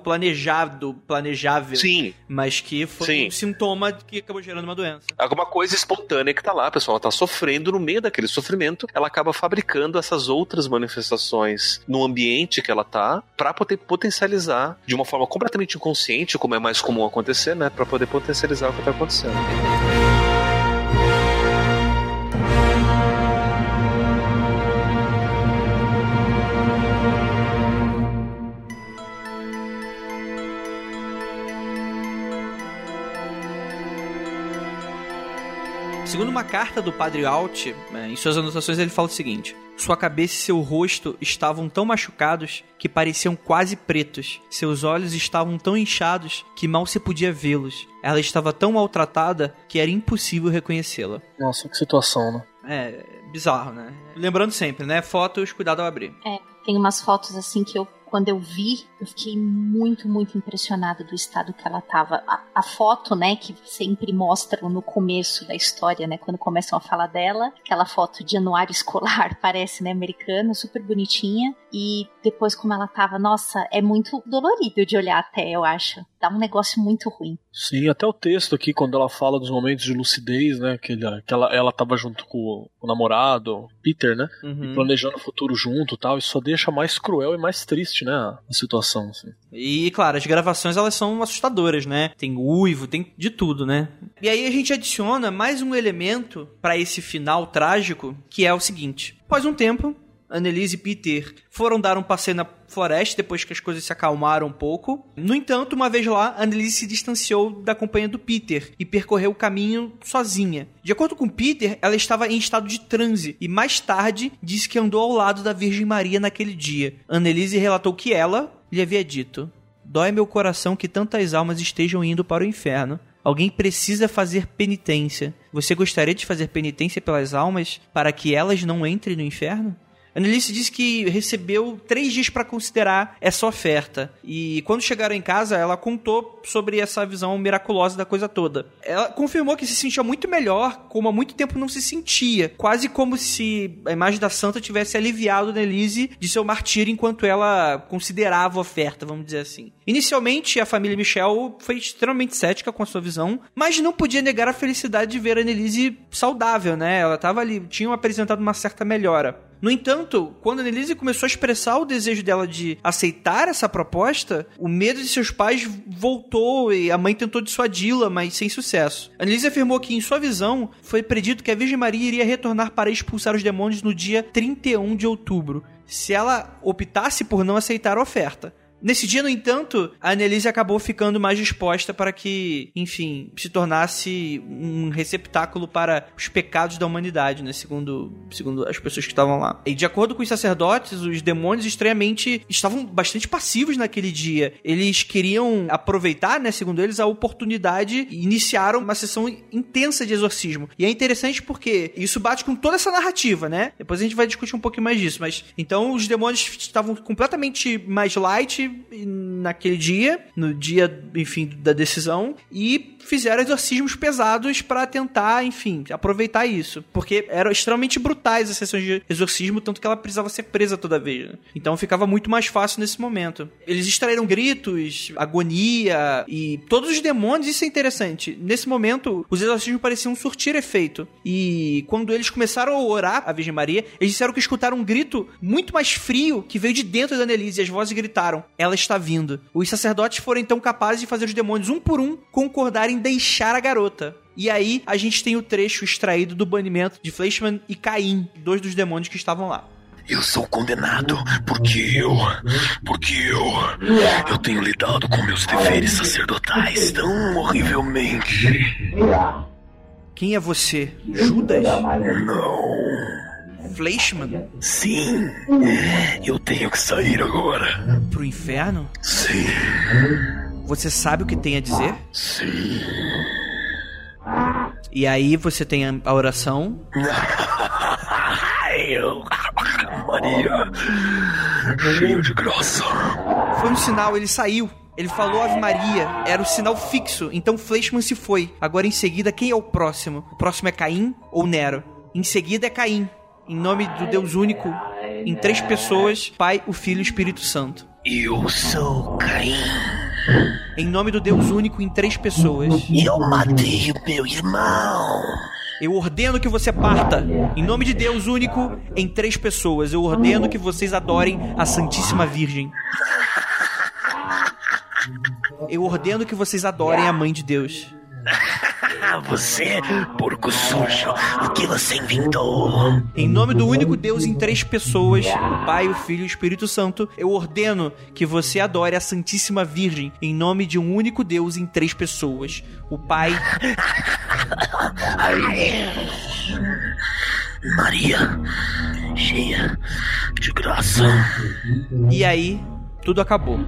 planejável, Sim, mas que foi Sim. um sintoma que acabou gerando uma doença. alguma coisa espontânea que tá lá, a pessoa tá sofrendo no meio daquele sofrimento, ela acaba fabricando essas outras manifestações no ambiente que ela tá pra poder potencializar de uma forma completamente inconsciente, como é mais comum acontecer, né, Pra poder potencializar o que tá acontecendo. Segundo uma carta do Padre Alt, né, em suas anotações ele fala o seguinte: Sua cabeça e seu rosto estavam tão machucados que pareciam quase pretos. Seus olhos estavam tão inchados que mal se podia vê-los. Ela estava tão maltratada que era impossível reconhecê-la. Nossa, que situação, né? É, bizarro, né? Lembrando sempre, né? Fotos, cuidado ao abrir. É, tem umas fotos assim que eu, quando eu vi, eu fiquei muito, muito impressionada do estado que ela tava. A, a foto, né, que sempre mostram no começo da história, né, quando começam a falar dela, aquela foto de anuário escolar, parece, né, americana, super bonitinha. E depois como ela tava, nossa, é muito dolorido de olhar até, eu acho. Dá um negócio muito ruim. Sim, até o texto aqui, quando ela fala dos momentos de lucidez, né? Que, ele, que ela, ela tava junto com o, o namorado, Peter, né? Uhum. E planejando o futuro junto e tal. Isso só deixa mais cruel e mais triste, né? A situação, assim. E, claro, as gravações elas são assustadoras, né? Tem uivo, tem de tudo, né? E aí a gente adiciona mais um elemento para esse final trágico, que é o seguinte: após um tempo, Annelise e Peter foram dar um passeio na floresta depois que as coisas se acalmaram um pouco. No entanto, uma vez lá, Annelise se distanciou da companhia do Peter e percorreu o caminho sozinha. De acordo com Peter, ela estava em estado de transe e mais tarde disse que andou ao lado da Virgem Maria naquele dia. Annelise relatou que ela lhe havia dito: Dói meu coração que tantas almas estejam indo para o inferno. Alguém precisa fazer penitência. Você gostaria de fazer penitência pelas almas para que elas não entrem no inferno? Annelise disse que recebeu três dias para considerar essa oferta. E quando chegaram em casa, ela contou sobre essa visão miraculosa da coisa toda. Ela confirmou que se sentia muito melhor, como há muito tempo não se sentia. Quase como se a imagem da santa tivesse aliviado Annelise de seu martírio enquanto ela considerava a oferta, vamos dizer assim. Inicialmente, a família Michel foi extremamente cética com a sua visão, mas não podia negar a felicidade de ver a Annelise saudável, né? Ela estava ali, tinham apresentado uma certa melhora. No entanto, quando a começou a expressar o desejo dela de aceitar essa proposta, o medo de seus pais voltou e a mãe tentou dissuadi-la, mas sem sucesso. A afirmou que, em sua visão, foi predito que a Virgem Maria iria retornar para expulsar os demônios no dia 31 de outubro, se ela optasse por não aceitar a oferta. Nesse dia, no entanto, a Annelise acabou ficando mais disposta para que, enfim, se tornasse um receptáculo para os pecados da humanidade, né? Segundo, segundo as pessoas que estavam lá. E de acordo com os sacerdotes, os demônios estranhamente estavam bastante passivos naquele dia. Eles queriam aproveitar, né, segundo eles, a oportunidade e iniciaram uma sessão intensa de exorcismo. E é interessante porque isso bate com toda essa narrativa, né? Depois a gente vai discutir um pouquinho mais disso, mas então os demônios estavam completamente mais light naquele dia, no dia, enfim, da decisão, e fizeram exorcismos pesados para tentar, enfim, aproveitar isso. Porque eram extremamente brutais as sessões de exorcismo, tanto que ela precisava ser presa toda vez. Né? Então ficava muito mais fácil nesse momento. Eles extraíram gritos, agonia e todos os demônios, isso é interessante. Nesse momento, os exorcismos pareciam surtir efeito. E quando eles começaram a orar a Virgem Maria, eles disseram que escutaram um grito muito mais frio que veio de dentro da Annelise e as vozes gritaram: Ela está vindo. Os sacerdotes foram então capazes de fazer os demônios um por um concordarem em deixar a garota. E aí a gente tem o trecho extraído do banimento de Fleischmann e Caim, dois dos demônios que estavam lá. Eu sou condenado porque eu. Porque eu. Eu tenho lidado com meus deveres sacerdotais tão horrivelmente. Quem é você? Judas? Não. Fleischmann? Sim. Eu tenho que sair agora. Pro inferno? Sim. Você sabe o que tem a dizer? Sim. E aí você tem a- oração. Eu. Maria. Cheio de graça. Foi um sinal, ele saiu. Ele falou Ave Maria, era o sinal fixo. Então Fleischmann se foi. Agora em seguida, quem é o próximo? O próximo é Caim ou Nero? Em seguida é Caim, em nome do Deus único, em três pessoas, Pai, o Filho e o Espírito Santo. Eu sou Caim. Em nome do Deus único em três pessoas. Eu matei o meu irmão. Eu ordeno que você parta. Em nome de Deus único em três pessoas. Eu ordeno que vocês adorem a Santíssima Virgem. Eu ordeno que vocês adorem a Mãe de Deus. Você, porco sujo. O que você inventou? Em nome do único Deus em três pessoas, o Pai, o Filho e o Espírito Santo, eu ordeno que você adore a Santíssima Virgem, em nome de um único Deus em três pessoas, o Pai, Maria, cheia de graça. E aí, tudo acabou.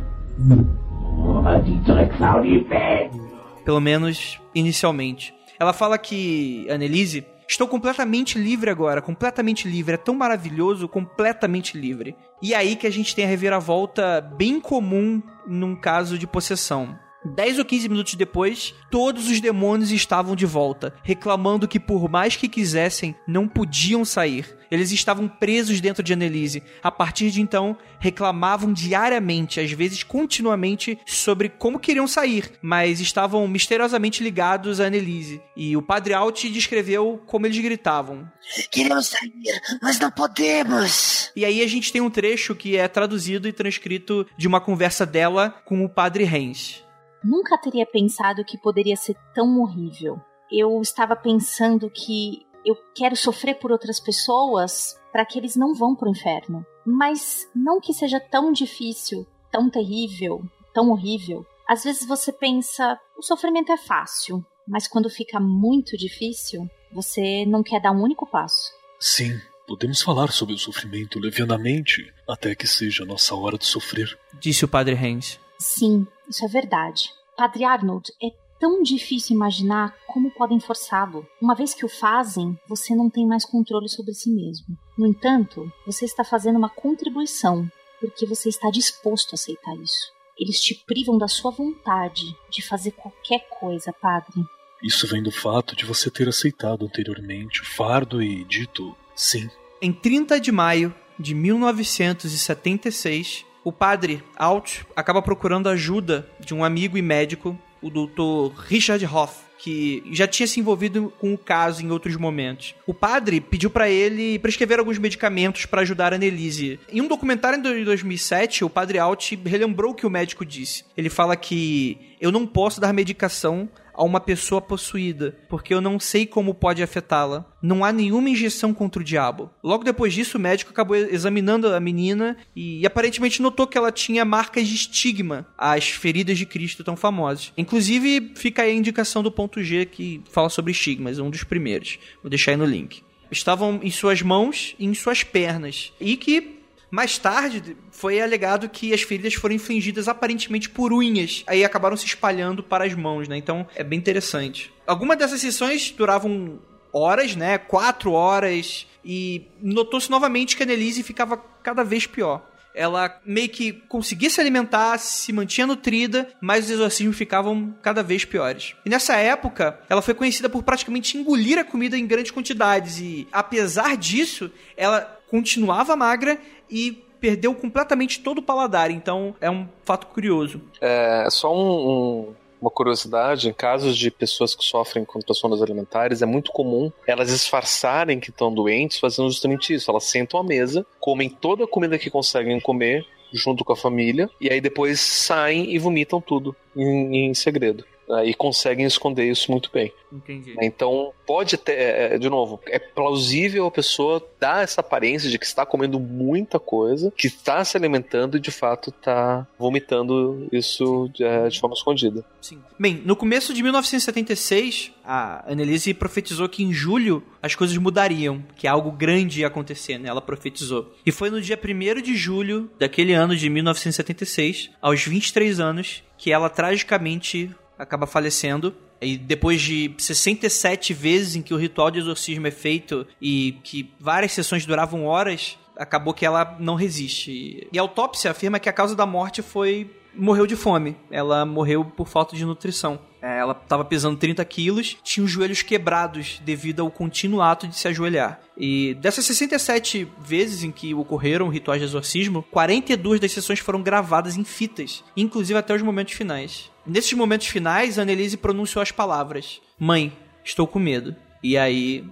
Pelo menos inicialmente. Ela fala que Annelise Estou completamente livre agora, completamente livre. É tão maravilhoso, completamente livre. E aí que a gente tem a reviravolta bem comum num caso de possessão. 10 ou 15 minutos depois, todos os demônios estavam de volta, reclamando que por mais que quisessem, não podiam sair. Eles estavam presos dentro de Annelise. A partir de então, reclamavam diariamente, às vezes continuamente, sobre como queriam sair, mas estavam misteriosamente ligados a Annelise. E o Padre Alt descreveu como eles gritavam. Queremos sair, mas não podemos. E aí a gente tem um trecho que é traduzido e transcrito de uma conversa dela com o Padre Hens. Nunca teria pensado que poderia ser tão horrível. Eu estava pensando que eu quero sofrer por outras pessoas para que eles não vão pro inferno. Mas não que seja tão difícil, tão terrível, tão horrível. Às vezes você pensa, o sofrimento é fácil, mas quando fica muito difícil, você não quer dar um único passo. Sim, podemos falar sobre o sofrimento levianamente até que seja a nossa hora de sofrer. Disse o Padre Hens. Sim, isso é verdade. Padre Arnold, é tão difícil imaginar como podem forçá-lo. Uma vez que o fazem, você não tem mais controle sobre si mesmo. No entanto, você está fazendo uma contribuição, porque você está disposto a aceitar isso. Eles te privam da sua vontade de fazer qualquer coisa, padre. Isso vem do fato de você ter aceitado anteriormente o fardo e dito sim. Em 30 de maio de 1976, o padre Alt acaba procurando ajuda de um amigo e médico, o Dr. Richard Hoff, que já tinha se envolvido com o caso em outros momentos. O padre pediu para ele prescrever alguns medicamentos para ajudar a Annelise. Em um documentário de 2007, o padre Alt relembrou o que o médico disse. Ele fala que eu não posso dar medicação a uma pessoa possuída, porque eu não sei como pode afetá-la. Não há nenhuma injeção contra o diabo. Logo depois disso, o médico acabou examinando a menina e, e aparentemente notou que ela tinha marcas de estigma, as feridas de Cristo tão famosas. Inclusive, fica aí a indicação do ponto G que fala sobre estigmas, um dos primeiros. Vou deixar aí no link. Estavam em suas mãos e em suas pernas. E que mais tarde, foi alegado que as feridas foram infligidas aparentemente por unhas, aí acabaram se espalhando para as mãos, né? Então é bem interessante. Algumas dessas sessões duravam horas, né? Quatro horas, e notou-se novamente que a Annelise ficava cada vez pior. Ela meio que conseguia se alimentar, se mantinha nutrida, mas os exorcismos ficavam cada vez piores. E nessa época, ela foi conhecida por praticamente engolir a comida em grandes quantidades, e apesar disso, ela continuava magra e perdeu completamente todo o paladar. Então é um fato curioso. É só um, um, uma curiosidade: em casos de pessoas que sofrem com transtornos alimentares, é muito comum elas disfarçarem que estão doentes fazendo justamente isso. Elas sentam à mesa, comem toda a comida que conseguem comer junto com a família e aí depois saem e vomitam tudo em, em segredo e conseguem esconder isso muito bem. Entendi. Então, pode ter, é, é, de novo, é plausível a pessoa dar essa aparência de que está comendo muita coisa, que está se alimentando e de fato está vomitando isso de, é, de forma escondida. Sim. Bem, no começo de 1976, a Annelise profetizou que em julho as coisas mudariam, que algo grande ia acontecer, né? Ela profetizou. E foi no dia 1 de julho daquele ano de 1976, aos 23 anos, que ela tragicamente acaba falecendo. E depois de 67 vezes em que o ritual de exorcismo é feito e que várias sessões duravam horas, acabou que ela não resiste. E a autópsia afirma que a causa da morte foi morreu de fome. Ela morreu por falta de nutrição. É, ela estava pesando 30 quilos, tinha os joelhos quebrados devido ao contínuo ato de se ajoelhar. E dessas 67 vezes em que ocorreram rituais de exorcismo, 42 das sessões foram gravadas em fitas, inclusive até os momentos finais. Nesses momentos finais, a Annelise pronunciou as palavras: Mãe, estou com medo. E aí,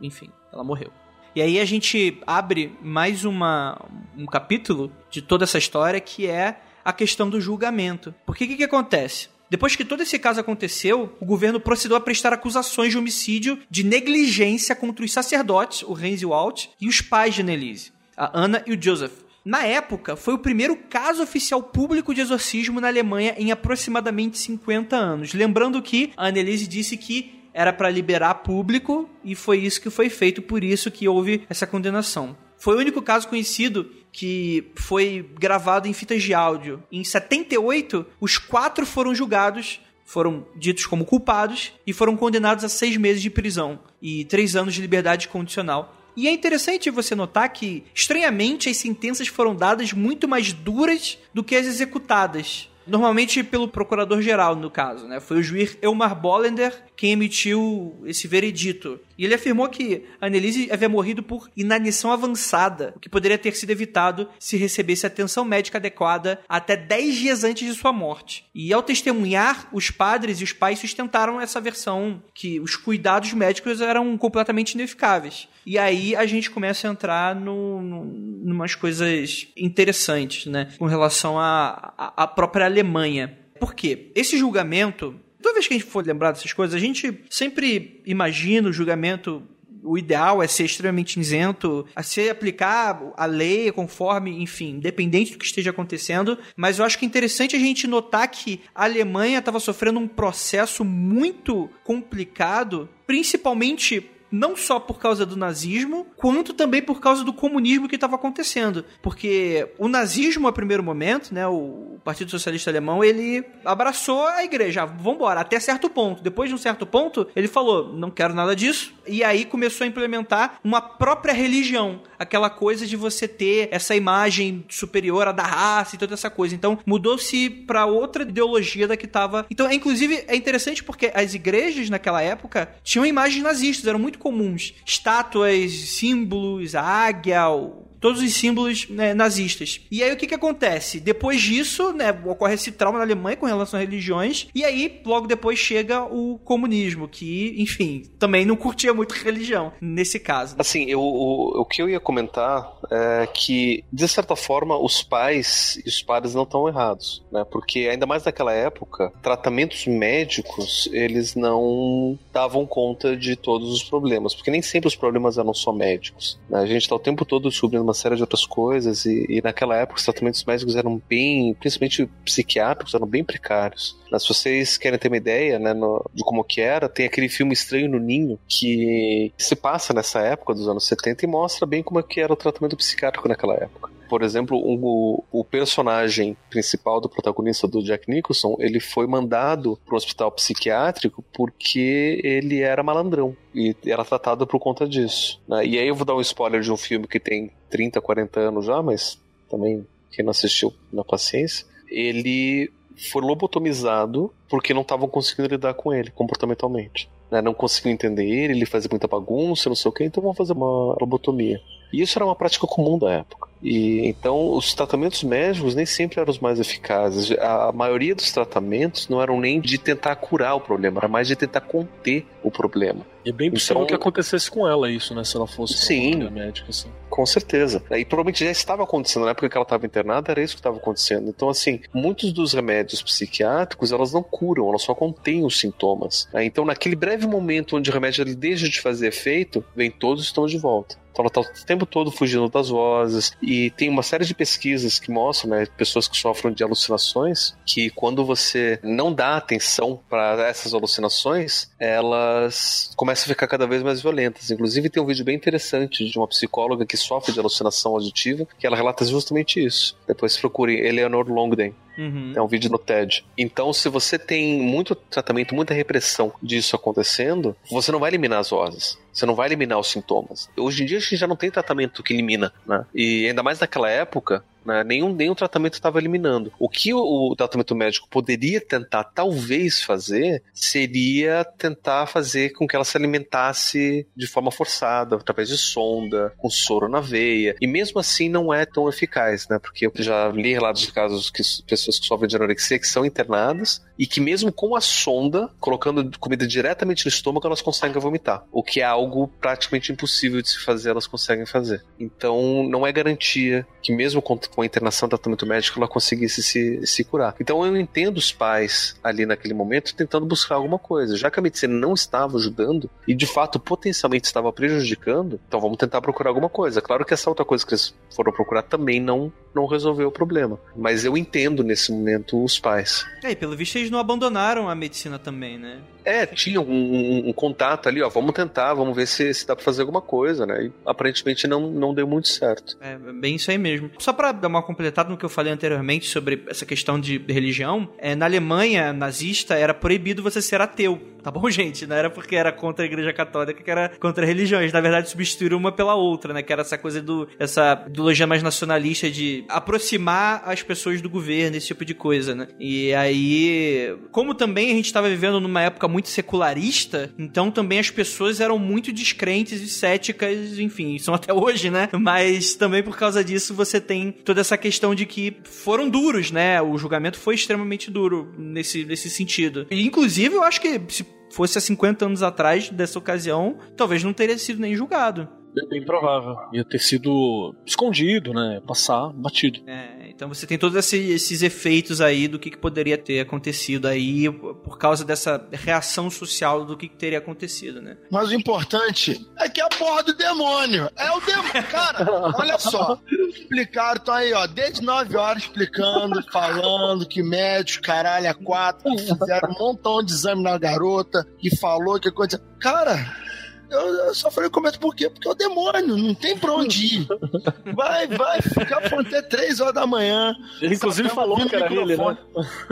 enfim, ela morreu. E aí a gente abre mais uma, um capítulo de toda essa história que é a questão do julgamento. Porque o que, que acontece? Depois que todo esse caso aconteceu, o governo procedeu a prestar acusações de homicídio de negligência contra os sacerdotes, o Renzi Walt, e os pais de Annelise, a Anna e o Joseph. Na época, foi o primeiro caso oficial público de exorcismo na Alemanha em aproximadamente 50 anos. Lembrando que a Annelise disse que era para liberar público e foi isso que foi feito, por isso que houve essa condenação. Foi o único caso conhecido que foi gravado em fitas de áudio. Em 78, os quatro foram julgados, foram ditos como culpados e foram condenados a seis meses de prisão e três anos de liberdade condicional. E é interessante você notar que, estranhamente, as sentenças foram dadas muito mais duras do que as executadas. Normalmente pelo procurador-geral, no caso, né? Foi o juiz Elmar Bollender quem emitiu esse veredito. E ele afirmou que a Annelise havia morrido por inanição avançada, o que poderia ter sido evitado se recebesse atenção médica adequada até 10 dias antes de sua morte. E ao testemunhar, os padres e os pais sustentaram essa versão que os cuidados médicos eram completamente ineficáveis. E aí a gente começa a entrar no, no coisas interessantes, né? Com relação à própria Alemanha. Por quê? Esse julgamento Toda vez que a gente for lembrar dessas coisas, a gente sempre imagina o julgamento o ideal é ser extremamente isento, a se aplicar a lei conforme, enfim, independente do que esteja acontecendo. Mas eu acho que é interessante a gente notar que a Alemanha estava sofrendo um processo muito complicado, principalmente não só por causa do nazismo, quanto também por causa do comunismo que estava acontecendo. Porque o nazismo, a primeiro momento, né, o Partido Socialista Alemão, ele abraçou a igreja. Vambora, até certo ponto. Depois de um certo ponto, ele falou: não quero nada disso. E aí começou a implementar uma própria religião. Aquela coisa de você ter essa imagem superior à da raça e toda essa coisa. Então mudou-se para outra ideologia da que estava. Então, é, inclusive, é interessante porque as igrejas naquela época tinham imagens nazistas, eram muito comuns. Estátuas, símbolos, a águia, o todos os símbolos né, nazistas. E aí o que que acontece? Depois disso, né, ocorre esse trauma na Alemanha com relação a religiões, e aí logo depois chega o comunismo, que, enfim, também não curtia muito religião nesse caso. Assim, eu, o, o que eu ia comentar é que, de certa forma, os pais e os padres não estão errados, né? Porque ainda mais naquela época, tratamentos médicos, eles não davam conta de todos os problemas, porque nem sempre os problemas eram só médicos. Né? A gente está o tempo todo descobrindo uma série de outras coisas, e, e, naquela época os tratamentos médicos eram bem, principalmente psiquiátricos, eram bem precários. Mas se vocês querem ter uma ideia né, no, de como que era, tem aquele filme Estranho no Ninho, que se passa nessa época dos anos 70 e mostra bem como é que era o tratamento psiquiátrico naquela época por exemplo, o, o personagem principal do protagonista do Jack Nicholson, ele foi mandado para o hospital psiquiátrico porque ele era malandrão e era tratado por conta disso. Né? E aí eu vou dar um spoiler de um filme que tem 30, 40 anos já, mas também quem não assistiu na paciência. Ele foi lobotomizado porque não estavam conseguindo lidar com ele comportamentalmente. Né? Não conseguiam entender ele, ele fazia muita bagunça, não sei o que, então vamos fazer uma lobotomia. E isso era uma prática comum da época. E então os tratamentos médicos nem sempre eram os mais eficazes. A maioria dos tratamentos não eram nem de tentar curar o problema, era mais de tentar conter o problema. E é bem possível então, que acontecesse com ela isso, né? Se ela fosse sim, médica, assim. Com certeza. E provavelmente já estava acontecendo na época que ela estava internada, era isso que estava acontecendo. Então, assim, muitos dos remédios psiquiátricos elas não curam, elas só contêm os sintomas. Então, naquele breve momento onde o remédio ele deixa de fazer efeito, vem todos estão de volta. Então ela está o tempo todo fugindo das vozes. E tem uma série de pesquisas que mostram, né, pessoas que sofrem de alucinações, que quando você não dá atenção para essas alucinações, elas começam a ficar cada vez mais violentas. Inclusive tem um vídeo bem interessante de uma psicóloga que sofre de alucinação auditiva, que ela relata justamente isso. Depois procure Eleanor Longden. Uhum. É um vídeo no TED. Então, se você tem muito tratamento, muita repressão disso acontecendo, você não vai eliminar as vozes. Você não vai eliminar os sintomas. Hoje em dia a gente já não tem tratamento que elimina, né? E ainda mais naquela época, né? Nenhum, nenhum tratamento estava eliminando. O que o, o, tratamento médico poderia tentar, talvez, fazer seria tentar fazer com que ela se alimentasse de forma forçada, através de sonda, com soro na veia. E mesmo assim não é tão eficaz, né? Porque eu já li relatos de casos que pessoas que sofrem de anorexia que são internadas e que mesmo com a sonda, colocando comida diretamente no estômago, elas conseguem vomitar. O que é algo praticamente impossível de se fazer, elas conseguem fazer. Então não é garantia que mesmo com com a internação, tratamento médico, ela conseguisse se, se curar. Então eu entendo os pais ali naquele momento tentando buscar alguma coisa. Já que a medicina não estava ajudando e de fato potencialmente estava prejudicando, então vamos tentar procurar alguma coisa. Claro que essa outra coisa que eles foram procurar também não, não resolveu o problema. Mas eu entendo nesse momento os pais. É, e pelo visto eles não abandonaram a medicina também, né? É, tinha um, um- um contato ali, ó, vamos tentar, vamos ver se, se dá pra fazer alguma coisa, né? E aparentemente não, não deu muito certo. É bem isso aí mesmo. Só pra dar uma completada no que eu falei anteriormente sobre essa questão de religião, é, na Alemanha nazista era proibido você ser ateu. Tá bom, gente? Não era porque era contra a igreja católica que era contra religiões. Na verdade, substituíram uma pela outra, né? Que era essa coisa do. essa ideologia mais nacionalista de aproximar as pessoas do governo, esse tipo de coisa, né? E aí. Como também a gente tava vivendo numa época muito secularista, então também as pessoas eram muito descrentes e céticas, enfim, são até hoje, né? Mas também por causa disso você tem toda essa questão de que foram duros, né? O julgamento foi extremamente duro nesse, nesse sentido. E, inclusive, eu acho que se fosse há 50 anos atrás dessa ocasião, talvez não teria sido nem julgado. É bem provável. Ia ter sido escondido, né? Passar batido. É, então você tem todos esse- esses efeitos aí do que, que poderia ter acontecido aí por causa dessa reação social do que, que teria acontecido, né? Mas o importante é que é a porra do demônio. É o demônio. Cara, olha só. Explicaram, tá aí, ó, desde 9 horas explicando, falando que médicos, caralho, a quatro, fizeram um montão de exame na garota, que falou que coisa. Cara. Eu, eu só falei comento por quê? Porque é o demônio, não tem pra onde ir. Vai, vai ficar até 3 horas da manhã. Ele inclusive falou que era ele, né?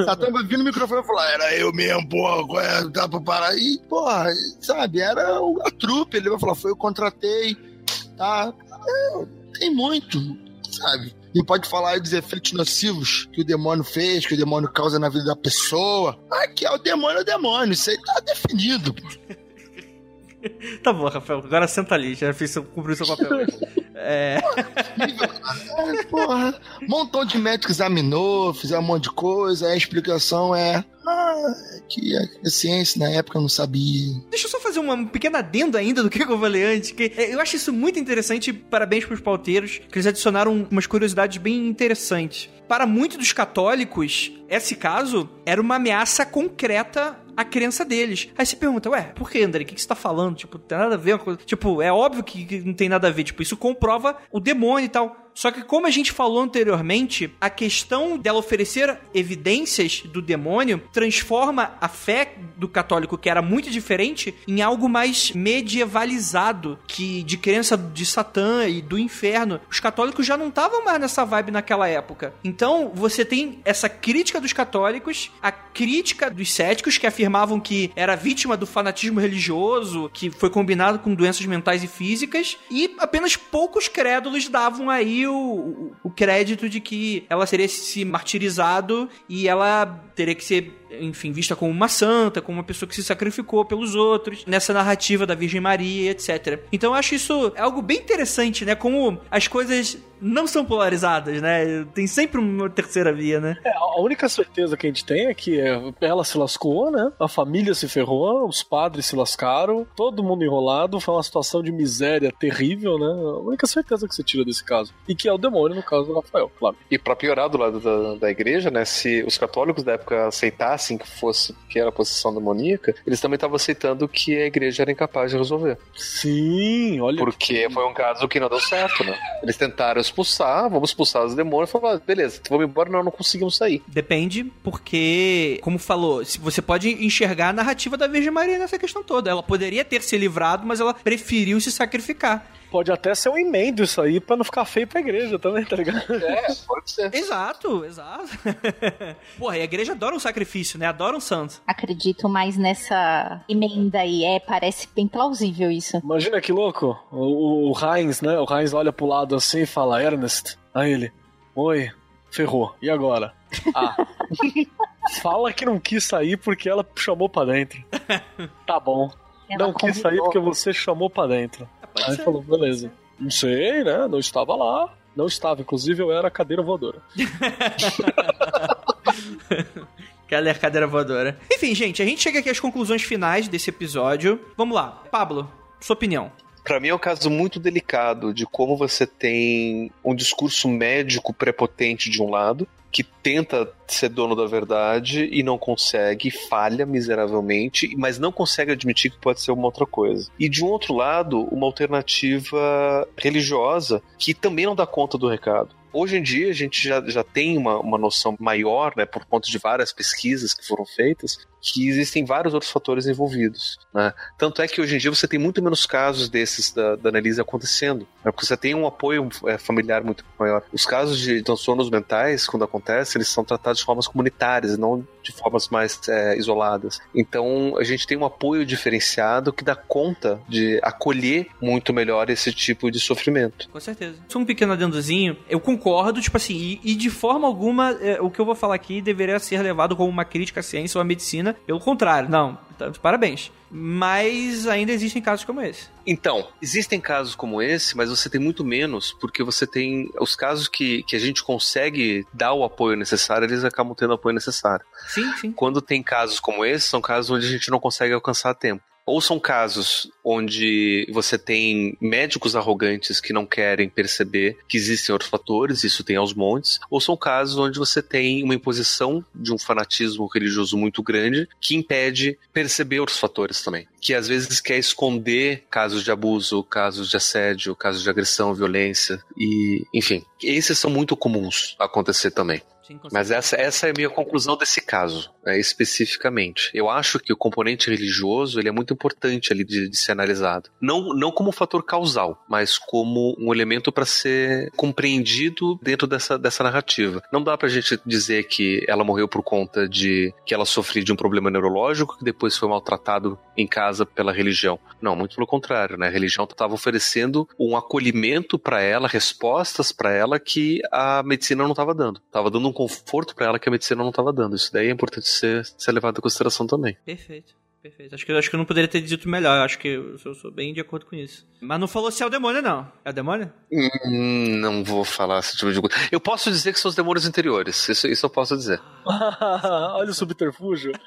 Satã vai vir no microfone e falar, era eu mesmo, porra, é, dá pra parar aí? Porra, sabe, era o- a trupe, ele vai falar, foi eu contratei, tá? É, tem muito, sabe? E pode falar aí dos efeitos nocivos que o demônio fez, que o demônio causa na vida da pessoa. Aqui é o demônio, é o demônio, isso aí tá definido. pô. Tá bom, Rafael, agora senta ali, já fiz cumpriu seu papel. é, É, porra, um montão de médicos examinou, fizeram um monte de coisa, a explicação é ah, que a ciência na época não sabia. Deixa eu só fazer uma pequena adenda ainda do que eu falei antes, que é, eu acho isso muito interessante, parabéns pros pauteiros, que eles adicionaram umas curiosidades bem interessantes. Para muitos dos católicos, esse caso era uma ameaça concreta à crença deles. Aí você pergunta, ué, por que, André? O que, que você tá falando? Tipo, tem nada a ver. Tipo, é óbvio que que não tem nada a ver. Tipo, isso comprova o demônio e tal. Só que, como a gente falou anteriormente, a questão dela oferecer evidências do demônio transforma a fé do católico, que era muito diferente, em algo mais medievalizado, que de crença de Satã e do inferno. Os católicos já não estavam mais nessa vibe naquela época. Então, você tem essa crítica dos católicos, a crítica dos céticos, que afirmavam que era vítima do fanatismo religioso, que foi combinado com doenças mentais e físicas, e apenas poucos crédulos davam aí o, o, crédito de que ela teria se martirizado e ela teria que ser, enfim, vista como uma santa, como uma pessoa que se sacrificou pelos outros, nessa narrativa da Virgem Maria, etc. Então eu acho isso algo bem interessante, né? Como as coisas não são polarizadas, né? Tem sempre uma terceira via, né? É, a única certeza que a gente tem é que é, ela se lascou, né? A família se ferrou, os padres se lascaram, todo mundo enrolado, foi uma situação de miséria terrível, né? A única certeza que você tira desse caso. E que é o demônio, no caso do Rafael, claro. E pra piorar do lado da, da igreja, né? Se os católicos da época aceitassem que fosse que era a possessão demoníaca, eles também estavam aceitando que a igreja era incapaz de resolver. Sim, olha. Porque foi um caso que não deu certo, né? Eles tentaram expulsar, vamos expulsar os demônios, falaram, "Ah, beleza, vamos embora, não, não conseguimos sair. Depende, porque, como falou, você pode enxergar a narrativa da Virgem Maria nessa questão toda. Ela poderia ter se livrado, mas ela preferiu se sacrificar. Pode até ser um emendo isso aí pra não ficar feio pra igreja também, tá ligado? É, pode ser. Exato, exato. Porra, e a igreja adora um sacrifício, né? Adora um santo. Acredito mais nessa emenda aí. É, parece bem plausível isso. Imagina que louco. O, o Heinz, né? O Heinz olha pro lado assim e fala, Ernest. Aí ele, oi, ferrou. E agora? Ah. Fala que não quis sair porque ela chamou pra dentro. Tá bom. Ela não quis sair porque você chamou pra dentro. Pode Aí ser. falou, beleza. Não sei, né? Não estava lá. Não estava, inclusive eu era cadeira voadora. Aquela é a cadeira voadora. Enfim, gente, a gente chega aqui às conclusões finais desse episódio. Vamos lá. Pablo, sua opinião. Pra mim é um caso muito delicado de como você tem um discurso médico prepotente de um lado, que tenta ser dono da verdade e não consegue, falha miseravelmente, mas não consegue admitir que pode ser uma outra coisa. E de um outro lado, uma alternativa religiosa que também não dá conta do recado. Hoje em dia a gente já, já tem uma, uma noção maior, né, por conta de várias pesquisas que foram feitas, que existem vários outros fatores envolvidos. Né? Tanto é que hoje em dia você tem muito menos casos desses da, da analise acontecendo, né? porque você tem um apoio é, familiar muito maior. Os casos de transtornos mentais, quando acontece, eles são tratados de formas comunitárias, não de formas mais é, isoladas. Então a gente tem um apoio diferenciado que dá conta de acolher muito melhor esse tipo de sofrimento. Com certeza. Só um pequeno adendozinho, eu concordo, tipo assim, e, e de forma alguma é, o que eu vou falar aqui deveria ser levado como uma crítica à ciência ou à medicina. Pelo contrário, não. tá- Parabéns. Mas ainda existem casos como esse. Então, existem casos como esse, mas você tem muito menos, porque você tem os casos que, que a gente consegue dar o apoio necessário, eles acabam tendo o apoio necessário. Sim, sim. Quando tem casos como esse, são casos onde a gente não consegue alcançar a tempo. Ou são casos onde você tem médicos arrogantes que não querem perceber que existem outros fatores, isso tem aos montes, ou são casos onde você tem uma imposição de um fanatismo religioso muito grande que impede perceber outros fatores também. Que às vezes quer esconder casos de abuso, casos de assédio, casos de agressão, violência e, enfim, esses são muito comuns acontecer também. Sim, Mas essa, essa é a minha conclusão desse caso, né, especificamente. Eu acho que o componente religioso ele é muito importante ali de, de ser analisado. Não, não como fator causal, mas como um elemento para ser compreendido dentro dessa, dessa narrativa. Não dá pra gente dizer que ela morreu por conta de que ela sofria de um problema neurológico que depois foi maltratado em casa pela religião. Não, muito pelo contrário, né? A religião estava oferecendo um acolhimento para ela, respostas para ela que a medicina não estava dando. Tava dando um conforto para ela que a medicina não estava dando. Isso daí é importante ser, ser levado em consideração também. Perfeito. Perfeito. Acho que, acho que eu não poderia ter dito melhor. Acho que eu, eu sou bem de acordo com isso. Mas não falou se é o demônio, não. É o demônio? Hum, não vou falar esse tipo de coisa. Eu posso dizer que são os demônios interiores. Isso, isso eu posso dizer. Olha o subterfúgio.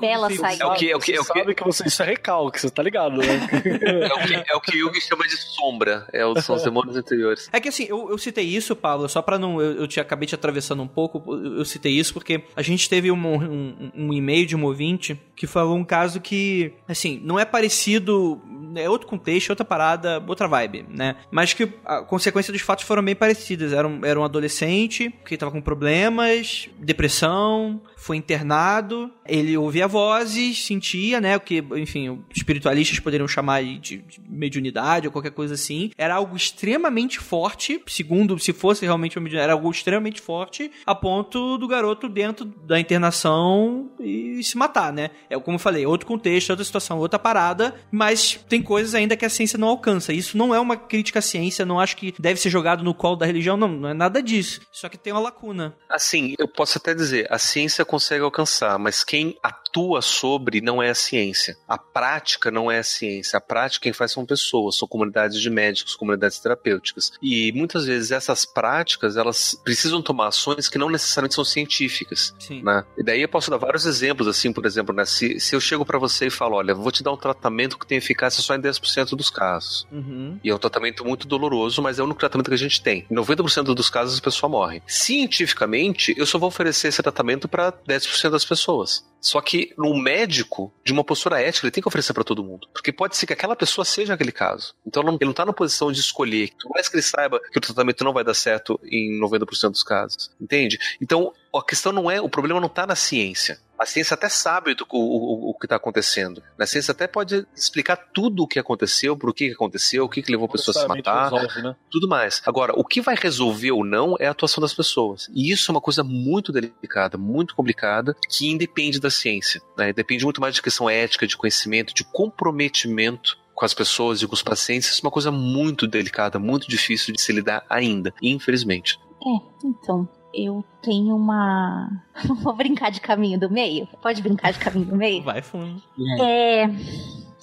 Bela saída. É o que, é o que, é o Você que, sabe que você, isso é recalque, você tá ligado, né? é o que, é o que Jung chama de sombra. É, o- são os demônios interiores. É que assim, eu, eu citei isso, Pablo, só pra não. Eu, eu te acabei te atravessando um pouco, eu, eu citei isso porque a gente teve um, um, um e-mail de um ouvinte que falou um caso que, assim, não é parecido. É outro contexto, outra parada, outra vibe, né? Mas que a consequência dos fatos foram bem parecidas. Era um, era um adolescente que tava com problemas, depressão, foi internado, ele ouvia vozes, sentia, né? O que, enfim, espiritualistas poderiam chamar de, de mediunidade ou qualquer coisa assim. Era algo extremamente forte, segundo, se fosse realmente uma mediunidade, era algo extremamente forte, a ponto do garoto dentro da internação e se matar, né? É como eu falei, outro contexto, outra situação, outra parada, mas tem coisas ainda que a ciência não alcança. Isso não é uma crítica à ciência, não acho que deve ser jogado no colo da religião, não, não é nada disso. Só que tem uma lacuna. Assim, eu posso até dizer, a ciência consegue alcançar, mas quem atua sobre não é a ciência. A prática não é a ciência. A prática quem faz são pessoas, são comunidades de médicos, comunidades terapêuticas. E muitas vezes essas práticas, elas precisam tomar ações que não necessariamente são científicas. Sim. Né? E daí eu posso dar vários exemplos, assim, por exemplo, né? se, se eu chego pra você e falo, olha, vou te dar um tratamento que tem eficácia só em 10% dos casos. Uhum. E é um tratamento muito doloroso, mas é o único tratamento que a gente tem. Em 90% dos casos a pessoa morre. Cientificamente, eu só vou oferecer esse tratamento para 10% das pessoas. Só que no médico, de uma postura ética, ele tem que oferecer para todo mundo. Porque pode ser que aquela pessoa seja aquele caso. Então ele não tá na posição de escolher. Por mais que ele saiba que o tratamento não vai dar certo em 90% dos casos. Entende? Então a questão não é. O problema não tá na ciência. A ciência até sabe do, o, o, o que está acontecendo. A ciência até pode explicar tudo o que aconteceu, por que que aconteceu, o que, que levou a pessoa a se matar resolve, né? tudo mais. Agora, o que vai resolver ou não é a atuação das pessoas. E isso é uma coisa muito delicada, muito complicada, que independe da ciência. Né? Depende muito mais de questão ética, de conhecimento, de comprometimento com as pessoas e com os pacientes. Isso é uma coisa muito delicada, muito difícil de se lidar ainda, infelizmente. É, então, eu tenho uma. Vou brincar de caminho do meio? Pode brincar de caminho do meio? Vai fundo. É.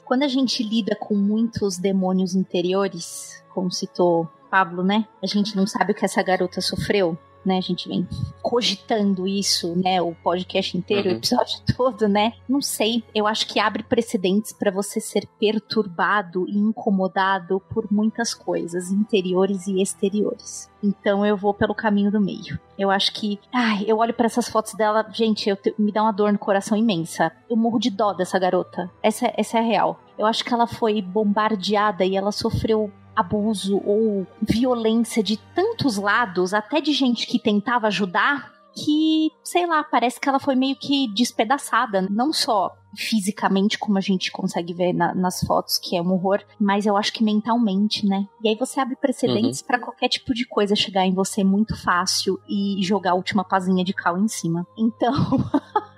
Quando a gente lida com muitos demônios interiores, como citou Pablo, né? A gente não sabe o que essa garota sofreu. Né? A gente vem cogitando isso, né? O podcast inteiro, Uhum. o episódio todo, né? Não sei. Eu acho que abre precedentes para você ser perturbado e incomodado por muitas coisas, interiores e exteriores. Então eu vou pelo caminho do meio. Eu acho que, ai, eu olho para essas fotos dela, gente, eu te- me dá uma dor no coração imensa. Eu morro de dó dessa garota. Essa, essa é a real. Eu acho que ela foi bombardeada e ela sofreu abuso ou violência de tantos lados, até de gente que tentava ajudar, que, sei lá, parece que ela foi meio que despedaçada, não só fisicamente, como a gente consegue ver na- nas fotos, que é um horror, mas eu acho que mentalmente, né? E aí você abre precedentes pra qualquer tipo de coisa chegar em você muito fácil e jogar a última pazinha de cal em cima. Então,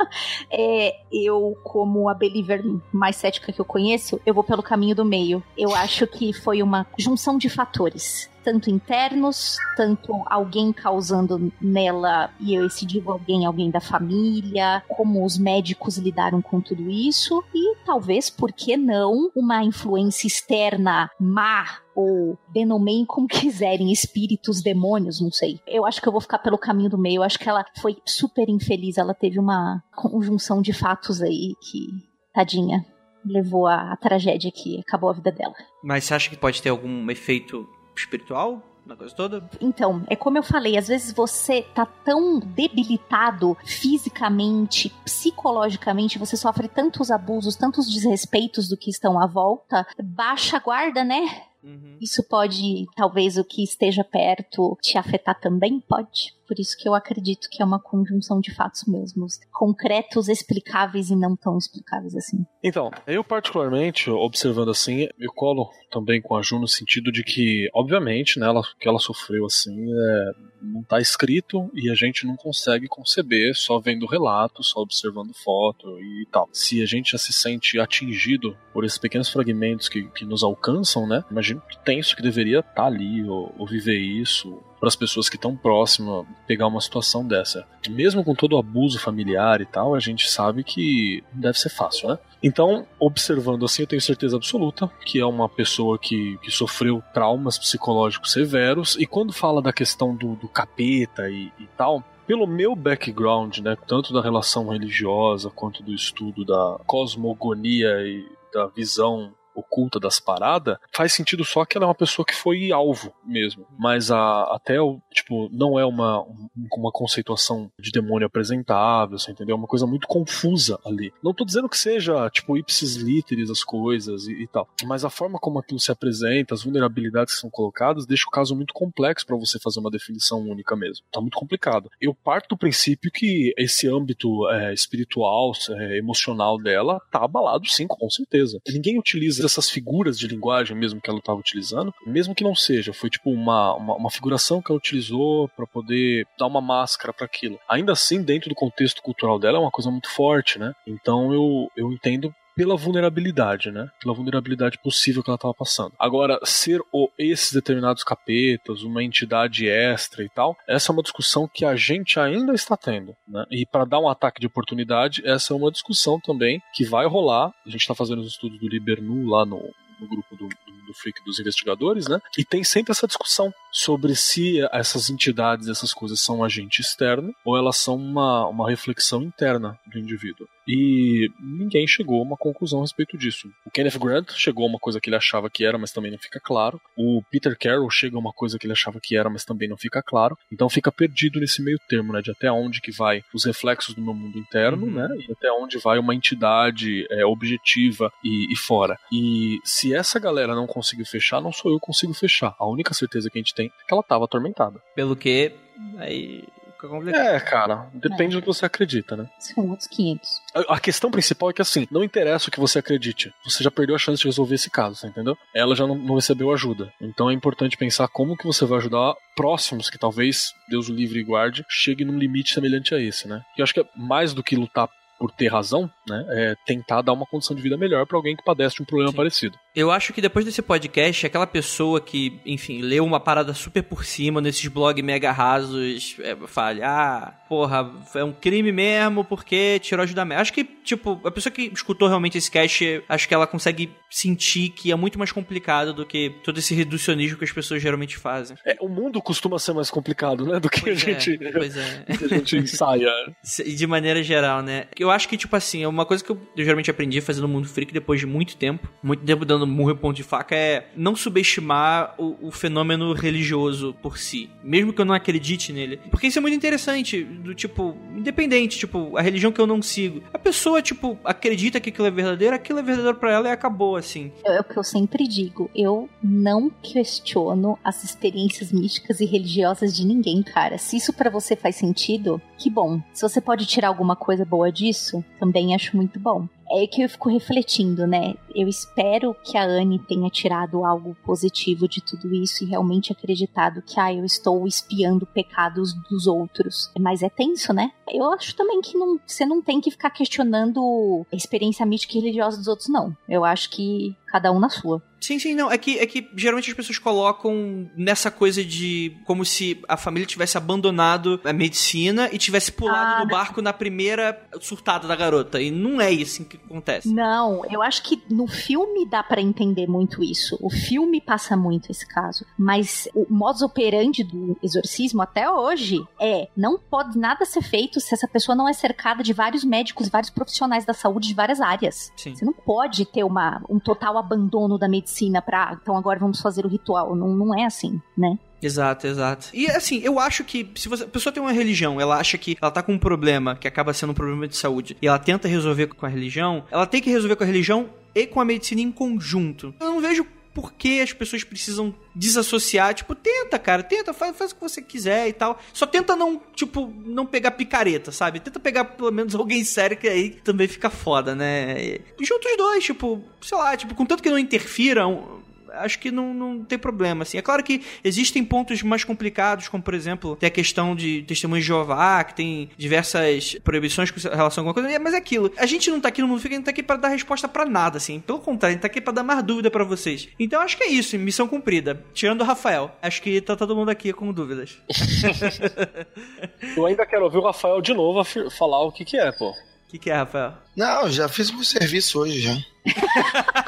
é, eu, como a believer mais cética que eu conheço, eu vou pelo caminho do meio. Eu acho que foi uma junção de fatores. Tanto internos, tanto alguém causando nela, e eu esse digo alguém, alguém da família, como os médicos lidaram com tudo isso, e talvez, por que não, uma influência externa má ou denomeiem como quiserem, espíritos, demônios, não sei. Eu acho que eu vou ficar pelo caminho do meio. Eu acho que ela foi super infeliz. Ela teve uma conjunção de fatos aí que, tadinha, levou a, a tragédia que acabou a vida dela. Mas você acha que pode ter algum efeito espiritual na coisa toda? Então, é como eu falei, às vezes você tá tão debilitado fisicamente, psicologicamente, você sofre tantos abusos, tantos desrespeitos do que estão à volta, baixa a guarda, né? Uhum. Isso pode, talvez o que esteja perto te afetar também? Pode. Por isso que eu acredito que é uma conjunção de fatos mesmos, concretos, explicáveis e não tão explicáveis assim. Então, eu particularmente, observando assim, eu colo também com a Ju no sentido de que, obviamente, né, ela, que ela sofreu assim, é, não tá escrito e a gente não consegue conceber só vendo relatos, só observando foto e tal. Se a gente já se sente atingido por esses pequenos fragmentos que, que nos alcançam, né, imagino que tenso que deveria estar ali ou, ou viver isso para as pessoas que estão próximas pegar uma situação dessa. Mesmo com todo o abuso familiar e tal, a gente sabe que não deve ser fácil, né? Então, observando assim, eu tenho certeza absoluta que é uma pessoa que, que sofreu traumas psicológicos severos. E quando fala da questão do, do capeta e, e tal, pelo meu background, né, tanto da relação religiosa quanto do estudo da cosmogonia e da visão oculta das paradas, faz sentido só que ela é uma pessoa que foi alvo mesmo. Mas a, até tipo, não é uma, um- uma conceituação de demônio apresentável, você entendeu? É uma coisa muito confusa ali. Não tô dizendo que seja, tipo, ipsis literis as coisas e, e tal. Mas a forma como aquilo se apresenta, as vulnerabilidades que são colocadas, deixa o caso muito complexo para você fazer uma definição única mesmo. Tá muito complicado. Eu parto do princípio que esse âmbito é, espiritual, é, emocional dela, tá abalado sim, com certeza. Ninguém utiliza essas figuras de linguagem mesmo que ela estava utilizando, mesmo que não seja, foi tipo uma, uma, uma figuração que ela utilizou para poder dar uma máscara para aquilo. Ainda assim, dentro do contexto cultural dela, é uma coisa muito forte, né? Então eu, eu entendo pela vulnerabilidade, né? Pela vulnerabilidade possível que ela estava passando. Agora, ser o, esses determinados capetas, uma entidade extra e tal, essa é uma discussão que a gente ainda está tendo, né? E para dar um ataque de oportunidade, essa é uma discussão também que vai rolar. A gente está fazendo os estudos do Libernu lá no, no grupo do, do, do Freak dos investigadores, né? E tem sempre essa discussão sobre se essas entidades, essas coisas são um agente externo ou elas são uma, uma reflexão interna do indivíduo. E ninguém chegou a uma conclusão a respeito disso. O Kenneth Grant chegou a uma coisa que ele achava que era, mas também não fica claro. O Peter Carroll chega a uma coisa que ele achava que era, mas também não fica claro. Então fica perdido nesse meio termo, né? De até onde que vai os reflexos do meu mundo interno, Uhum. né? E até onde vai uma entidade é, objetiva e, e fora. E se essa galera não conseguiu fechar, não sou eu que consigo fechar. A única certeza que a gente tem é que ela tava atormentada. Pelo que, aí fica complicado. É, cara, depende do que você acredita, né? São outros 500. A a questão principal é que assim, não interessa o que você acredite, você já perdeu a chance de resolver esse caso, entendeu? Ela já não, não recebeu ajuda. Então é importante pensar como que você vai ajudar próximos que talvez, Deus o livre e guarde, chegue num limite semelhante a esse, né? E eu acho que é mais do que lutar por ter razão, né, é tentar dar uma condição de vida melhor para alguém que padece de um problema Sim. parecido. Eu acho que depois desse podcast, aquela pessoa que, enfim, leu uma parada super por cima nesses blogs mega rasos, é, fale, ah, porra, é um crime mesmo porque tirou ajuda médica. Acho que, tipo, a pessoa que escutou realmente esse cast, acho que ela consegue sentir que é muito mais complicado do que todo esse reducionismo que as pessoas geralmente fazem. É, o mundo costuma ser mais complicado, né, do que Pois a é, gente, pois é. a gente ensaia. De maneira geral, né? Eu acho que, tipo assim, é uma coisa que eu, eu geralmente aprendi fazendo Mundo Freak depois de muito tempo, muito tempo dando murro e ponto de faca, é não subestimar o, o fenômeno religioso por si. Mesmo que eu não acredite nele. Porque isso é muito interessante, do tipo, independente, tipo, a religião que eu não sigo. A pessoa, tipo, acredita que aquilo é verdadeiro, aquilo é verdadeiro pra ela e acabou, assim. É o que eu sempre digo. Eu não questiono as experiências místicas e religiosas de ninguém, cara. Se isso pra você faz sentido, que bom. Se você pode tirar alguma coisa boa disso, também acho muito bom. É que eu fico refletindo, né? Eu espero que a Anne tenha tirado algo positivo de tudo isso e realmente acreditado que, ah, eu estou espiando pecados dos outros. Mas é tenso, né? Eu acho também que não, você não tem que ficar questionando a experiência mística e religiosa dos outros, não. Eu acho que cada um na sua. Sim, sim, não. É que, é que geralmente as pessoas colocam nessa coisa de como se a família tivesse abandonado a medicina e tivesse pulado Ah, no barco na primeira surtada da garota. E não é isso que acontece. Não, eu acho que no filme dá pra entender muito isso. O filme passa muito esse caso. Mas o modus operandi do exorcismo até hoje é: não pode nada ser feito se essa pessoa não é cercada de vários médicos, vários profissionais da saúde de várias áreas. Sim. Você não pode ter uma, um total abandono da medicina pra, "Ah, então agora vamos fazer o ritual. Não, não é assim, né? Exato, exato. E assim, eu acho que se você, a pessoa tem uma religião, ela acha que ela tá com um problema que acaba sendo um problema de saúde e ela tenta resolver com a religião, ela tem que resolver com a religião e com a medicina em conjunto. Eu não vejo por que as pessoas precisam desassociar. Tipo, tenta, cara, tenta, faz, faz o que você quiser e tal. Só tenta não, tipo, não pegar picareta, sabe? Tenta pegar pelo menos alguém sério que aí também fica foda, né? E junta os dois, tipo, sei lá, tipo, contanto que não interfiram acho que não, não tem problema, assim. É claro que existem pontos mais complicados, como, por exemplo, tem a questão de testemunho de Jeová, que tem diversas proibições com relação a alguma coisa, mas é aquilo. A gente não tá aqui no mundo, fica, a gente tá aqui pra dar resposta pra nada, assim. Pelo contrário, a gente tá aqui pra dar mais dúvida pra vocês. Então, acho que é isso, missão cumprida. Tirando o Rafael. Acho que tá todo mundo aqui com dúvidas. Eu ainda quero ouvir o Rafael de novo falar o que que é, pô. O que, que é, Rafael? Não, já fiz o meu serviço hoje já.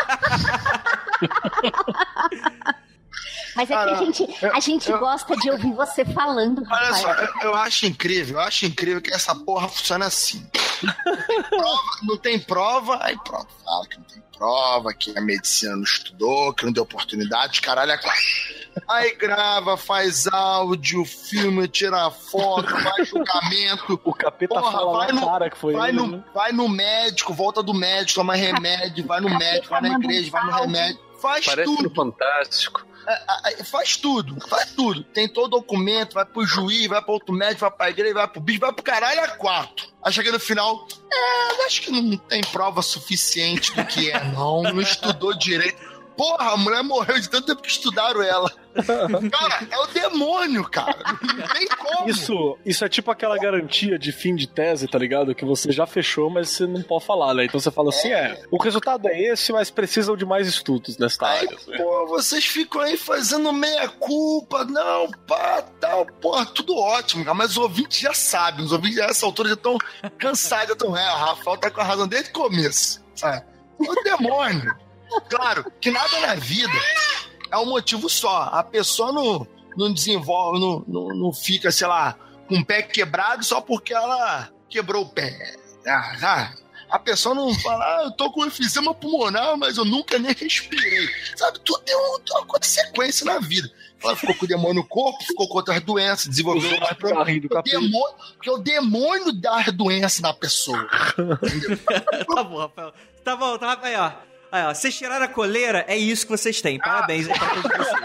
Mas é que a gente, a gente eu- gosta de ouvir você falando, Olha só, Rafael. eu, eu acho incrível, eu acho incrível que essa porra funciona assim. Prova- não tem prova, aí pronto, fala que não tem prova, que a medicina não estudou, que não deu oportunidade, caralho, é. Aí grava, faz áudio, filma, tira foto, faz julgamento. O capeta Porra, fala vai no- cara que foi Vai ele. no, né? vai no médico, volta do médico, toma remédio, vai no médico, vai na igreja, vai no remédio. Faz Parece tudo. Fantástico. Aí Faz tudo, faz tudo. Tem todo o documento, vai pro juiz, vai pro outro médico, vai pra igreja, vai pro bicho, vai pro caralho a quatro. Aí chega no final, é, acho que não tem prova suficiente do que é, não. Não estudou direito. Porra, a mulher morreu de tanto tempo que estudaram ela. Cara, é o demônio, cara. Não tem como. Isso, isso é tipo aquela garantia de fim de tese, tá ligado? Que você já fechou, mas você não pode falar, né? Então você fala assim, é, o resultado é esse, mas precisam de mais estudos nesta Aí, área. assim. pô, vocês ficam aí fazendo meia culpa, não, pá, tal, porra, tudo ótimo, cara, mas os ouvintes já sabem, os ouvintes já nessa altura já estão cansados, já estão, é, o Rafael tá com a razão desde o começo, sabe? O demônio. Claro, que nada na vida é um motivo só, a pessoa não, não desenvolve, não, não, não fica, sei lá, com o pé quebrado só porque ela quebrou o pé. Ah, ah, a pessoa não fala, ah, eu tô com enfisema pulmonar, mas eu nunca nem respirei. Sabe, tudo tem, um, tem uma consequência na vida. Ela ficou com o demônio no corpo, ficou com outras doenças, desenvolveu mais capeta. demônio, porque o demônio dá as doenças na pessoa. tá bom, Rafael. Tá bom, tá, ó. Aí, ó. Vocês tiraram a coleira, é isso que vocês têm. Parabéns aí pra todos vocês.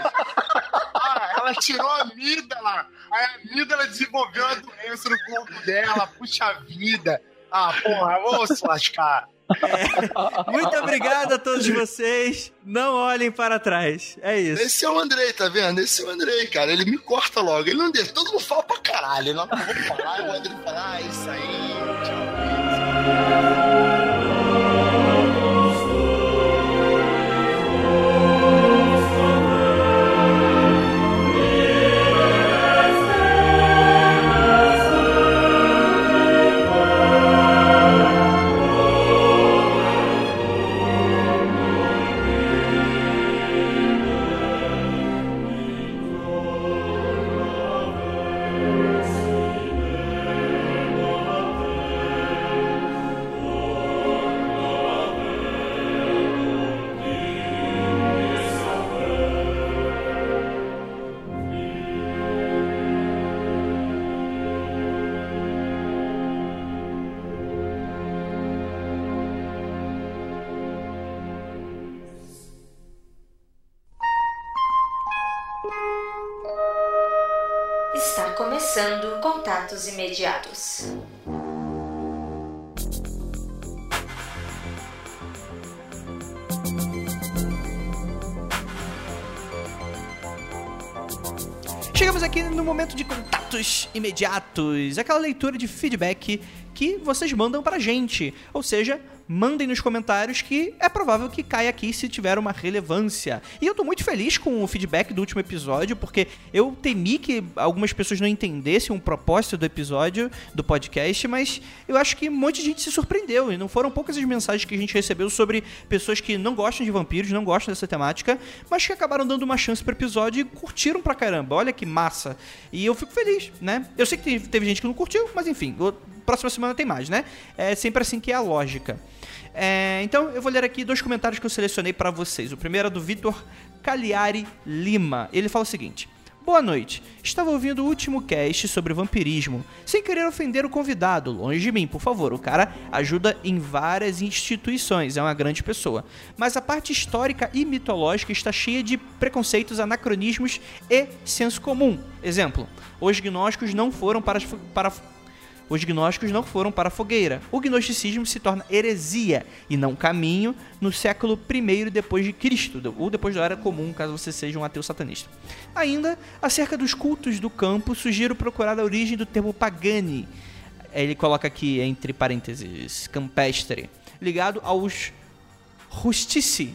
Ah, ela tirou a amígdala. A amígdala desenvolveu a doença no corpo dela. Puxa vida. Ah, porra, vamos se lascar. Muito obrigado a todos vocês. Não olhem para trás. É isso. Esse é o Andrei, tá vendo? Esse é o Andrei, cara. Ele me corta logo. Ele não deixa. Todo mundo fala pra caralho. Ele não vou falar, o Andrei fala, ah, isso aí. tchau. Imediatos, aquela leitura de feedback que vocês mandam pra gente. Ou seja, mandem nos comentários que é provável que caia aqui se tiver uma relevância. E eu tô muito feliz com o feedback do último episódio, porque eu temi que algumas pessoas não entendessem o propósito do episódio, do podcast, mas eu acho que um monte de gente se surpreendeu. E não foram poucas as mensagens que a gente recebeu sobre pessoas que não gostam de vampiros, não gostam dessa temática, mas que acabaram dando uma chance pro episódio e curtiram pra caramba. Olha que massa. E eu fico feliz, né? Eu sei que teve- gente que não curtiu, mas enfim, o- próxima semana tem mais, né? É sempre assim que é a lógica. É, então eu vou ler aqui dois comentários que eu selecionei pra vocês. O primeiro é do Vitor Cagliari Lima. Ele fala o seguinte: Boa noite. Estava ouvindo o último cast sobre vampirismo, sem querer ofender o convidado, longe de mim, por favor. O cara ajuda em várias instituições, é uma grande pessoa. Mas a parte histórica e mitológica está cheia de preconceitos, anacronismos e senso comum. Exemplo: os gnósticos não foram para, para os gnósticos não foram para a fogueira. O gnosticismo se torna heresia e não caminho no século I depois de Cristo, ou depois da era comum, caso você seja um ateu satanista. Ainda, acerca dos cultos do campo, sugiro procurar a origem do termo pagani. Ele coloca aqui entre parênteses campestre, ligado aos rustici,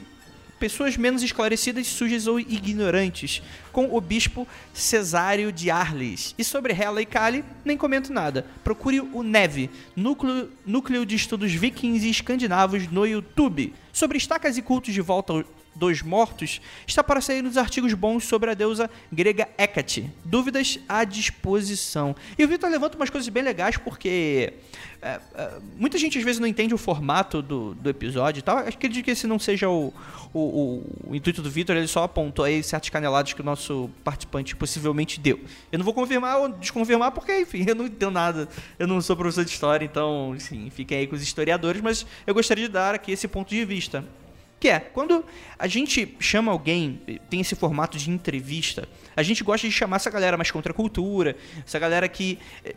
pessoas menos esclarecidas, sujas ou ignorantes, com o bispo Cesário de Arles. E sobre Hela e Kali, nem comento nada. Procure o Neve, núcleo, núcleo de estudos vikings e escandinavos no YouTube. Sobre estacas e cultos de volta ao- dos mortos, está para sair nos artigos bons sobre a deusa grega Hecate. Dúvidas à disposição. E o Vitor levanta umas coisas bem legais, porque é, é, muita gente às vezes não entende o formato do, do episódio e tal. Acredito que esse não seja o, o, o- o intuito do Vitor, ele só apontou aí certas caneladas que o nosso participante possivelmente deu. Eu não vou confirmar ou desconfirmar, porque, enfim, eu não entendo nada. Eu não sou professor de história, então, enfim, fiquem aí com os historiadores, mas eu gostaria de dar aqui esse ponto de vista. Que é, quando a gente chama alguém, tem esse formato de entrevista, a gente gosta de chamar essa galera mais contra a cultura, essa galera que eh,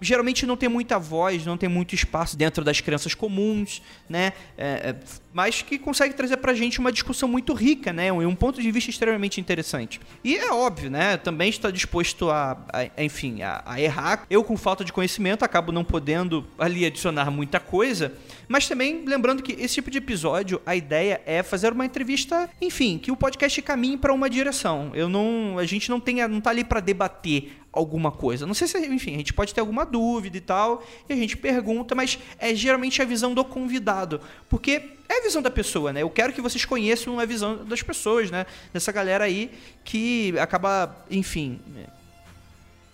geralmente não tem muita voz, não tem muito espaço dentro das crenças comuns, né? É, é, mas que consegue trazer pra gente uma discussão muito rica, né? Um, um ponto de vista extremamente interessante. E é óbvio, né? Também está disposto a, a- enfim, a, a errar. Eu, com falta de conhecimento, acabo não podendo ali adicionar muita coisa. Mas também lembrando que esse tipo de episódio, a ideia é fazer uma entrevista, enfim, que o podcast caminhe para uma direção. Eu não, a gente não tem, não tá ali para debater alguma coisa. Não sei se, enfim, a gente pode ter alguma dúvida e tal, e a gente pergunta, mas é geralmente a visão do convidado, porque é a visão da pessoa, né? Eu quero que vocês conheçam a visão das pessoas, né? Dessa galera aí que acaba, enfim,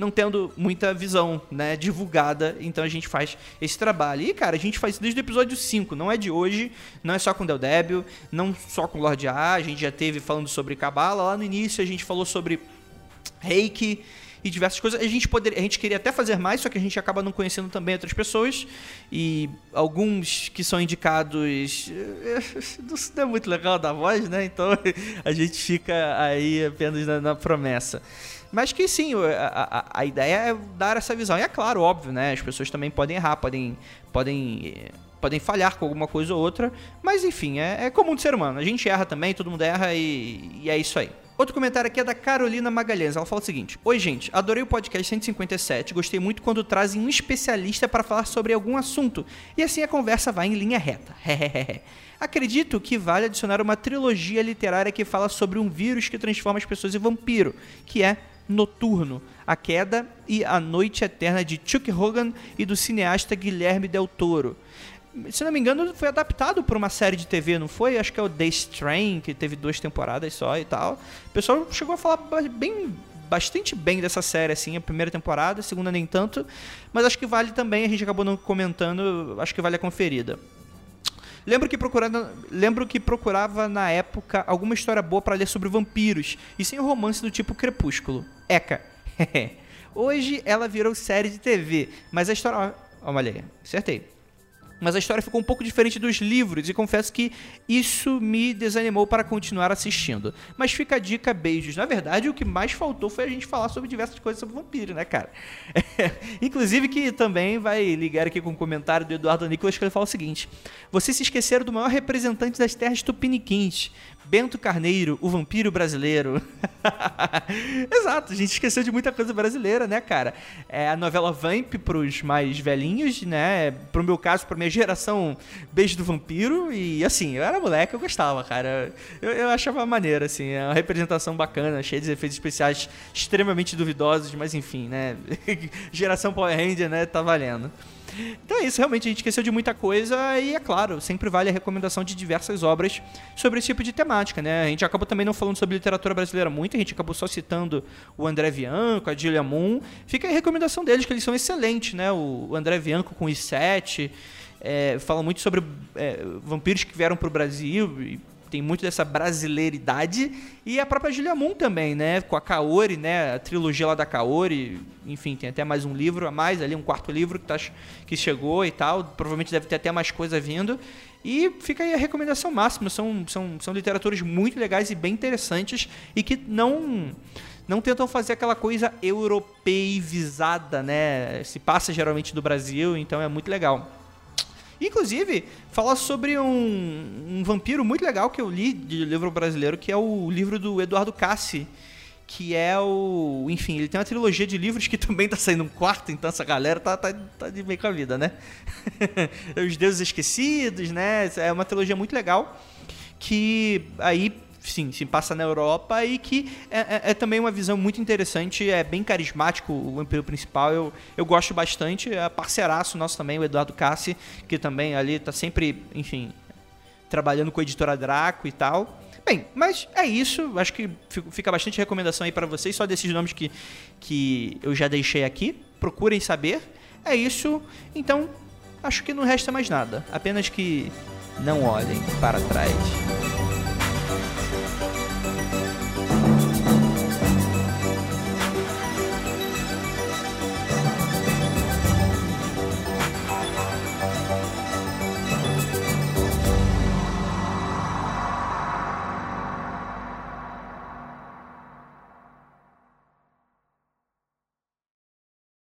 não tendo muita visão, né, divulgada, então a gente faz esse trabalho. E, cara, a gente faz isso desde o episódio 5, não é de hoje, não é só com o Del Débil, não só com Lorde A, a gente já teve falando sobre Cabala, lá no início a gente falou sobre reiki e diversas coisas. A gente, poderia, a gente queria até fazer mais, só que a gente acaba não conhecendo também outras pessoas. E alguns que são indicados. eh, Não é muito legal da voz, né? Então a gente fica aí apenas na, na promessa. Mas que sim, a, a, a ideia é dar essa visão. E é claro, óbvio, né? As pessoas também podem errar, podem. podem podem falhar com alguma coisa ou outra, mas enfim, é, é comum do ser humano. A gente erra também, todo mundo erra e, e é isso aí. Outro comentário aqui é da Carolina Magalhães. Ela fala o seguinte: Oi, gente, adorei o podcast 157. Gostei muito quando trazem um especialista para falar sobre algum assunto. E assim a conversa vai em linha reta. Acredito que vale adicionar uma trilogia literária que fala sobre um vírus que transforma as pessoas em vampiro, que é Noturno, A Queda e A Noite Eterna de Chuck Hogan e do cineasta Guilherme Del Toro se não me engano, foi adaptado por uma série de TV, não foi? Acho que é o The Strain, que teve duas temporadas só e tal. O pessoal chegou a falar bem bastante bem dessa série, assim, a primeira temporada, a segunda nem tanto, mas acho que vale também, a gente acabou não comentando, acho que vale a conferida. Lembro que, procurando, lembro que procurava na época alguma história boa para ler sobre vampiros, e sem romance do tipo Crepúsculo. Eca. Hoje ela virou série de TV, mas a história. Olha aí, acertei mas a história ficou um pouco diferente dos livros e confesso que isso me desanimou para continuar assistindo. Mas fica a dica, beijos. Na verdade, o que mais faltou foi a gente falar sobre diversas coisas sobre vampiro, né, cara? Inclusive que também vai ligar aqui com o um comentário do Eduardo Nicolas que ele fala o seguinte: Vocês se esqueceram do maior representante das terras tupiniquins, Bento Carneiro, o vampiro brasileiro. Exato, a gente esqueceu de muita coisa brasileira, né, cara? É a novela Vamp pros mais velhinhos, né? Pro meu caso, pra minha geração, Beijo do Vampiro. E assim, eu era moleque, eu gostava, cara. Eu, eu achava maneiro, assim, é uma representação bacana, cheia de efeitos especiais extremamente duvidosos, mas enfim, né? geração Power Ranger, né? Tá valendo. Então é isso, realmente a gente esqueceu de muita coisa e é claro, sempre vale a recomendação de diversas obras sobre esse tipo de temática, né? A gente acabou também não falando sobre literatura brasileira muito, a gente acabou só citando o André Bianco, a Julia Moon. Fica a recomendação deles, que eles são excelentes, né? O André Bianco com I7, é, fala muito sobre é, vampiros que vieram para o Brasil e tem muito dessa brasileiridade. E a própria Julia Moon também, né? Com a Kaori, né? A trilogia lá da Kaori. Enfim, tem até mais um livro a mais ali, um quarto livro que, tá, que chegou e tal. Provavelmente deve ter até mais coisa vindo. E fica aí a recomendação máxima. São, são, são literaturas muito legais e bem interessantes e que não não tentam fazer aquela coisa europeizada, né? Se passa geralmente do Brasil, então é muito legal. Inclusive, fala sobre um, um, vampiro muito legal que eu li de livro brasileiro, que é o livro do Eduardo Cassi, que é o. Enfim, ele tem uma trilogia de livros que também tá saindo um quarto, então essa galera tá, tá, tá de bem com a vida, né? Os Deuses Esquecidos, né? É uma trilogia muito legal que aí sim, se passa na Europa e que é, é, é, também uma visão muito interessante, é bem carismático o vampiro principal, eu, eu gosto bastante, é parceiraço nosso também, o Eduardo Cassi, que também ali tá sempre, enfim, trabalhando com a editora Draco e tal. Bem, mas é isso, acho que fica bastante recomendação aí para vocês, só desses nomes que, que eu já deixei aqui, procurem saber. É isso, então acho que não resta mais nada, apenas que não olhem para trás.